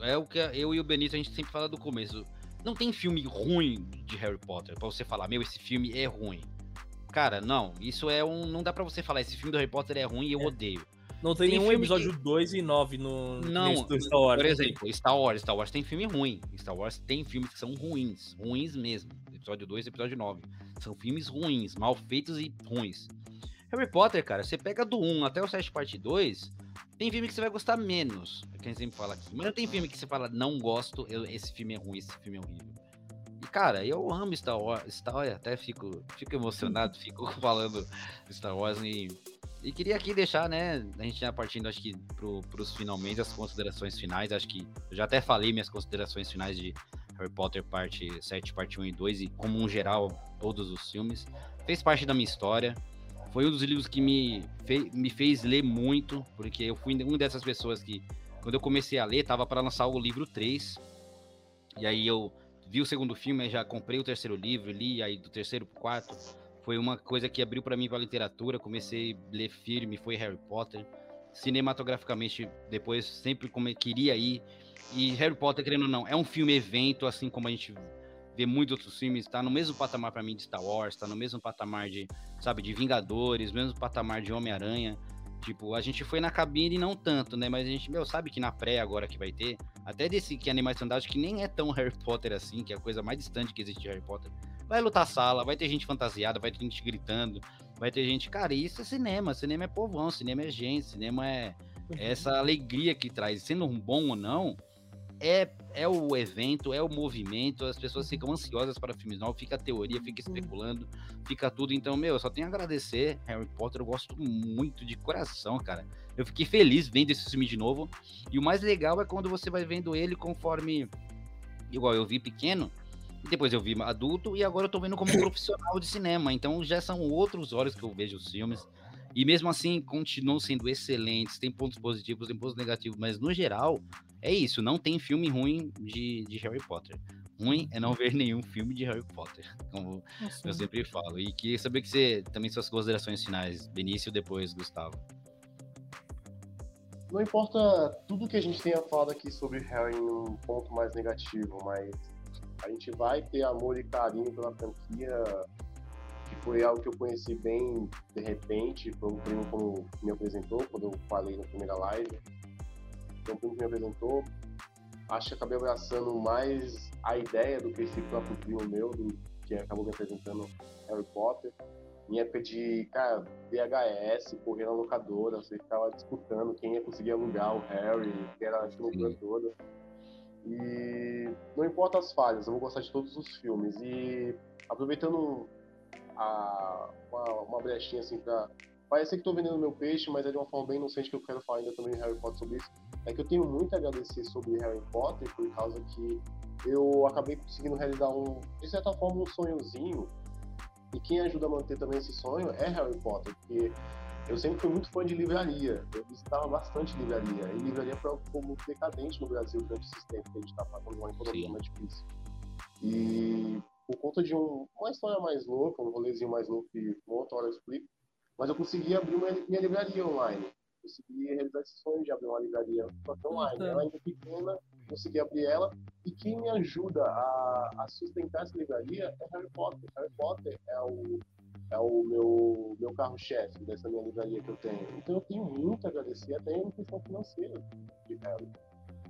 é o que eu e o Benito a gente sempre fala do começo. Não tem filme ruim de Harry Potter pra você falar, meu, esse filme é ruim. Cara, não, isso é um. Não dá pra você falar, esse filme do Harry Potter é ruim e eu É. odeio. não tem, Tem nenhum episódio 2 e 9 no Não, Star Wars. Por exemplo, Star Wars. Star Wars tem filme ruim. Star Wars tem filmes que são ruins. Ruins mesmo. Episódio 2 e episódio 9. São filmes ruins, mal feitos e ruins. Harry Potter, cara, você pega do 1 até o 7 parte 2, tem filme que você vai gostar menos. É que a gente sempre fala aqui. Mas não tem filme que você fala, não gosto, eu- esse filme é ruim, esse filme é horrível. E, cara, eu amo Star Wars. Star Wars até fico, fico emocionado, [laughs] fico falando Star Wars e e queria aqui deixar, né, a gente já partindo, acho que, pro, pros finalmente, as considerações finais, acho que eu já até falei minhas considerações finais de Harry Potter parte 7, parte 1 e 2, e como um geral, todos os filmes. Fez parte da minha história, foi um dos livros que me, fe- me fez ler muito, porque eu fui uma dessas pessoas que, quando eu comecei a ler, tava para lançar o livro 3, e aí eu vi o segundo filme, já comprei o terceiro livro, li, aí do terceiro pro quarto, foi uma coisa que abriu para mim para literatura. Comecei a ler firme, foi Harry Potter. Cinematograficamente, depois sempre come, queria ir. E Harry Potter, querendo ou não, é um filme evento, assim como a gente vê muitos outros filmes. Tá no mesmo patamar para mim de Star Wars, tá no mesmo patamar de, sabe, de Vingadores, mesmo patamar de Homem-Aranha. Tipo, a gente foi na cabine não tanto, né? Mas a gente, meu, sabe que na pré agora que vai ter, até desse que Animais Fantásticos, que nem é tão Harry Potter assim, que é a coisa mais distante que existe de Harry Potter. Vai lutar sala, vai ter gente fantasiada, vai ter gente gritando, vai ter gente. Cara, isso é cinema. Cinema é povão, cinema é gente, cinema é, é essa alegria que traz. Sendo um bom ou não, é, é o evento, é o movimento, as pessoas ficam ansiosas para filmes novos, fica a teoria, fica especulando, fica tudo. Então, meu, eu só tenho a agradecer. Harry Potter, eu gosto muito de coração, cara. Eu fiquei feliz vendo esse filme de novo. E o mais legal é quando você vai vendo ele conforme. Igual eu vi pequeno, depois eu vi adulto, e agora eu tô vendo como [coughs] profissional de cinema. Então já são outros olhos que eu vejo os filmes. E mesmo assim, continuam sendo excelentes. Tem pontos positivos, tem pontos negativos, mas no geral, é isso, não tem filme ruim de, de Harry Potter. Ruim é não ver [laughs] nenhum filme de Harry Potter, [laughs] como Nossa. eu sempre falo. E queria saber que você também suas considerações finais, Benício, depois Gustavo. Não importa tudo que a gente tenha falado aqui sobre Harry em um ponto mais negativo, mas a gente vai ter amor e carinho pela franquia, que foi algo que eu conheci bem de repente, foi um primo como me apresentou quando eu falei na primeira live um que me apresentou. Acho que acabei abraçando mais a ideia do que esse próprio primo meu, do, que acabou me apresentando Harry Potter. Em época de, cara, VHS, correr na locadora, você ficava disputando quem ia conseguir alugar o Harry, que era a loucura toda. E não importa as falhas, eu vou gostar de todos os filmes. E aproveitando a, uma, uma brechinha assim para Parece que estou vendendo meu peixe, mas é de uma forma bem inocente que eu quero falar ainda também de Harry Potter sobre isso. É que eu tenho muito a agradecer sobre Harry Potter, por causa que eu acabei conseguindo realizar um, de certa forma, um sonhozinho. E quem ajuda a manter também esse sonho é Harry Potter, porque eu sempre fui muito fã de livraria. Eu visitava bastante livraria. E livraria ficou muito decadente no Brasil durante esses tempos que a gente está passando uma economia mais difícil. E por conta de um, uma história mais louca, um rolezinho mais louco que uma outra hora eu explico, mas eu consegui abrir uma, minha livraria online. Consegui realizar esse sonho de abrir uma livraria online. Ela ainda pequena, consegui abrir ela. E quem me ajuda a, a sustentar essa livraria é Harry Potter. Harry Potter é o, é o meu, meu carro-chefe dessa minha livraria que eu tenho. Então eu tenho muito a agradecer, até em questão financeira de Harry.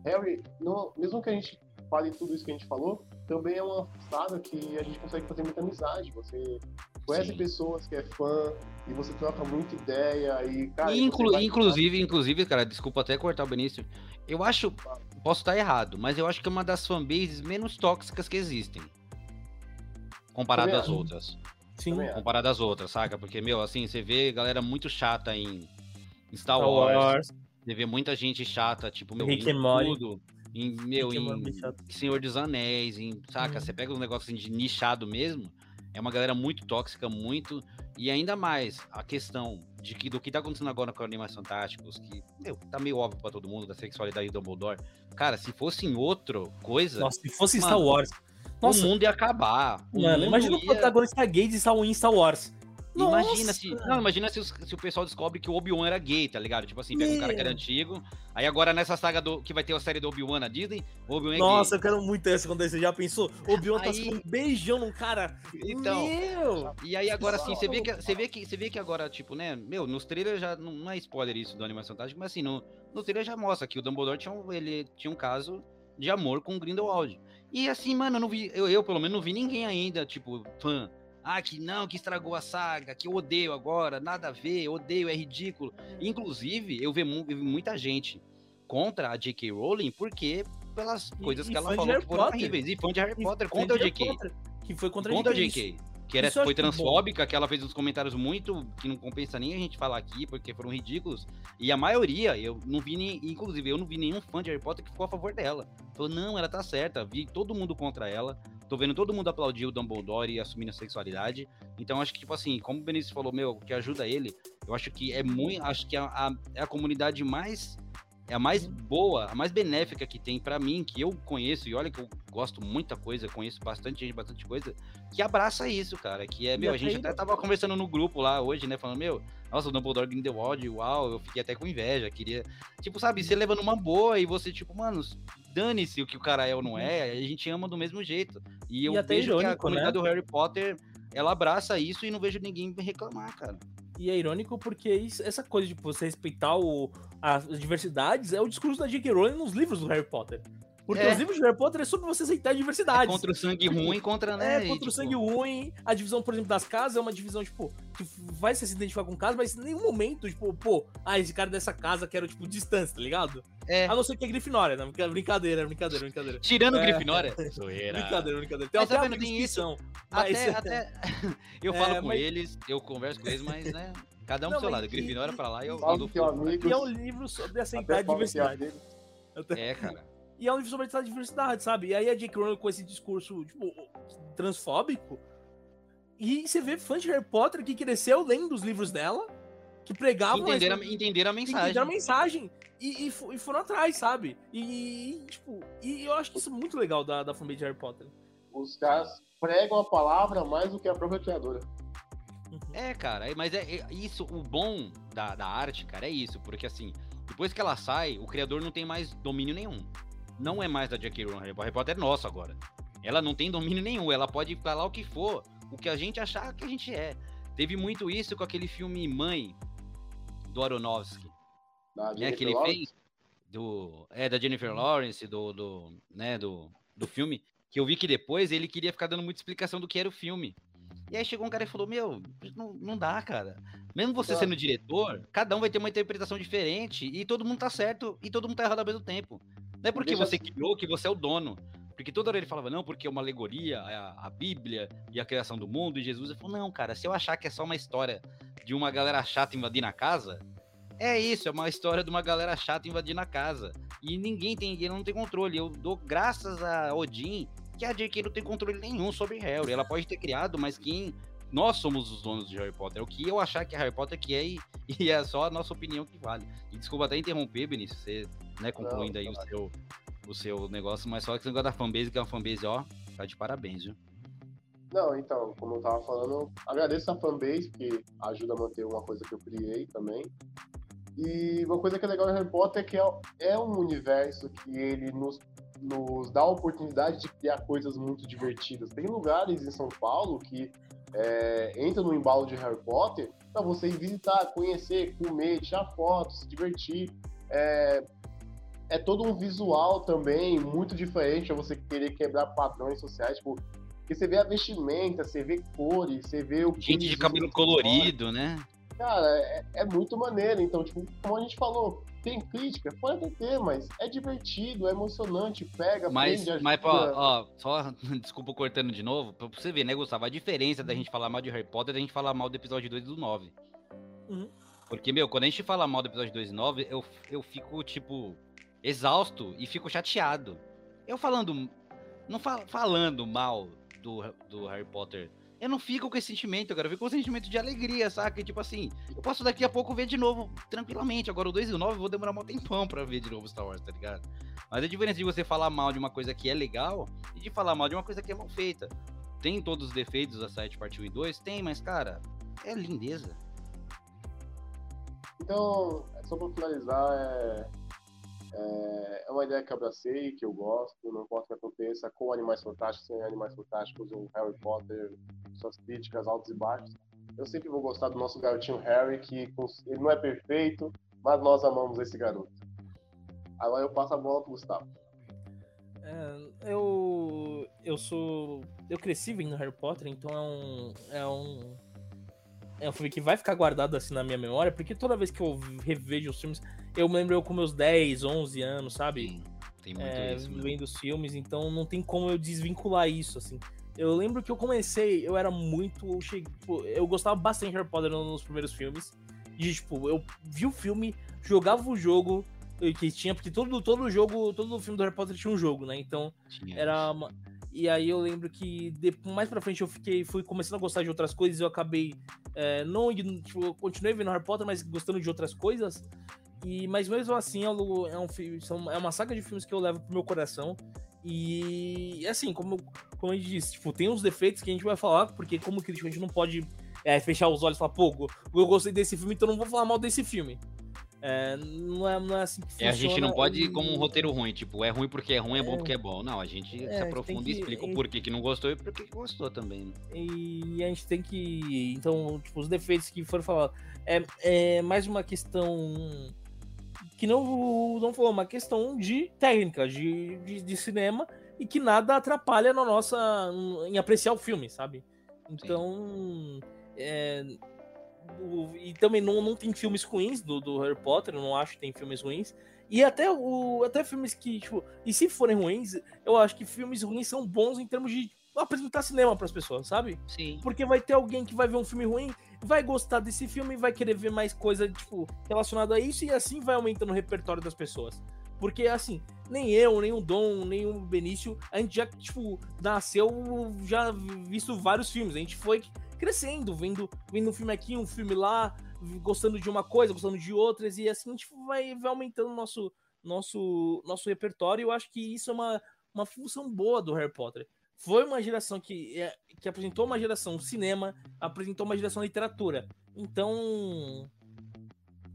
Harry, não, mesmo que a gente fale tudo isso que a gente falou, também é uma saga que a gente consegue fazer muita amizade. Você conhece Sim. pessoas que é fã e você troca muita ideia e, cara... Inclu inclusive, inclusive, cara, desculpa até cortar o Benício, eu acho, posso estar errado, mas eu acho que é uma das fanbases menos tóxicas que existem. Comparado às outras. Sim. Comparado às outras, saca? Porque, meu, assim, você vê galera muito chata em, Star, Star Wars. Wars. Você vê muita gente chata, tipo, meu, Rick em tudo. Em, meu, em Senhor dos Anéis, em, saca? Hum. Você pega uns negócios assim, de nichado mesmo, é uma galera muito tóxica, muito. E ainda mais a questão de que do que tá acontecendo agora com Animais Fantásticos, que, meu, tá meio óbvio pra todo mundo, da sexualidade do Dumbledore. Cara, se fosse em outra coisa. Nossa, se fosse mano, Star Wars. Nossa. O mundo ia acabar. Mano, imagina ia... o protagonista gay de Star Wars. Imagina se. Não, imagina se, os, se, o pessoal descobre que o Obi-Wan era gay, tá ligado? Tipo assim, pega um cara que era antigo. Aí agora nessa saga do, que vai ter a série do Obi-Wan na Disney, o Obi-Wan é Nossa, gay. eu quero muito essa acontecer. Já pensou? Obi-Wan tá com um beijão num cara. Então. Meu! E aí agora assim, você vê, que, você, vê que, você vê que agora, tipo, né? Meu, nos trailers já. Não é spoiler isso do Animação Fantástica, mas assim, no, no trailer já mostra que o Dumbledore tinha um, ele tinha um caso de amor com o Grindelwald. E assim, mano, eu não vi. Eu, eu, pelo menos, não vi ninguém ainda, tipo, fã ah, que não, que estragou a saga, que eu odeio agora, nada a ver, odeio, é ridículo. Inclusive, eu vi, vi muita gente contra a J.K. Rowling porque pelas coisas e, que ela falou que foram horríveis. E fã de Harry Potter contra a J.K. Que foi contra, contra a J.K. Que era, foi transfóbica, que ela fez uns comentários muito que não compensa nem a gente falar aqui, porque foram ridículos. E a maioria, eu não vi nem, inclusive, eu não vi nenhum fã de Harry Potter que ficou a favor dela. Falou, não, ela tá certa. Vi todo mundo contra ela. Tô vendo todo mundo aplaudir o Dumbledore e assumindo a sexualidade. Então acho que, tipo assim, como o Benício falou, meu, que ajuda ele, eu acho que é muito. Acho que a, a, é a comunidade mais. É a mais boa, a mais benéfica que tem para mim, que eu conheço, e olha que eu gosto muita coisa, conheço bastante gente, bastante coisa, que abraça isso, cara. Que é, meu, a gente até tava conversando no grupo lá hoje, né? Falando, meu, nossa, o Dumbledore Grindelwald, uau, eu fiquei até com inveja, queria. Tipo, sabe, você leva numa boa e você, tipo, mano, dane-se o que o cara é ou não é, a gente ama do mesmo jeito. E eu e vejo irônico, que a comunidade né? do Harry Potter, ela abraça isso e não vejo ninguém reclamar, cara. E é irônico porque isso, essa coisa de você respeitar o, as diversidades é o discurso da J.K. Rowling nos livros do Harry Potter. Porque É. os livros de Harry Potter é sobre você aceitar a diversidade. É contra o sangue ruim, contra, né? É, e, contra o tipo, sangue ruim. A divisão, por exemplo, das casas é uma divisão, tipo, que vai se identificar com casa, mas em nenhum momento, tipo, pô, ah, esse cara dessa casa quero, tipo, distância, tá ligado? É. A não ser que é Grifinória, né? Brinca- Brincadeira, brincadeira, brincadeira. Tirando É. Grifinória. [laughs] Zoeira. Brincadeira, brincadeira. Tem Mas até tá uma vendo, tem descrição. Mas, Até, até [laughs] eu É, falo com mas- eles, eu converso com eles, mas, né? Cada um Não, pro seu lado. e- Grifinória e- pra lá e eu. E é um livro sobre aceitar a fala é diversidade. dele. É, cara. E é um livro sobre a diversidade, sabe? E aí a J.K. Rowling com esse discurso, tipo, transfóbico. E você vê fãs de Harry Potter que cresceu lendo os livros dela, que pregavam Entenderam, a- entenderam a mensagem. entenderam a mensagem e, e, e foram atrás, sabe? E, e, tipo, e eu acho que isso é muito legal da, da fanbase de Harry Potter. Os caras pregam a palavra mais do que a própria criadora. É, cara, é- mas é, é isso, o bom da, da arte, cara, é isso, porque assim, depois que ela sai, o criador não tem mais domínio nenhum. Não é mais da J.K. Rowling, Harry Potter é nosso agora. Ela não tem domínio nenhum, ela pode falar o que for, o que a gente achar que a gente é. Teve muito isso com aquele filme Mãe, do Aronofsky, Da né, que Jennifer ele Lawrence. fez, do, é, da Jennifer Lawrence, do, do, né, do, do filme, que eu vi que depois ele queria ficar dando muita explicação do que era o filme. E aí chegou um cara e falou, meu, não, não dá, cara. Mesmo você sendo diretor, cada um vai ter uma interpretação diferente e todo mundo tá certo e todo mundo tá errado ao mesmo tempo. Não é porque Deixa você criou que você é o dono. Porque toda hora ele falava, não, porque é uma alegoria, a, a Bíblia e a criação do mundo e Jesus. Ele falou, não, cara, se eu achar que é só uma história de uma galera chata invadindo a casa, é isso, é uma história de uma galera chata invadindo a casa. E ninguém tem, ele não tem controle. Eu dou graças a Odin que a J.K. não tem controle nenhum sobre Harry. Ela pode ter criado, mas quem. Nós somos os donos de Harry Potter. É O que eu achar que é Harry Potter que é e, e é só a nossa opinião que vale. E desculpa até interromper, Benício, você, né, concluindo aí o relaxa. seu, o seu negócio, mas só que esse negócio da fanbase, que é uma fanbase, ó, tá de parabéns, viu? Não, então, como eu tava falando, agradeço a fanbase, que ajuda a manter uma coisa que eu criei também. E uma coisa que é legal do Harry Potter é que é, é um universo que ele nos, nos dá a oportunidade de criar coisas muito divertidas. Tem lugares em São Paulo que é, entra no embalo de Harry Potter para você ir visitar, conhecer, comer, tirar fotos, se divertir. É, é todo um visual também muito diferente a você querer quebrar padrões sociais, tipo, porque você vê a vestimenta, você vê cores, você vê o Gente de cabelo colorido, né? Cara, é, é muito maneiro. Então, tipo, como a gente falou, tem crítica, pode ter, mas é divertido, é emocionante, pega, Mas, prende, mas ó, só, [laughs] desculpa cortando de novo, pra você ver, né, Gustavo? A diferença da gente falar mal de Harry Potter é da gente falar mal do episódio 2 e do 9. Uhum. Porque, meu, quando a gente fala mal do episódio 2 e 9, eu, eu fico, tipo, exausto e fico chateado. Eu falando. Não fa- falando mal do, do Harry Potter. Eu não fico com esse sentimento, cara. Eu fico com um sentimento de alegria, saca? Tipo assim, eu posso daqui a pouco ver de novo tranquilamente. Agora o 2 e o 9 eu vou demorar um tempão pra ver de novo Star Wars, tá ligado? Mas a diferença de você falar mal de uma coisa que é legal e de falar mal de uma coisa que é mal feita. Tem todos os defeitos da site parte 1 e 2? Tem, mas, cara, é lindeza. Então, só pra finalizar, é, é, é uma ideia que abracei, que eu gosto, não importa o que aconteça, com Animais Fantásticos, sem Animais Fantásticos, ou Harry Potter, suas críticas altos e baixos. Eu sempre vou gostar do nosso garotinho Harry, que ele não é perfeito, mas nós amamos esse garoto. Agora eu passo a bola pro Gustavo. É, eu. Eu sou. Eu cresci vendo Harry Potter, então é um. É um. É um filme que vai ficar guardado assim na minha memória, porque toda vez que eu revejo os filmes, eu me lembro eu com meus 10, 11 anos, sabe? Tem, tem muito é, isso. mesmo. vendo os filmes, então não tem como eu desvincular isso, assim. Eu lembro que eu comecei, eu era muito. Eu, cheguei, tipo, eu gostava bastante de Harry Potter nos primeiros filmes. E, tipo, eu vi o filme, jogava o jogo eh, que tinha, porque todo, todo jogo, todo filme do Harry Potter tinha um jogo, né? Então Tinha era uma... E aí eu lembro que de- mais pra frente eu fiquei, fui começando a gostar de outras coisas, eu acabei é, não tipo, eu continuei vendo Harry Potter, mas gostando de outras coisas. E mas mesmo assim é um, é são- é uma saga de filmes que eu levo pro meu coração. E assim, como, como a gente disse, tipo, tem uns defeitos que a gente vai falar, porque como crítico a gente não pode é, fechar os olhos e falar, pô, eu gostei desse filme, então não vou falar mal desse filme. É, não, é, não é assim que funciona. É, a gente não pode ir como um roteiro ruim, tipo, é ruim porque é ruim, é bom É. porque é bom. Não, a gente É, se gente aprofunda tem e que- explica o porquê que não gostou e porquê que gostou também. né? E a gente tem que. Então, tipo, os defeitos que foram falados. É, é mais uma questão. Que não, não falou, uma questão de técnica, de, de, de cinema, e que nada atrapalha na nossa. em apreciar o filme, sabe? Então. é, o- e também não, não tem filmes ruins do, do Harry Potter, eu não acho que tem filmes ruins. E até, o, até filmes que, tipo, e se forem ruins, eu acho que filmes ruins são bons em termos de apresentar cinema para as pessoas, sabe? Sim. Porque vai ter alguém que vai ver um filme ruim, vai gostar desse filme, vai querer ver mais coisa, tipo, relacionada a isso, e assim vai aumentando o repertório das pessoas. Porque, assim, nem eu, nem o Dom, nem o Benício, a gente já, tipo, nasceu já visto vários filmes. A gente foi crescendo, vendo, vendo um filme aqui, um filme lá, gostando de uma coisa, gostando de outras, e assim a gente vai, vai aumentando o nosso, nosso, nosso repertório. E eu acho que isso é uma, uma função boa do Harry Potter. Foi uma geração que, é, que apresentou uma geração cinema, apresentou uma geração literatura. Então.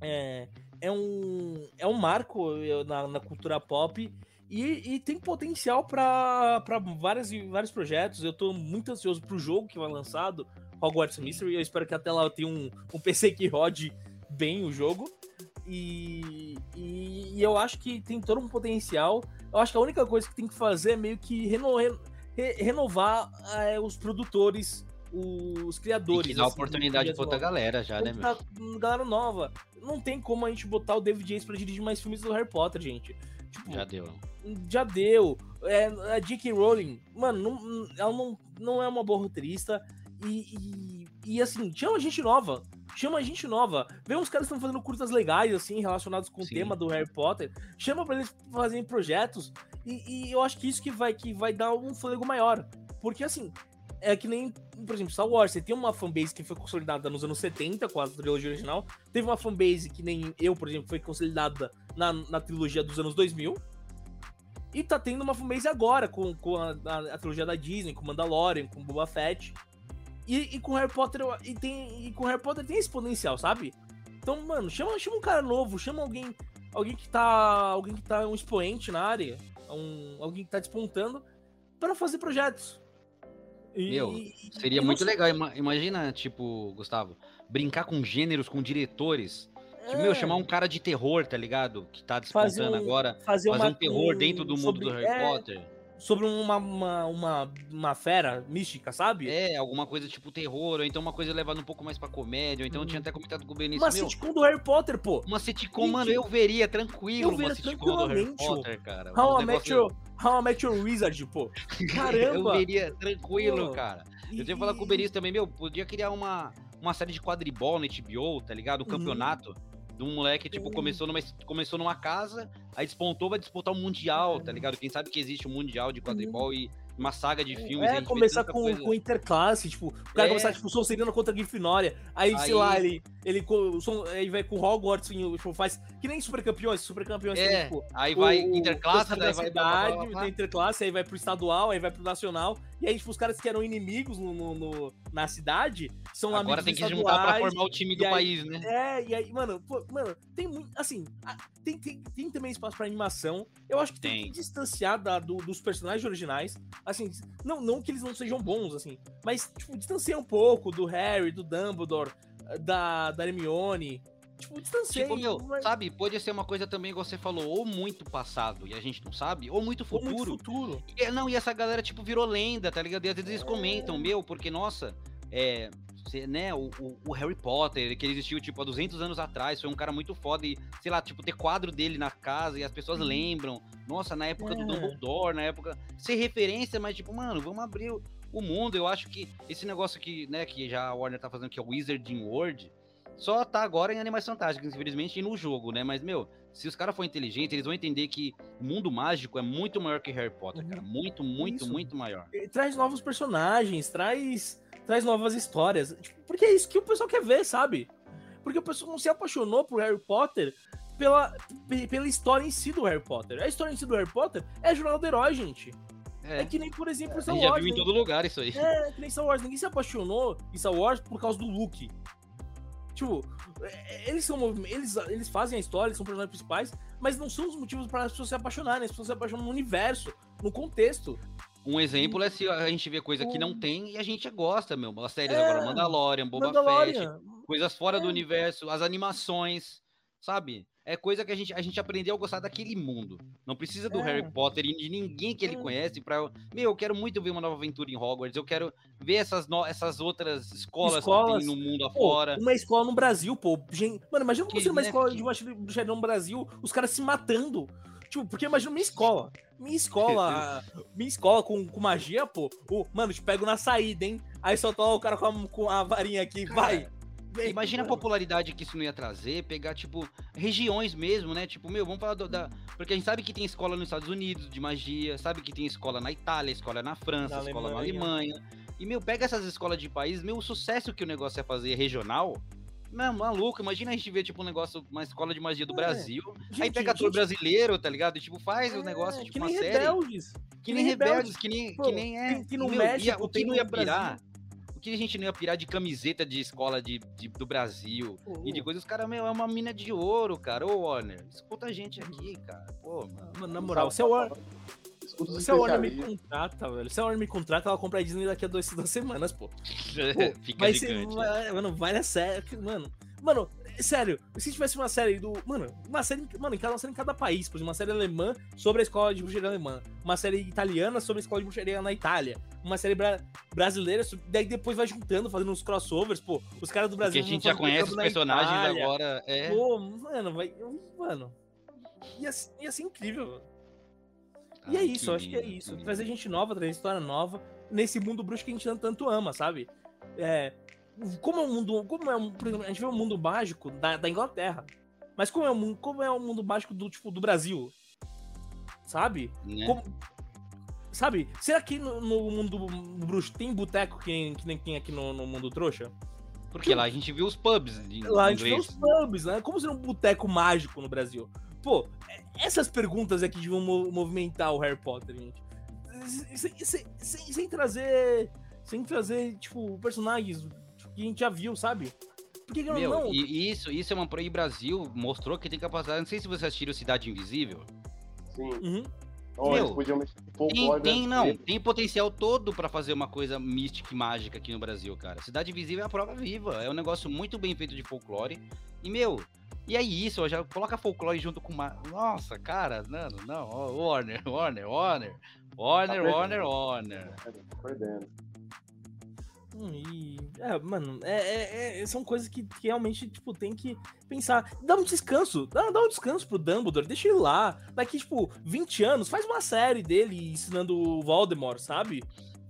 É, é, um, é um marco na, na cultura pop e, e tem potencial para vários, vários projetos. Eu tô muito ansioso pro jogo que vai lançado, Hogwarts Mystery. Eu espero que até lá eu tenha um, um PC que rode bem o jogo. E, e, e eu acho que tem todo um potencial. Eu acho que a única coisa que tem que fazer é meio que reno, re- renovar eh, os produtores, os E criadores. que dá assim, oportunidade de pra outra galera já, né, meu? galera nova. Não tem como a gente botar o David Yates pra dirigir mais filmes do Harry Potter, gente. Tipo, Já deu. já deu. É, a J.K. Rowling, mano, não- ela não, não é uma boa roteirista. E, e, e, assim, chama gente nova. Chama gente nova. Vê uns caras que estão fazendo curtas legais, assim, relacionados com Sim. o tema do Harry Potter. Chama pra eles fazerem projetos. E, e eu acho que isso que vai, que vai dar um fôlego maior. Porque, assim, é que nem, por exemplo, Star Wars. Você tem uma fanbase que foi consolidada nos anos 70 com a trilogia original. Teve uma fanbase que nem eu, por exemplo, foi consolidada na, na trilogia dos anos 2000. E tá tendo uma fanbase agora com, com a, a- a trilogia da Disney, com Mandalorian, com Boba Fett. E, e com Harry Potter e, tem, e com Harry Potter tem esse potencial, sabe? Então, mano, chama, chama um cara novo, chama alguém, alguém que tá, alguém que tá um expoente na área, um, alguém que tá despontando para fazer projetos. E- Meu, Seria e muito legal. Ima- Imagina, tipo, Gustavo, brincar com gêneros, com diretores. Tipo, é, meu, chamar um cara de terror, tá ligado? Que tá despontando um- agora. fazer, Fazer uma, um terror um- dentro do mundo sobre- do Harry é, Potter. Sobre uma, uma, uma, uma fera mística, sabe? É, alguma coisa tipo terror, ou então uma coisa levada um pouco mais pra comédia, ou então eu tinha até comentado com o Benício, uma meu, sitcom do Harry Potter, pô. uma sitcom, mano, eu veria tranquilo eu veria uma sitcom do Harry Potter, cara. How Um I, Met Your, How I Met Your Wizard, pô. [laughs] Eu Caramba! veria tranquilo, Pô, cara. Eu tinha falado com o Benício também, meu, podia criar uma, uma série de quadribol na HBO, tá ligado? O Uhum. campeonato. De um moleque, tipo, começou numa, começou numa casa, aí despontou, vai disputar um mundial, tá É. ligado? Quem sabe que existe um mundial de quadribol e uma saga de filmes. É, gente vê começar com, coisa. com interclasse, tipo, o cara É. começar, tipo, Sonserina contra Grifinória, aí, sei Aí- lá, ele, ele, aí vai com Hogwarts, tipo, faz, que nem Super Campeões, Super Campeões É, tipo, aí vai o- interclasse, o daí da vai. cidade, blá, blá, blá, interclasse, aí vai pro estadual, aí vai pro nacional, e aí, tipo, os caras que eram inimigos no, no- no- na cidade, são Agora tem que juntar pra formar o time do aí- país, né? É, e aí, mano, pô, mano, tem muito. Assim, tem, tem, tem também espaço pra animação. Eu acho que tem, Tem. que distanciar da- do- dos personagens originais. Assim, não, não que eles não sejam bons, assim, mas, tipo, um pouco do Harry, do Dumbledore, da, da Hermione. Tipo, distanciar. Tipo, meu, sabe, pode ser uma coisa também que você falou, ou muito passado e a gente não sabe, ou muito Ou muito futuro. futuro. E, não, e essa galera, tipo, virou lenda, tá ligado? E às vezes eles É. comentam, meu, porque, nossa, é. Né, o, o- Harry Potter, que ele existiu, tipo, há 200 anos atrás, foi um cara muito foda e, sei lá, tipo, ter quadro dele na casa e as pessoas Uhum. lembram. Nossa, na época do É. Dumbledore, na época. Ser referência, mas, tipo, mano, vamos abrir o, o mundo. Eu acho que esse negócio que, né, que já a Warner tá fazendo, que é o Wizarding World, só tá agora em Animais Fantásticos, infelizmente, e no jogo, né? Mas, meu, se os caras forem inteligentes, eles vão entender que o mundo mágico é muito maior que Harry Potter, Uhum. cara. Muito, muito, Isso. muito maior. E Traz novos personagens, traz, traz novas histórias. Tipo, porque é isso que o pessoal quer ver, sabe? Porque o pessoal não se apaixonou por Harry Potter pela, pe- pela história em si do Harry Potter. A história em si do Harry Potter é a jornada do herói, gente. É, É, que nem, por exemplo, a Star gente já Wars. viu em né? todo lugar isso aí. É, que nem Star Wars. Ninguém se apaixonou em Star Wars por causa do Luke. Tipo, é, eles são eles, eles fazem a história, eles são personagens principais, mas não são os motivos para as pessoas se apaixonarem, as pessoas se apaixonam no universo, no contexto. Um exemplo é se a gente vê coisa que não tem e a gente gosta, meu. As séries É, agora, Mandalorian, Boba Fett, Mandalorian. coisas fora do É. universo, as animações, sabe? É coisa que a gente, a gente aprendeu a gostar daquele mundo. Não precisa do É. Harry Potter e de ninguém que ele É. conhece pra. Meu, eu quero muito ver uma nova aventura em Hogwarts. Eu quero ver essas, no- essas outras escolas, Escolas. que tem no mundo Pô, afora. uma escola no Brasil, pô. Gente, mano, imagina como Que, ser uma né, escola que- de bruxaria no Brasil, os caras se matando. Tipo, porque imagina minha escola. Minha escola, [laughs] minha escola com, com magia, pô. Ô, mano, te pego na saída, hein? Aí só tá o cara com a, com a varinha aqui, vai. Vem, Imagina a mano. popularidade que isso não ia trazer, pegar, tipo, regiões mesmo, né? Tipo, meu, vamos falar do- da. Porque a gente sabe que tem escola nos Estados Unidos de magia, sabe que tem escola na Itália, escola na França, Na escola Alemanha. na Alemanha. E, meu, pega essas escolas de país, meu, o sucesso que o negócio é fazer regional. Não, maluco, imagina a gente ver, tipo, um negócio, uma escola de magia do É, Brasil. aí Gente, pega ator gente, brasileiro, tá ligado? E, tipo, faz o é, negócio, tipo, uma série. rebeldes. Que nem rebeldes, que nem, Pô, que nem é. que México, ia- o que não ia pirar. O que a gente não ia pirar de camiseta de escola de, de- do Brasil e de coisas, os caras, meu, é uma mina de ouro, cara. Ô, Warner, escuta a gente aqui, cara. Pô, mano. Mano, na moral, se a Warner, Os se a Warner me contrata, velho. Se a Warner me contrata, ela compra a Disney daqui a dois, duas semanas, pô. [laughs] Pô, Fica vai ser, gigante. vai- mano, vai na série, mano. Mano, sério, se tivesse uma série do, mano, uma série, mano, em cada uma série em cada país, por exemplo, uma série alemã sobre a escola de bruxaria alemã, uma série italiana sobre a escola de bruxaria na Itália, uma série bra- brasileira, sobre- daí depois vai juntando, fazendo uns crossovers, pô, os caras do Porque Brasil a gente já conhece os na personagens Itália. agora. É. Pô, mano, vai, mano, ia, ia ser incrível, mano. E é Ai, isso, eu acho que é isso. que. Trazer gente nova, trazer história nova nesse mundo bruxo que a gente tanto ama, sabe? É, como é um mundo. Como é um, por exemplo, a gente vê um mundo mágico da, da Inglaterra. Mas como é, um, mundo- como é um mundo mágico do tipo do Brasil? Sabe? Né? Como- sabe? Será que no, no mundo bruxo tem boteco que nem, que nem tem aqui no, no mundo trouxa? Porque lá a gente viu os pubs em Lá a gente inglês. os pubs, né? Como seria um boteco mágico no Brasil? Pô, é- essas perguntas é que mo- movimentar o Harry Potter, gente. Sem, sem- sem- sem trazer. Sem trazer, tipo, personagens que a gente já viu, sabe? Por que, que Meu, não? e isso, isso é uma pro e Brasil mostrou que tem capacidade. Não sei se vocês assistiram Cidade Invisível. Sim. Uhum. Meu, podiam mexer Tem, tem não, brasileiro. tem potencial todo pra fazer uma coisa mística e mágica aqui no Brasil, cara. Cidade Invisível é a prova viva, é um negócio muito bem feito de folclore. E meu, e é isso, ó, já coloca folclore junto com uma, nossa, cara, não, não, [laughs] Warner, Warner, Warner, Warner, perdendo. Warner, Warner. Tá perdendo. Hum, e, é, mano, é, é- é- são coisas que, que realmente, tipo, tem que pensar. Dá um descanso, dá, dá um descanso pro Dumbledore, deixa ele lá. Daqui, tipo, 20 anos, faz uma série dele ensinando o Voldemort, sabe?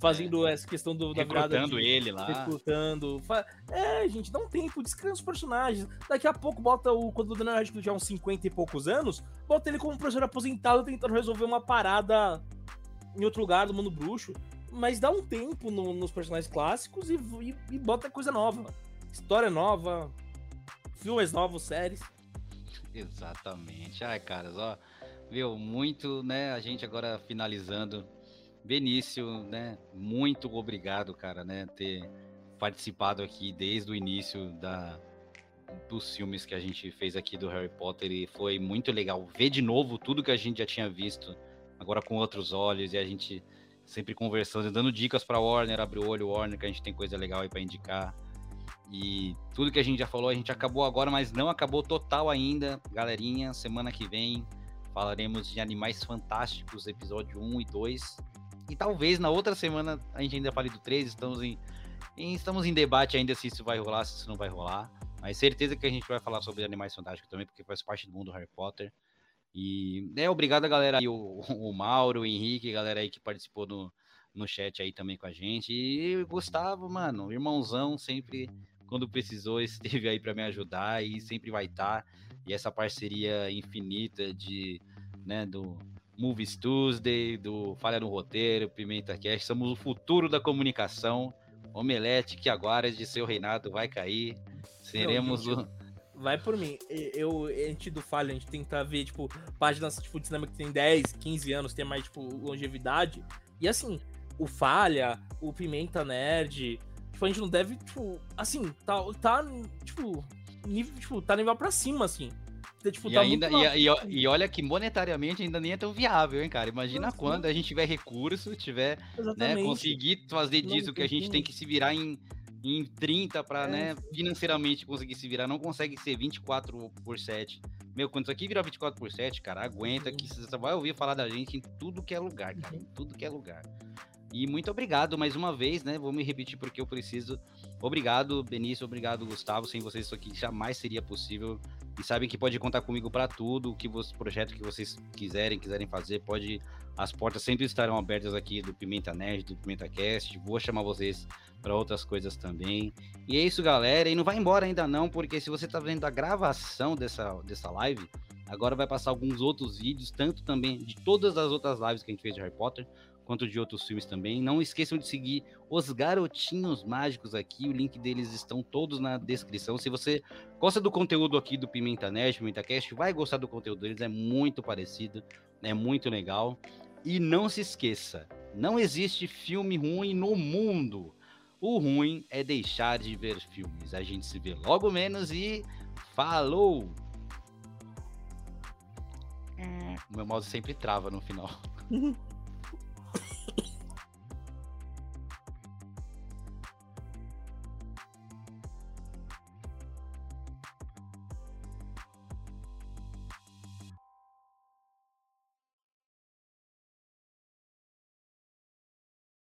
Fazendo essa questão do, da virada Recrutando de, ele lá. recrutando. É, gente, dá um tempo, descansa os personagens. Daqui a pouco bota o. Quando o Daniel Radcliffe já uns 50 e poucos anos, bota ele como professor aposentado tentando resolver uma parada em outro lugar do mundo bruxo. Mas dá um tempo no- nos personagens clássicos e, e- e bota coisa nova. História nova, filmes novos, séries. Exatamente. Ai, caras, ó, viu, muito, né, a gente agora finalizando. Benício, né, muito obrigado, cara, né, ter participado aqui desde o início da dos filmes que a gente fez aqui do Harry Potter e foi muito legal ver de novo tudo que a gente já tinha visto, agora com outros olhos e a gente sempre conversando, dando dicas para Warner, abre o olho, Warner, que a gente tem coisa legal aí para indicar. E tudo que a gente já falou, a gente acabou agora, mas não acabou total ainda. Galerinha, semana que vem falaremos de Animais Fantásticos, episódio 1 e 2. E talvez na outra semana a gente ainda fale do 3, estamos em, em- estamos em debate ainda se isso vai rolar, se isso não vai rolar. Mas certeza que a gente vai falar sobre Animais Fantásticos também, porque faz parte do mundo Harry Potter. E é obrigado a galera aí, o, o Mauro, o Henrique, galera aí que participou no, no chat aí também com a gente. E Gustavo, mano, irmãozão, sempre quando precisou, [laughs] esteve aí para me ajudar e sempre vai estar. E essa parceria infinita de, né, do Movies Tuesday, do Falha no Roteiro, Pimenta Cast, somos o futuro da comunicação. Omelete que agora de seu reinado vai cair. Seremos gente, o Vai por mim. Eu, a gente do Falha, a gente tenta ver, tipo, páginas tipo, de cinema que tem 10, 15 anos, tem mais, tipo, longevidade. E assim, o Falha, o Pimenta Nerd, tipo, a gente não deve, tipo, assim, tá, tá tipo, nível, tipo, tá nível pra cima, assim. Tipo, e, tá ainda, e, e, e, olha que monetariamente ainda nem é tão viável, hein, cara? Imagina Nossa, quando a gente tiver recurso, tiver, né, conseguir fazer disso não, que a gente tem que se virar em, em 30 para, é. né, financeiramente conseguir se virar. Não consegue ser 24 por 7. Meu, quando isso aqui virar 24 por 7, cara, aguenta que você vai ouvir falar da gente em tudo que é lugar, cara. Em uhum. tudo que é lugar. E muito obrigado mais uma vez, né? Vou me repetir porque eu preciso. Obrigado, Benício. Obrigado, Gustavo. Sem vocês, isso aqui jamais seria possível. E sabem que pode contar comigo para tudo, o que você, projeto que vocês quiserem, quiserem fazer, pode. As portas sempre estarão abertas aqui do Pimenta Nerd, do Pimenta Cast. Vou chamar vocês para outras coisas também. E é isso, galera. E não vai embora ainda não, porque se você está vendo a gravação dessa, dessa live, agora vai passar alguns outros vídeos, tanto também de todas as outras lives que a gente fez de Harry Potter, quanto de outros filmes também. Não esqueçam de seguir os Garotinhos Mágicos aqui, o link deles estão todos na descrição. Se você gosta do conteúdo aqui do Pimenta Nerd, Pimenta Cast, vai gostar do conteúdo deles, é muito parecido, é muito legal. E não se esqueça, não existe filme ruim no mundo. O ruim é deixar de ver filmes. A gente se vê logo menos e falou! É. O meu mouse sempre trava no final. [laughs]